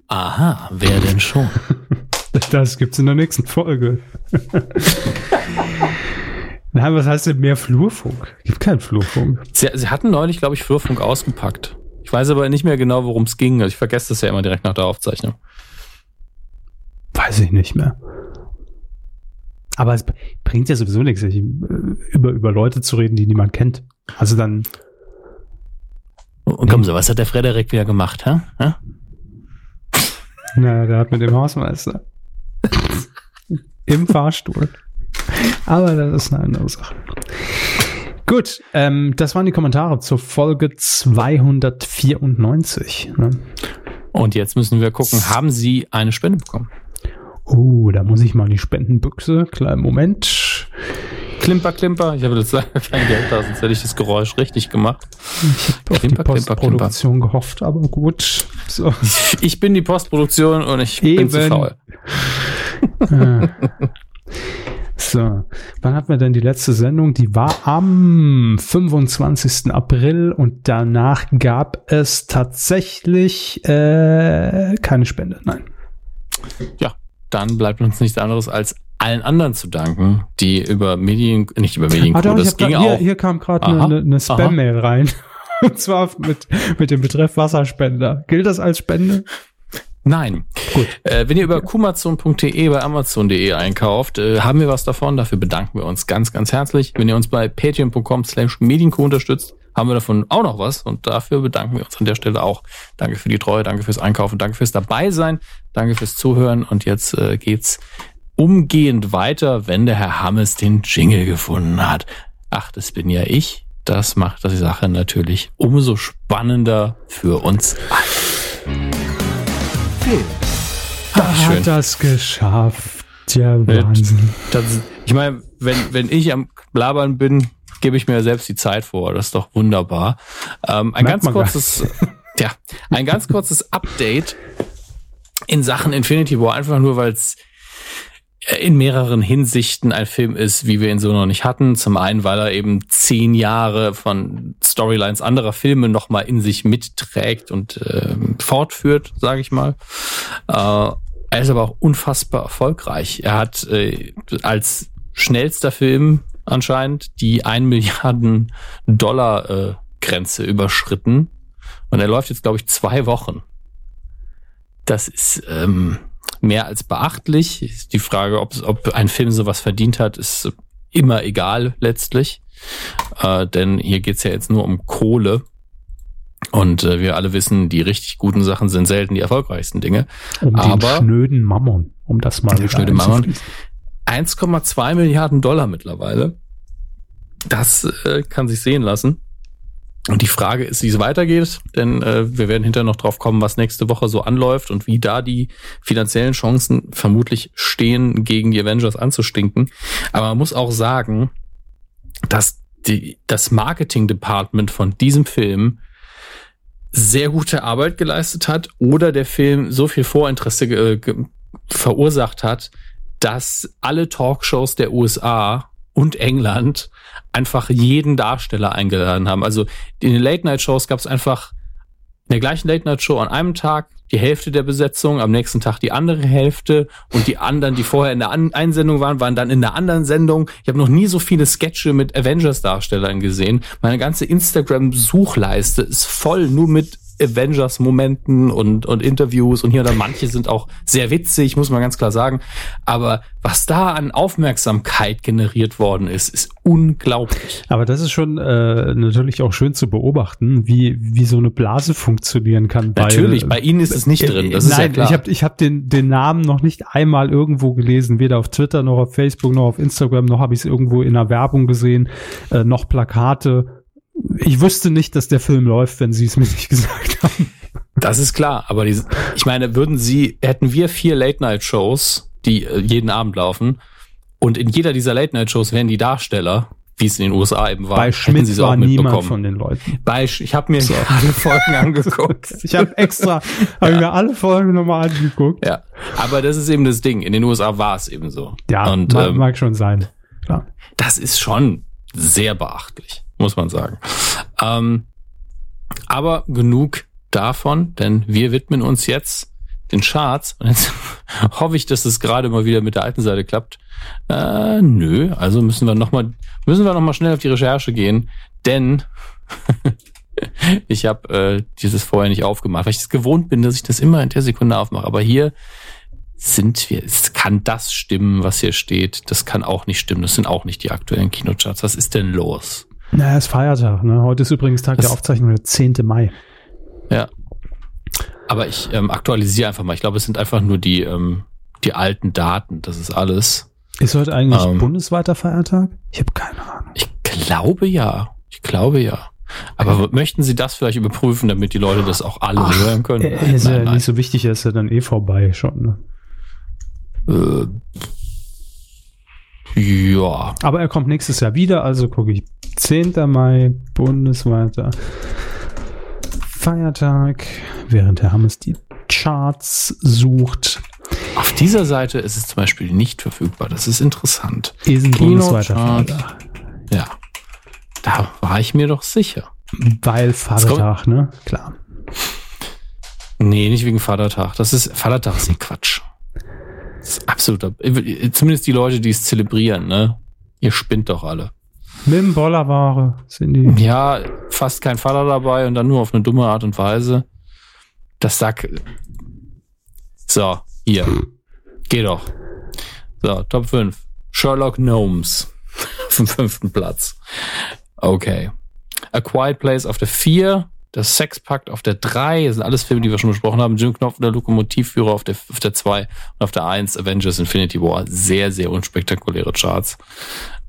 Aha, wer denn schon? Das gibt's in der nächsten Folge. Nein, was heißt denn mehr Flurfunk? Gibt keinen Flurfunk. Sie, sie hatten neulich, glaube ich, Flurfunk ausgepackt. Ich weiß aber nicht mehr genau, worum es ging. Also ich vergesse das ja immer direkt nach der Aufzeichnung. Weiß ich nicht mehr. Aber es bringt ja sowieso nichts, äh, über, über Leute zu reden, die niemand kennt. Also dann. Und kommen Sie, was hat der Frederik wieder gemacht, hä? Ha? Na, der hat mit dem Hausmeister. Im Fahrstuhl. Aber das ist eine andere Sache. Gut, ähm, das waren die Kommentare zur Folge 294. Ne? Und jetzt müssen wir gucken, haben Sie eine Spende bekommen? Oh, da muss ich mal in die Spendenbüchse. Kleinen Moment. Klimper, Klimper. Ich habe jetzt kein Geld da, sonst hätte ich das Geräusch richtig gemacht. Ich habe auf die Postproduktion Klimper. gehofft, aber gut. So. Ich bin die Postproduktion und ich Eben. bin zu faul. Ah. So, wann hatten wir denn die letzte Sendung? Die war am 25. April und danach gab es tatsächlich äh, keine Spende. Nein. Ja, dann bleibt uns nichts anderes als allen anderen zu danken, die über Medien, nicht über Medien, ah, das ging grad, auch. Hier, hier kam gerade eine, eine Spam-Mail rein. Und zwar mit, mit dem Betreff Wasserspender. Gilt das als Spende? Nein. Gut. Äh, wenn ihr über kumazon.de bei amazon.de einkauft, äh, haben wir was davon. Dafür bedanken wir uns ganz, ganz herzlich. Wenn ihr uns bei patreon.com slash medienco unterstützt, haben wir davon auch noch was und dafür bedanken wir uns an der Stelle auch. Danke für die Treue, danke fürs Einkaufen, danke fürs Dabeisein, danke fürs Zuhören und jetzt äh, geht's umgehend weiter, wenn der Herr Hammes den Jingle gefunden hat. Ach, das bin ja ich das macht die Sache natürlich umso spannender für uns alle. Da schön. hat das geschafft. Ja, Wahnsinn. Das, ich meine, wenn, wenn ich am Labern bin, gebe ich mir selbst die Zeit vor. Das ist doch wunderbar. Ähm, ein Merkt ganz kurzes, ja, ein ganz kurzes Update in Sachen Infinity War, einfach nur, weil es in mehreren Hinsichten ein Film ist, wie wir ihn so noch nicht hatten. Zum einen, weil er eben zehn Jahre von Storylines anderer Filme nochmal in sich mitträgt und ähm, fortführt, sage ich mal. Äh, er ist aber auch unfassbar erfolgreich. Er hat äh, als schnellster Film anscheinend die 1 Milliarden Dollar äh, Grenze überschritten. Und er läuft jetzt, glaube ich, zwei Wochen. Das ist ähm, mehr als beachtlich. Die Frage, ob, ob ein Film sowas verdient hat, ist immer egal letztlich. Äh, denn hier geht's ja jetzt nur um Kohle. Und äh, wir alle wissen, die richtig guten Sachen sind selten die erfolgreichsten Dinge. Um Aber- den schnöden Mammon, um das mal wieder schnöde Mammon. einzufließen. 1,2 Milliarden Dollar mittlerweile. Das äh, kann sich sehen lassen. Und die Frage ist, wie es weitergeht, denn äh, wir werden hinterher noch drauf kommen, was nächste Woche so anläuft und wie da die finanziellen Chancen vermutlich stehen, gegen die Avengers anzustinken. Aber man muss auch sagen, dass die, das Marketing-Department von diesem Film sehr gute Arbeit geleistet hat oder der Film so viel Vorinteresse verursacht hat, dass alle Talkshows der USA und England einfach jeden Darsteller eingeladen haben. Also in den Late-Night-Shows gab es einfach in der gleichen Late-Night-Show an einem Tag die Hälfte der Besetzung, am nächsten Tag die andere Hälfte und die anderen, die vorher in der an Einsendung waren, waren dann in der anderen Sendung. Ich habe noch nie so viele Sketche mit Avengers-Darstellern gesehen. Meine ganze Instagram-Suchleiste ist voll nur mit Avengers-Momenten und, und Interviews und hier und da. Manche sind auch sehr witzig, muss man ganz klar sagen. Aber was da an Aufmerksamkeit generiert worden ist, ist unglaublich. Aber das ist schon äh, natürlich auch schön zu beobachten, wie, wie so eine Blase funktionieren kann. Weil, Natürlich, bei Ihnen ist es nicht drin. Das ist Nein, ja klar. ich habe ich hab den, den Namen noch nicht einmal irgendwo gelesen, weder auf Twitter noch auf Facebook noch auf Instagram, noch habe ich es irgendwo in einer Werbung gesehen, äh, noch Plakate. Ich wüsste nicht, dass der Film läuft, wenn Sie es mir nicht gesagt haben. Das ist klar, aber die, ich meine, würden Sie, hätten wir vier Late-Night-Shows, die äh, jeden Abend laufen, und in jeder dieser Late-Night-Shows wären die Darsteller, wie es in den USA eben war, Bei Schmidt war auch niemand von den Leuten. Bei, ich habe mir alle Folgen angeguckt. Ich habe extra, habe ich mir alle Folgen nochmal angeguckt. Ja, aber das ist eben das Ding. In den USA war es eben so. Ja, und mag, ähm, mag schon sein. Klar. das ist schon sehr beachtlich, muss man sagen. Ähm, aber genug davon, denn wir widmen uns jetzt den Charts. Und jetzt hoffe ich, dass es gerade mal wieder mit der alten Seite klappt. Äh, nö, also müssen wir noch mal müssen wir noch mal schnell auf die Recherche gehen, denn ich habe äh, dieses vorher nicht aufgemacht, weil ich es gewohnt bin, dass ich das immer in der Sekunde aufmache. Aber hier sind wir, es kann das stimmen, was hier steht. Das kann auch nicht stimmen. Das sind auch nicht die aktuellen Kinocharts. Was ist denn los? Naja, ist Feiertag, ne? Heute ist übrigens Tag Das- der Aufzeichnung, der 10. Mai. Ja. Aber ich ähm, aktualisiere einfach mal. Ich glaube, es sind einfach nur die, ähm, die alten Daten. Das ist alles. Ist heute eigentlich Ähm. bundesweiter Feiertag? Ich habe keine Ahnung. Ich glaube ja. Ich glaube ja. Aber möchten Sie das vielleicht überprüfen, damit die Leute das auch alle hören können? Äh, ist ja nicht so wichtig, er ist ja dann eh vorbei schon. Ne? Äh, ja. Aber er kommt nächstes Jahr wieder, also gucke ich. 10. Mai, bundesweiter Feiertag, während Herr Hammes die Charts sucht. Auf dieser Seite ist es zum Beispiel nicht verfügbar. Das ist interessant. Kinocharts. Feiertag. Ja. Da war ich mir doch sicher. Weil Vatertag, ne? Klar. Nee, nicht wegen Vatertag. Das ist, Vatertag ist ein Quatsch. Das ist absoluter, zumindest die Leute, die es zelebrieren, ne? Ihr spinnt doch alle. Mit dem Bollerware sind die. Ja, fast kein Vater dabei und dann nur auf eine dumme Art und Weise. Das sagt. So, hier. Geh doch. So, Top 5. Sherlock Gnomes. dem fünften Platz. Okay. A Quiet Place auf der 4. Das Sexpakt auf der 3. Das sind alles Filme, die wir schon besprochen haben. Jim Knopf, der Lokomotivführer auf der, auf der 2. Und auf der 1 Avengers Infinity War. Sehr, sehr unspektakuläre Charts.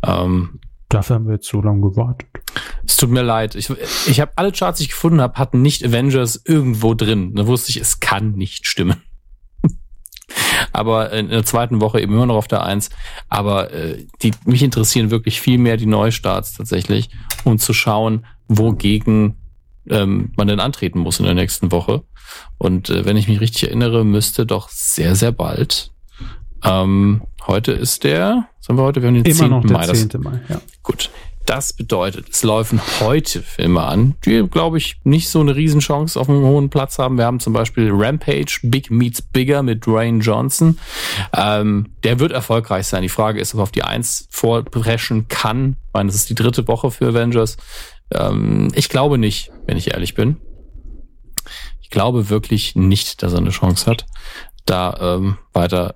Ähm, Dafür haben wir jetzt so lange gewartet. Es tut mir leid. Ich, ich habe alle Charts, die ich gefunden habe, hatten nicht Avengers irgendwo drin. Da wusste ich, es kann nicht stimmen. Aber in der zweiten Woche eben immer noch auf der Eins. Aber äh, die, mich interessieren wirklich viel mehr die Neustarts tatsächlich, um zu schauen, wogegen ähm, man denn antreten muss in der nächsten Woche. Und äh, wenn ich mich richtig erinnere, müsste doch sehr, sehr bald. Ähm, heute ist der, sagen wir heute, wir haben den Immer 10. noch der Mai. Das- 10. Mai, ja. Gut. Das bedeutet, es laufen heute Filme an, die, glaube ich, nicht so eine Riesenchance auf einem hohen Platz haben. Wir haben zum Beispiel Rampage, Big Meets Bigger mit Dwayne Johnson. Ähm, der wird erfolgreich sein. Die Frage ist, ob er auf die Eins vorpreschen kann. Ich meine, das ist die dritte Woche für Avengers. Ähm, ich glaube nicht, wenn ich ehrlich bin. Ich glaube wirklich nicht, dass er eine Chance hat, da ähm, weiter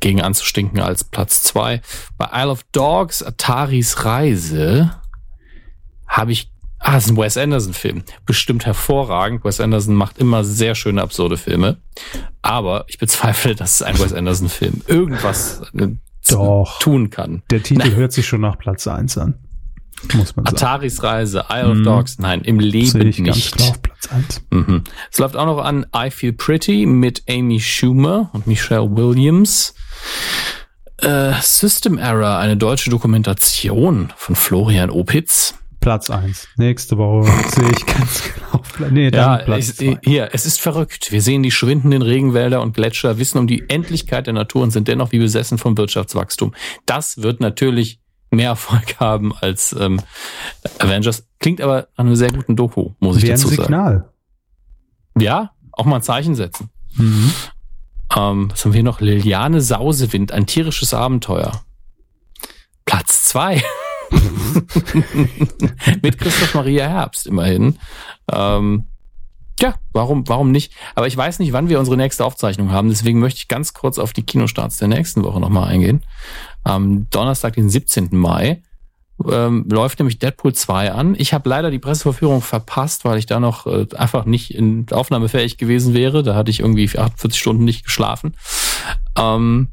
gegen anzustinken als Platz zwei. Bei Isle of Dogs, Ataris Reise, habe ich, ah, ist ein Wes Anderson-Film. Bestimmt hervorragend. Wes Anderson macht immer sehr schöne, absurde Filme. Aber ich bezweifle, dass ein Wes Anderson-Film irgendwas äh, Doch. tun kann. Der Titel hört sich schon nach Platz 1 an. Muss man sagen. Ataris Reise, Isle of Mhm. Dogs, nein, im Leben Sehe ich ganz nicht. klar auf Platz 1. Mhm. Es läuft auch noch an I Feel Pretty mit Amy Schumer und Michelle Williams. Äh, System Error, eine deutsche Dokumentation von Florian Opitz. Platz 1. Nächste Woche sehe ich ganz genau. Nee, dann Ja, Platz ich, 2. hier, es ist verrückt. Wir sehen die schwindenden Regenwälder und Gletscher, wissen um die Endlichkeit der Natur und sind dennoch wie besessen vom Wirtschaftswachstum. Das wird natürlich mehr Erfolg haben als ähm, Avengers. Klingt aber an einem sehr guten Doku, muss ich Wäre ein dazu sagen. Signal. Ja, auch mal ein Zeichen setzen. Mhm. Ähm, was haben wir noch? Liliane Sausewind, ein tierisches Abenteuer. Platz zwei Mit Christoph Maria Herbst immerhin. Ähm, ja, warum, warum nicht? Aber ich weiß nicht, wann wir unsere nächste Aufzeichnung haben. Deswegen möchte ich ganz kurz auf die Kinostarts der nächsten Woche nochmal eingehen. Am Donnerstag, den 17. Mai, ähm, läuft nämlich Deadpool 2 an. Ich habe leider die Presseverführung verpasst, weil ich da noch äh, einfach nicht in aufnahmefähig gewesen wäre. Da hatte ich irgendwie 48 Stunden nicht geschlafen. Ähm,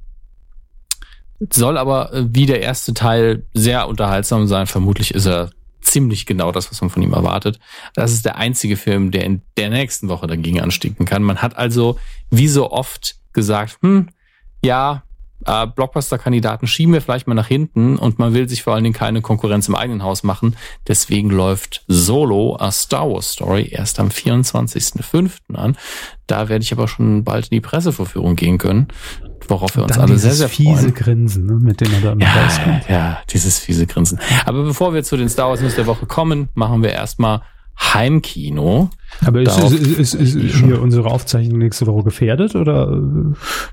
soll aber äh, wie der erste Teil sehr unterhaltsam sein. Vermutlich ist er ziemlich genau das, was man von ihm erwartet. Das ist der einzige Film, der in der nächsten Woche dagegen anstinken kann. Man hat also wie so oft gesagt, hm, ja, äh, Blockbuster-Kandidaten schieben wir vielleicht mal nach hinten und man will sich vor allen Dingen keine Konkurrenz im eigenen Haus machen. Deswegen läuft Solo, a Star Wars Story, erst am 24.05. an. Da werde ich aber schon bald in die Pressevorführung gehen können, worauf wir uns alle sehr, dieses sehr fiese freuen. Grinsen, ne, mit dem er da immer Ja, rauskommt. ja, dieses fiese Grinsen. Aber bevor wir zu den Star Wars News der Woche kommen, machen wir erstmal Heimkino. Aber ist, ist, ist, ist, ist hier unsere Aufzeichnung nächste Woche gefährdet oder?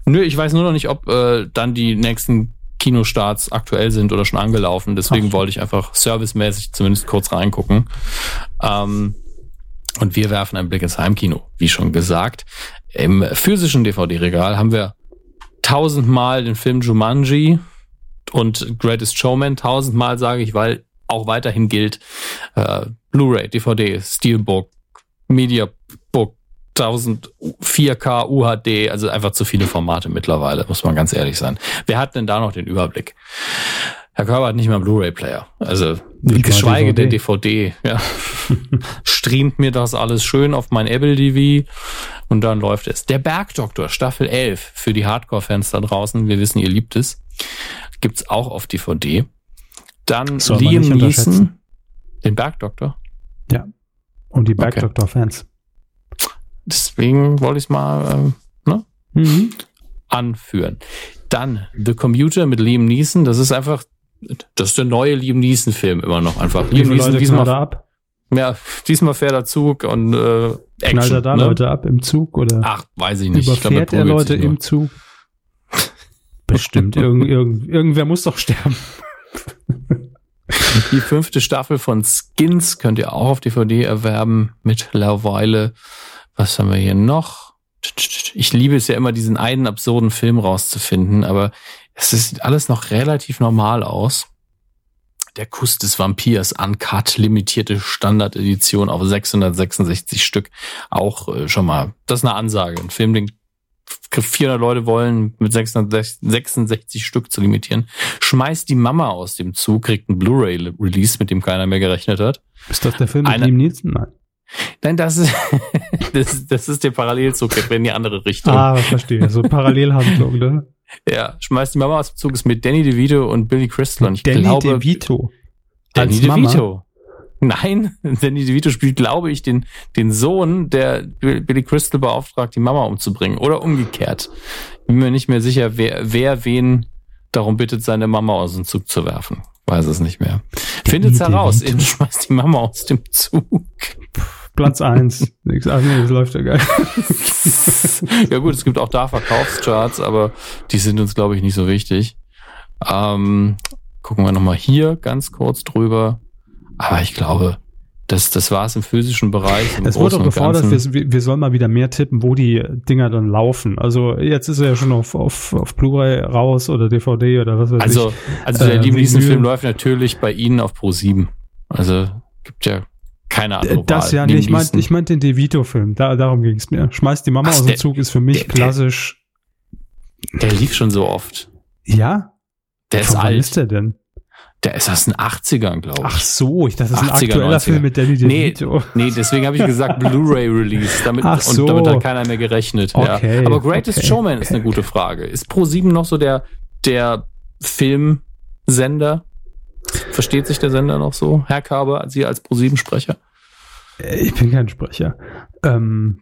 Nö, ich weiß nur noch nicht, ob äh, dann die nächsten Kinostarts aktuell sind oder schon angelaufen. Deswegen Ach wollte ich einfach servicemäßig zumindest kurz reingucken. Ähm, und wir werfen einen Blick ins Heimkino, wie schon gesagt. Im physischen DVD-Regal haben wir tausendmal den Film Jumanji und Greatest Showman. Tausendmal sage ich, weil auch weiterhin gilt äh, Blu-ray, DVD, Steelbook, Mediabook, 1000 4K, UHD, also einfach zu viele Formate mittlerweile, muss man ganz ehrlich sein. Wer hat denn da noch den Überblick? Herr Körber hat nicht mal einen Blu-ray-Player. Also mal geschweige DVD. denn DVD. Ja. Streamt mir das alles schön auf mein Apple TV und dann läuft es. Der Bergdoktor, Staffel 11, für die Hardcore-Fans da draußen, wir wissen, ihr liebt es, gibt's auch auf DVD. Dann Soll Liam. Neeson, den Bergdoktor. Und die Okay. Bergdoktor-Fans. Deswegen wollte ich es mal ähm, ne, Mhm. anführen. Dann The Commuter mit Liam Neeson. Das ist einfach, das ist der neue Liam Neeson-Film immer noch einfach. Liam viele Neeson Leute diesmal, ab? ja, diesmal fährt er Zug und äh, Action. Knallt er da ne? Leute ab im Zug oder Ach, weiß ich nicht. Ich glaub, überfährt er Leute im Zug? Bestimmt. Irgend, irgend, irgendwer muss doch sterben. Die fünfte Staffel von Skins könnt ihr auch auf DVD erwerben mittlerweile. Was haben wir hier noch? Ich liebe es ja immer, diesen einen absurden Film rauszufinden, aber es sieht alles noch relativ normal aus. Der Kuss des Vampirs, Uncut, limitierte Standardedition auf 666 Stück. Auch äh, schon mal, das ist eine Ansage. Ein Film, den 400 Leute wollen mit 666 Stück zu limitieren. Schmeißt die Mama aus dem Zug, kriegt ein Blu-ray-Release, mit dem keiner mehr gerechnet hat. Ist das der Film mit Eine- Liam Neeson? Nein. Nein, das ist, das, das ist der Parallelzug, der in die andere Richtung. Ah, verstehe. So Parallelhandlung, ne? Ja, schmeißt die Mama aus dem Zug, ist mit Danny DeVito und Billy Crystal. Ich Danny glaube, DeVito. Danny? DeVito. Nein, Danny DeVito spielt, glaube ich, den, den Sohn, der Bill- Billy Crystal beauftragt, die Mama umzubringen. Oder umgekehrt. Bin mir nicht mehr sicher, wer, wer wen darum bittet, seine Mama aus dem Zug zu werfen. Weiß es nicht mehr. Findet's heraus. Eben schmeißt die Mama aus dem Zug. Platz eins. Nix. Ach nee, das läuft ja geil. ja gut, es gibt auch da Verkaufscharts, aber die sind uns, glaube ich, nicht so wichtig. Ähm, gucken wir nochmal hier ganz kurz drüber. Aber ich glaube, das, das war es im physischen Bereich. Im Es wurde und gefordert, wir, wir sollen mal wieder mehr tippen, wo die Dinger dann laufen. Also jetzt ist er ja schon auf, auf, auf Blu-ray raus oder DVD oder was weiß Also, ich. also der äh, Liam Neeson Film Vinyl. läuft natürlich bei Ihnen auf Pro 7. Also gibt ja keine andere Äh, Das ja, nee, ich meinte ich meint den DeVito-Film. Da, darum ging es mir. Schmeißt die Mama Ach, aus dem der- Zug ist für mich der- der- klassisch. der lief schon so oft. Ja? Der ist Von wann alt. ist der denn? Der ist aus den 80ern, glaube ich. Ach so, ich dachte, das ist ein 80er, aktueller 90er. Film mit Danny Nee, DeVito. Nee, deswegen habe ich gesagt Blu-ray-Release. Damit, Ach Und so. damit hat keiner mehr gerechnet. Okay, ja. Aber Greatest okay. Showman ist eine gute Frage. Ist Pro7 noch so der, der Filmsender? Versteht sich der Sender noch so? Herr Kaber, Sie als Pro7-Sprecher? Äh, Ich bin kein Sprecher. Ähm,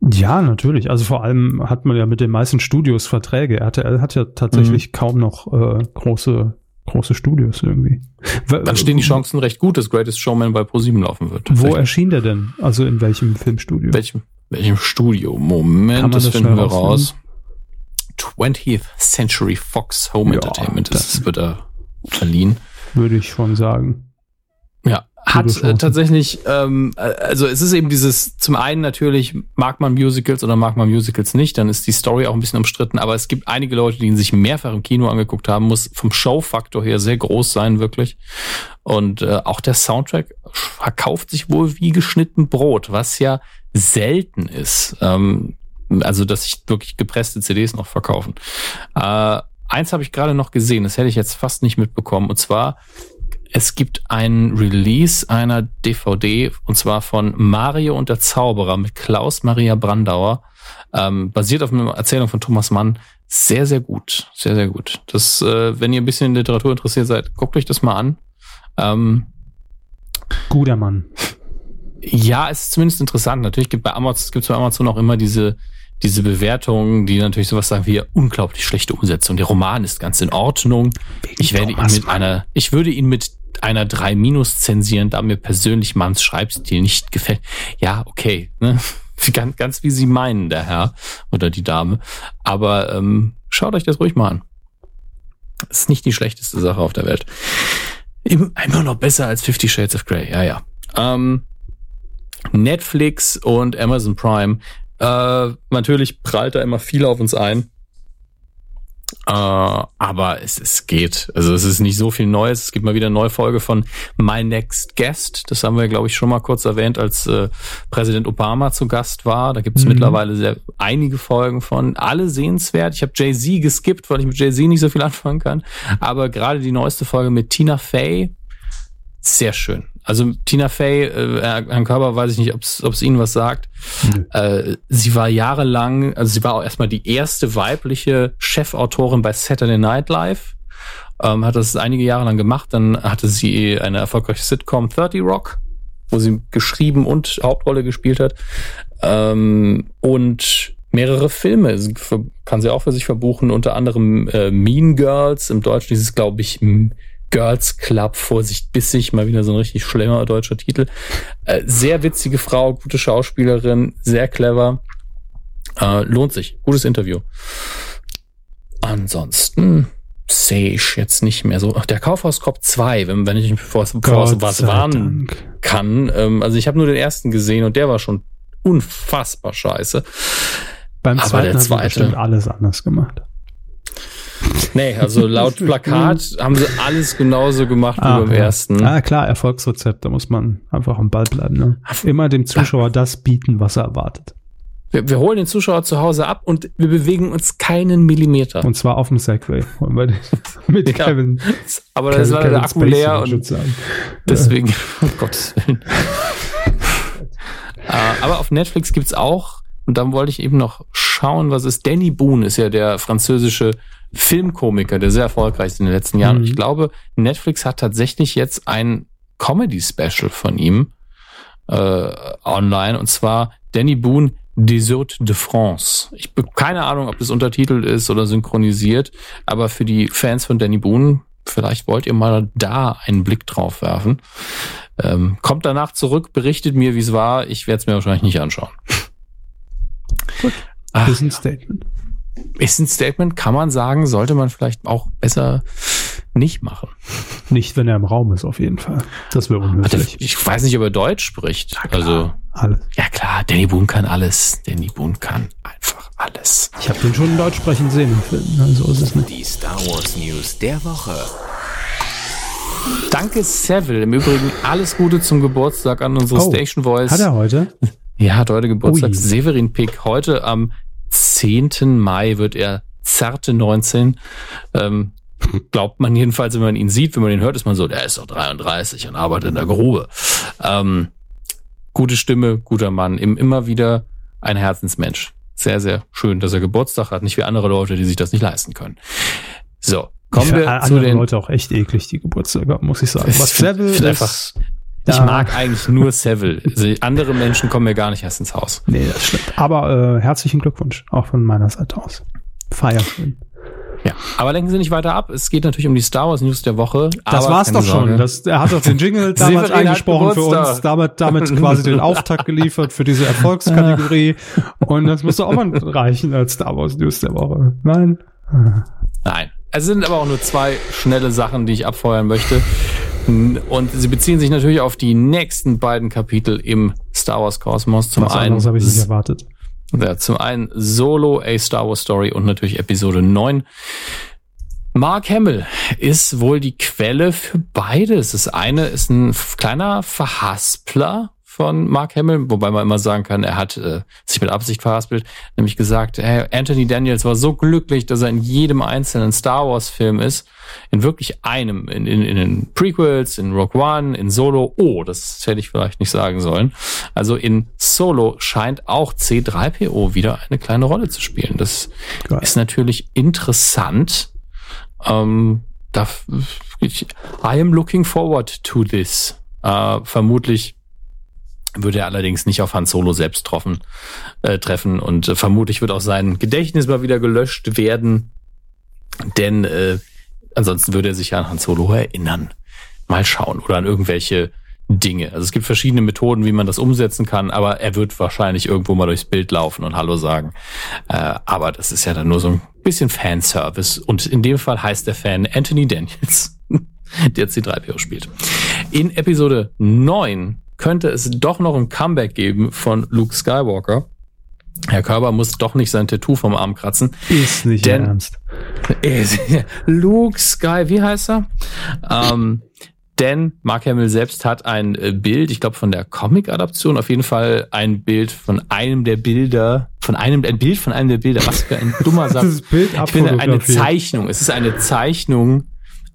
ja, natürlich. Also vor allem hat man ja mit den meisten Studios Verträge. RTL hat ja tatsächlich Mhm. kaum noch äh, große, große Studios irgendwie. Dann stehen die Chancen recht gut, dass Greatest Showman bei Pro7 laufen wird. Wo erschien der denn? Also in welchem Filmstudio? welchem, welchem Studio? Moment, das, das finden wir raus. rausfinden? 20th Century Fox Home Ja, Entertainment. Das wird da verliehen. Würde ich schon sagen. Hat äh, tatsächlich, ähm, äh, also es ist eben dieses, zum einen natürlich, mag man Musicals oder mag man Musicals nicht, dann ist die Story auch ein bisschen umstritten, aber es gibt einige Leute, die ihn sich mehrfach im Kino angeguckt haben, muss vom Showfaktor her sehr groß sein, wirklich. Und äh, auch der Soundtrack verkauft sich wohl wie geschnitten Brot, was ja selten ist. Ähm, also, dass sich wirklich gepresste CDs noch verkaufen. Äh, eins habe ich gerade noch gesehen, das hätte ich jetzt fast nicht mitbekommen, und zwar es gibt ein Release einer DVD und zwar von Mario und der Zauberer mit Klaus Maria Brandauer, ähm, basiert auf einer Erzählung von Thomas Mann. Sehr, sehr gut, sehr, sehr gut. Das, äh, wenn ihr ein bisschen in Literatur interessiert seid, guckt euch das mal an. Ähm, Guter Mann. ja, es ist zumindest interessant. Natürlich gibt bei Amazon, es bei Amazon auch immer diese, diese Bewertungen, die natürlich sowas sagen wie unglaublich schlechte Umsetzung. Der Roman ist ganz in Ordnung. Ich werde ihn mit einer, ich würde ihn mit einer 3 minus zensieren, da mir persönlich Manns Schreibstil nicht gefällt. Ja, okay, ne? Ganz, ganz wie Sie meinen, der Herr oder die Dame. Aber ähm, schaut euch das ruhig mal an. Ist nicht die schlechteste Sache auf der Welt. Immer, immer noch besser als Fifty Shades of Grey, ja, ja. Ähm, Netflix und Amazon Prime. Äh, natürlich prallt da immer viel auf uns ein. Äh, aber es, es geht. Also es ist nicht so viel Neues. Es gibt mal wieder eine neue Folge von My Next Guest. Das haben wir, glaube ich, schon mal kurz erwähnt, als äh, Präsident Obama zu Gast war. Da gibt es Mhm. mittlerweile sehr einige Folgen von. Alle sehenswert. Ich habe Jay-Z geskippt, weil ich mit Jay-Z nicht so viel anfangen kann. Aber gerade die neueste Folge mit Tina Fey, sehr schön. Also Tina Fey, äh, Herrn Körber, weiß ich nicht, ob es Ihnen was sagt. Nö. Äh, sie war jahrelang, also sie war auch erstmal die erste weibliche Chefautorin bei Saturday Night Live. Ähm, hat das einige Jahre lang gemacht. Dann hatte sie eine erfolgreiche Sitcom 30 Rock, wo sie geschrieben und Hauptrolle gespielt hat. Ähm, und mehrere Filme Sie kann sie auch für sich verbuchen, unter anderem äh, Mean Girls. Im Deutschen dieses, glaube ich, Girls Club, Vorsicht bissig, mal wieder so ein richtig schlimmer deutscher Titel. Äh, sehr witzige Frau, gute Schauspielerin, sehr clever. Äh, lohnt sich. Gutes Interview. Ansonsten sehe ich jetzt nicht mehr so. Ach, der Kaufhaus-Cop 2, wenn, wenn ich mich vor, vor was warnen Dank. kann. Ähm, also ich habe nur den ersten gesehen und der war schon unfassbar scheiße. Beim Aber zweiten der haben sie zweite- bestimmt alles anders gemacht. Nee, also laut Plakat haben sie alles genauso gemacht wie beim ja. ersten. Ah, klar, Erfolgsrezept, da muss man einfach am Ball bleiben. Ne? Immer dem Zuschauer das bieten, was er erwartet. Wir, wir holen den Zuschauer zu Hause ab und wir bewegen uns keinen Millimeter. Und zwar auf dem Segway. Wollen wir den- Mit Ja. Kevin. Aber da ist leider der Akku leer und deswegen, um Gottes Willen. äh, aber auf Netflix gibt's auch, und dann wollte ich eben noch schauen, was ist. Danny Boone ist ja der französische Filmkomiker, der sehr erfolgreich ist in den letzten Jahren. Mhm. ich glaube, Netflix hat tatsächlich jetzt ein Comedy-Special von ihm äh, online, und zwar Danny Boone Dessert de France. Ich habe keine Ahnung, ob das untertitelt ist oder synchronisiert, aber für die Fans von Danny Boone, vielleicht wollt ihr mal da einen Blick drauf werfen. Ähm, kommt danach zurück, berichtet mir, wie es war. Ich werde es mir wahrscheinlich nicht anschauen. Ach, Das ist ein Statement. Ist ein Statement, kann man sagen, sollte man vielleicht auch besser nicht machen. Nicht, wenn er im Raum ist, auf jeden Fall. Das wäre unhöflich. Ich weiß nicht, ob er Deutsch spricht. Also, Alles. ja klar, Danny Boone kann alles. Danny Boone kann einfach alles. Ich habe den schon in Deutsch sprechen sehen im Film. Also ist es nicht. Die Star Wars News der Woche. Danke, Seville. Im Übrigen alles Gute zum Geburtstag an unsere Oh, Station Voice. Hat er heute? Ja, hat heute Geburtstag. Ui. Severin Pick. Heute am 10. Mai wird er zarte 19. Ähm, glaubt man jedenfalls, wenn man ihn sieht, wenn man ihn hört, ist man so, der ist doch 33 und arbeitet in der Grube. Ähm, gute Stimme, guter Mann, im- immer wieder ein Herzensmensch. Sehr, sehr schön, dass er Geburtstag hat, nicht wie andere Leute, die sich das nicht leisten können. So, kommen wir zu den... Leute auch echt eklig, die Geburtstage muss ich sagen. Was find ist, einfach- Ich mag eigentlich nur Seville. Also andere Menschen kommen mir gar nicht erst ins Haus. Nee, das stimmt. Aber äh, herzlichen Glückwunsch, auch von meiner Seite aus. Feierschön. Ja, aber lenken Sie nicht weiter ab. Es geht natürlich um die Star Wars News der Woche. Das war's doch schon. Das, er hat doch den Jingle damals eingesprochen für uns, damit, damit quasi den Auftakt geliefert für diese Erfolgskategorie. Und das müsste auch mal reichen als Star Wars News der Woche. Nein? Nein. Es sind aber auch nur zwei schnelle Sachen, die ich abfeuern möchte. Und sie beziehen sich natürlich auf die nächsten beiden Kapitel im Star Wars Kosmos. Zum Was einen, habe ich nicht erwartet. ja, zum einen Solo, A Star Wars Story und natürlich Episode 9. Mark Hamill ist wohl die Quelle für beides. Das eine ist ein kleiner Verhaspler von Mark Hamill, wobei man immer sagen kann, er hat äh, sich mit Absicht verhaspelt, nämlich gesagt, hey, Anthony Daniels war so glücklich, dass er in jedem einzelnen Star Wars Film ist, in wirklich einem, in, in, in den Prequels, in Rogue One, in Solo, oh, das hätte ich vielleicht nicht sagen sollen. Also in Solo scheint auch C3PO wieder eine kleine Rolle zu spielen. Das Geil. ist natürlich interessant. Ähm, da, ich, I am looking forward to this. Äh, vermutlich würde er allerdings nicht auf Han Solo selbst treffen, äh, treffen und äh, vermutlich wird auch sein Gedächtnis mal wieder gelöscht werden, denn äh, ansonsten würde er sich ja an Han Solo erinnern. Mal schauen oder an irgendwelche Dinge. Also es gibt verschiedene Methoden, wie man das umsetzen kann, aber er wird wahrscheinlich irgendwo mal durchs Bild laufen und Hallo sagen. Äh, aber das ist ja dann nur so ein bisschen Fanservice und in dem Fall heißt der Fan Anthony Daniels, der C3PO spielt. In Episode 9 könnte es doch noch ein Comeback geben von Luke Skywalker. Herr Körber muss doch nicht sein Tattoo vom Arm kratzen. Ist nicht Denn- ernst. Luke Sky, wie heißt er? Ähm, denn Mark Hamill selbst hat ein äh, Bild, ich glaube von der Comic-Adaption, auf jeden Fall ein Bild von einem der Bilder, von einem, ein Bild von einem der Bilder. Was für ein dummer Satz. Das Bild Ich finde eine. Zeichnung. Es ist eine Zeichnung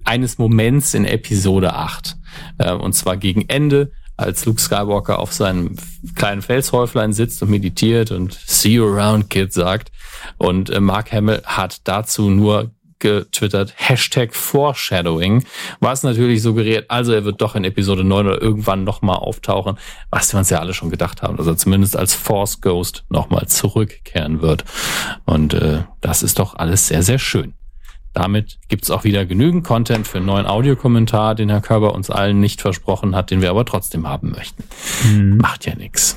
eines Moments in Episode 8. Äh, und zwar gegen Ende, als Luke Skywalker auf seinem kleinen Felshäuflein sitzt und meditiert und See you around, Kid sagt. Und äh, Mark Hamill hat dazu nur getwittert, Hashtag Foreshadowing, was natürlich suggeriert, also er wird doch in Episode 9 oder irgendwann nochmal auftauchen, was wir uns ja alle schon gedacht haben, dass er zumindest als Force Ghost nochmal zurückkehren wird. Und äh, das ist doch alles sehr, sehr schön. Damit gibt's auch wieder genügend Content für einen neuen Audiokommentar, den Herr Körber uns allen nicht versprochen hat, den wir aber trotzdem haben möchten. Mhm. Macht ja nix.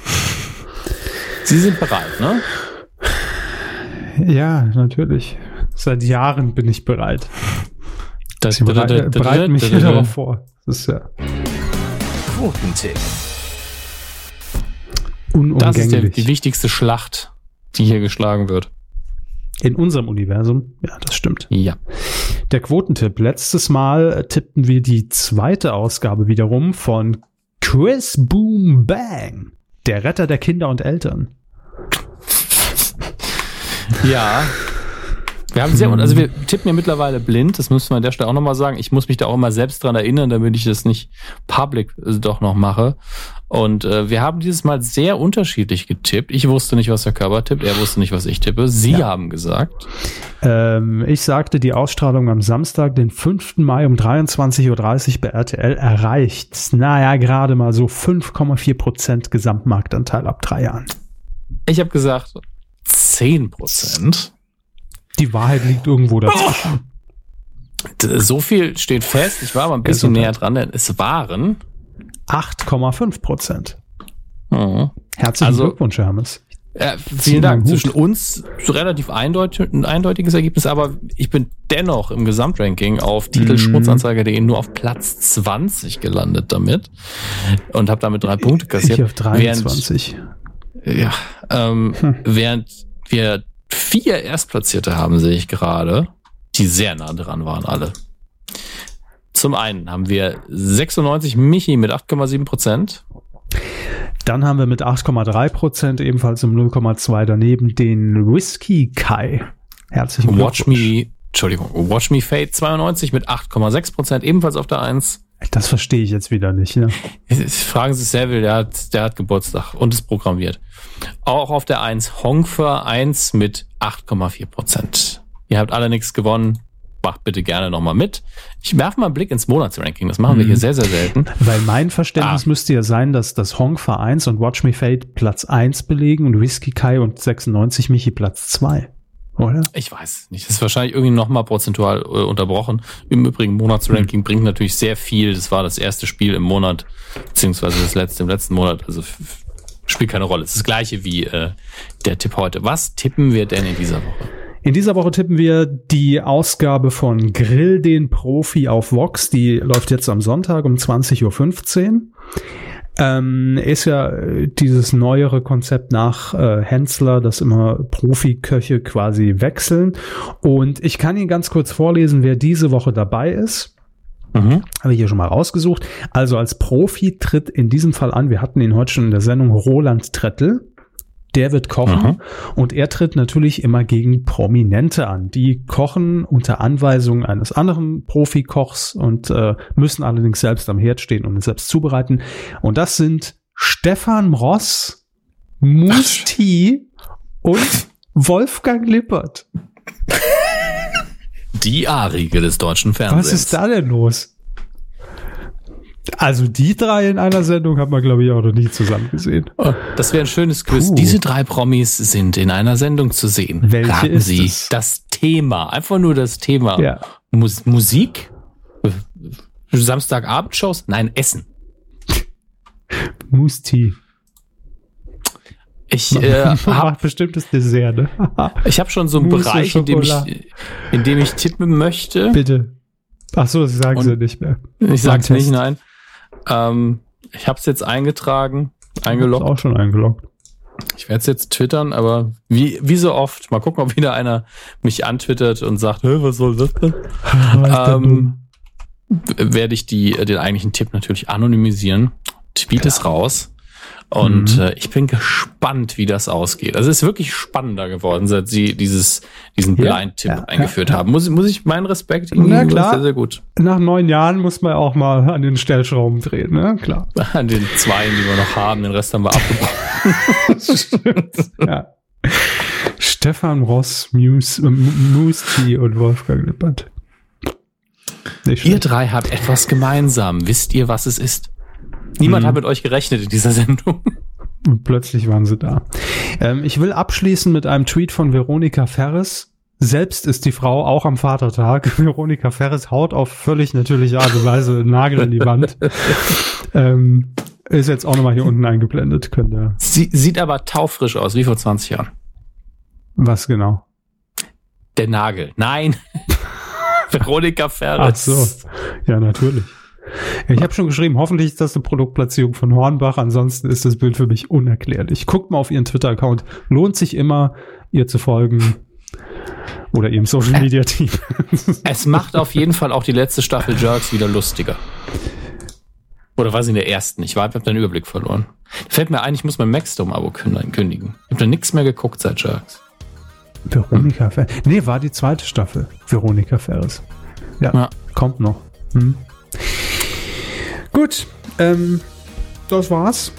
Sie sind bereit, ne? Ja, natürlich. Seit Jahren bin ich bereit. Das, Ich bereite, bereite mich hier darauf vor. Das ist ja Quotentipp. Das ist unumgänglich. die wichtigste Schlacht, die hier geschlagen wird. In unserem Universum, ja, das stimmt. Ja. Der Quotentipp. Letztes Mal äh, tippten wir die zweite Ausgabe wiederum von Chris Boom Bang, der Retter der Kinder und Eltern. Ja. Wir haben sehr, also wir tippen ja mittlerweile blind, das müssen wir an der Stelle auch nochmal sagen. Ich muss mich da auch immer selbst dran erinnern, damit ich das nicht public äh, doch noch mache. Und äh, wir haben dieses Mal sehr unterschiedlich getippt. Ich wusste nicht, was der Körper tippt, er wusste nicht, was ich tippe. Sie Ja. haben gesagt. Ähm, ich sagte, die Ausstrahlung am Samstag, den 5. Mai um 23.30 Uhr bei RTL erreicht, naja, gerade mal so 5,4 Prozent Gesamtmarktanteil ab drei Jahren. Ich habe gesagt 10 Prozent. Die Wahrheit liegt irgendwo dazwischen. So viel steht fest. Ich war aber ein bisschen näher dran, denn es waren. 8,5 Prozent. Mhm. Herzlichen Also- Glückwunsch, Hermes. Ziehen vielen Dank. Zwischen uns relativ eindeutig, ein eindeutiges Ergebnis, aber ich bin dennoch im Gesamtranking auf Mhm. Titelschmutzanzeiger.de nur auf Platz 20 gelandet damit und habe damit drei Punkte kassiert. Ich auf 23. Während, ja, ähm, Hm. während wir vier Erstplatzierte haben, sehe ich gerade, die sehr nah dran waren alle. Zum einen haben wir 96 Michi mit 8,7 Prozent. Dann haben wir mit 8,3 Prozent ebenfalls um 0,2 daneben den Whisky Kai. Herzlichen Watch. Me, Entschuldigung, Watch Me Fate 92 mit 8,6 Prozent, ebenfalls auf der 1. Das verstehe ich jetzt wieder nicht. Ne? Fragen Sie Seville, der hat, der hat Geburtstag und ist programmiert. Auch auf der 1 Hongfer 1 mit 8,4 Prozent. Ihr habt alle nichts gewonnen. Macht bitte gerne nochmal mit. Ich werfe mal einen Blick ins Monatsranking. Das machen wir Mhm. hier sehr, sehr selten. Weil mein Verständnis Ah. müsste ja sein, dass das Hong für 1 und Watch Me Fade Platz 1 belegen und Whisky Kai und 96 Michi Platz 2. Oder? Ich weiß nicht. Das ist wahrscheinlich irgendwie nochmal prozentual äh, unterbrochen. Im Übrigen, Monatsranking bringt natürlich sehr viel. Das war das erste Spiel im Monat, beziehungsweise das letzte im letzten Monat. Also spielt keine Rolle. Es ist das gleiche wie äh, der Tipp heute. Was tippen wir denn in dieser Woche? In dieser Woche tippen wir die Ausgabe von Grill den Profi auf Vox. Die läuft jetzt am Sonntag um 20.15 Uhr. Ähm, ist ja äh, dieses neuere Konzept nach äh, Hensler, dass immer Profiköche quasi wechseln. Und ich kann Ihnen ganz kurz vorlesen, wer diese Woche dabei ist. Mhm. Habe ich hier schon mal rausgesucht. Also als Profi tritt in diesem Fall an, wir hatten ihn heute schon in der Sendung, Roland Trettel. Der wird kochen Mhm. und er tritt natürlich immer gegen Prominente an. Die kochen unter Anweisung eines anderen Profikochs und äh, müssen allerdings selbst am Herd stehen und es selbst zubereiten. Und das sind Stefan Ross, Musti und Wolfgang Lippert. Die A-Riege des deutschen Fernsehens. Was ist da denn los? Also die drei in einer Sendung haben wir, glaube ich, auch noch nie zusammen gesehen. Oh, das wäre ein schönes Quiz. Puh. Diese drei Promis sind in einer Sendung zu sehen. Welche Raten ist Sie es? das Thema. Einfach nur das Thema. Ja. Mus Musik? Samstagabendshows? Nein, Essen. Musti. Ich äh, habe bestimmtes Dessert, ne? ich hab schon so einen Mousse Bereich, in dem ich, in dem ich tippen möchte. Bitte. Ach so, Sie sagen Und- sie nicht mehr. Ich sag's War ein nicht, nein. Ähm, ich habe es jetzt eingetragen, eingeloggt. auch schon eingeloggt. Ich werde es jetzt twittern, aber wie, wie so oft, mal gucken, ob wieder einer mich antwittert und sagt, Hä, was soll das denn? Ähm, werde ich die, äh, den eigentlichen Tipp natürlich anonymisieren. Tweet es raus. Und Mhm. äh, ich bin gespannt, wie das ausgeht. Also es ist wirklich spannender geworden, seit sie dieses, diesen Ja, Blind-Tipp ja, eingeführt ja, haben. Muss, muss ich meinen Respekt Na gegenüber, klar. sehr, sehr gut. Nach neun Jahren muss man auch mal an den Stellschrauben drehen, ne? Klar. An den zwei, die wir noch haben, den Rest haben wir abgebrochen. ja. Stefan Ross, Muse, äh, Musti und Wolfgang Lippert. Ihr drei habt etwas gemeinsam. Wisst ihr, was es ist? Niemand Mhm. hat mit euch gerechnet in dieser Sendung. Und plötzlich waren sie da. Ähm, ich will abschließen mit einem Tweet von Veronika Ferres. Selbst ist die Frau auch am Vatertag. Veronika Ferres haut auf völlig natürliche Art und Weise einen Nagel in die Wand. ähm, ist jetzt auch nochmal hier unten eingeblendet. Könnt ihr. Sie sieht aber taufrisch aus, wie vor 20 Jahren. Was genau? Der Nagel. Nein. Veronika Ach Ferres. so. Ja, natürlich. Ich habe schon geschrieben, hoffentlich ist das eine Produktplatzierung von Hornbach, ansonsten ist das Bild für mich unerklärlich. Guckt mal auf ihren Twitter-Account. Lohnt sich immer, ihr zu folgen. Oder ihrem Social-Media-Team. Es macht auf jeden Fall auch die letzte Staffel Jerks wieder lustiger. Oder war sie in der ersten? Ich war, hab den Überblick verloren. Fällt mir ein, ich muss mein Maxdome-Abo kündigen. Ich habe da nichts mehr geguckt seit Jerks. Veronika Ferris. Nee, war die zweite Staffel. Veronika Ferris. Ja, Ja. kommt noch. Hm. Gut, ähm, das war's.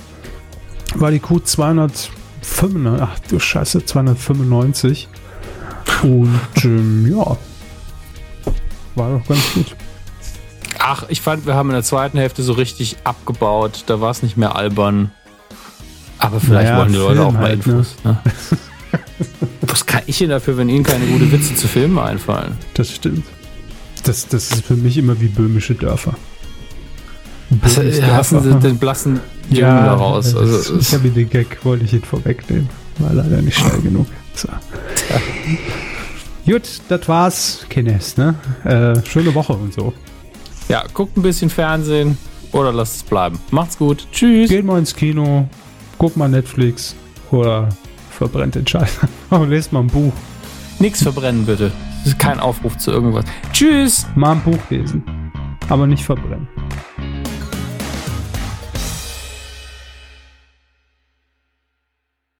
War die Q 295, ach du Scheiße, 295. Und ähm, ja, war doch ganz gut. Ach, ich fand, wir haben in der zweiten Hälfte so richtig abgebaut. Da war es nicht mehr albern. Aber vielleicht Naja, wollen die Leute auch mal halt, Infos. Ne? Was kann ich denn dafür, wenn ihnen keine gute Witze zu Filmen einfallen? Das stimmt. Das, das ist für mich immer wie böhmische Dörfer. Was Böhmische hassen sie den blassen Jungen da raus? Also, ich habe den Gag, wollte ich ihn vorwegnehmen. War leider nicht schnell genug. So. Gut, das war's, Kines, ne? Äh, schöne Woche und so. ja, guckt ein bisschen Fernsehen oder lasst es bleiben. Macht's gut. Tschüss. Geht mal ins Kino, guckt mal Netflix oder verbrennt den Scheiß. Aber lest mal ein Buch. Nix verbrennen, bitte. Das ist kein Aufruf zu irgendwas. Tschüss. Mal ein Buch lesen. Aber nicht verbrennen.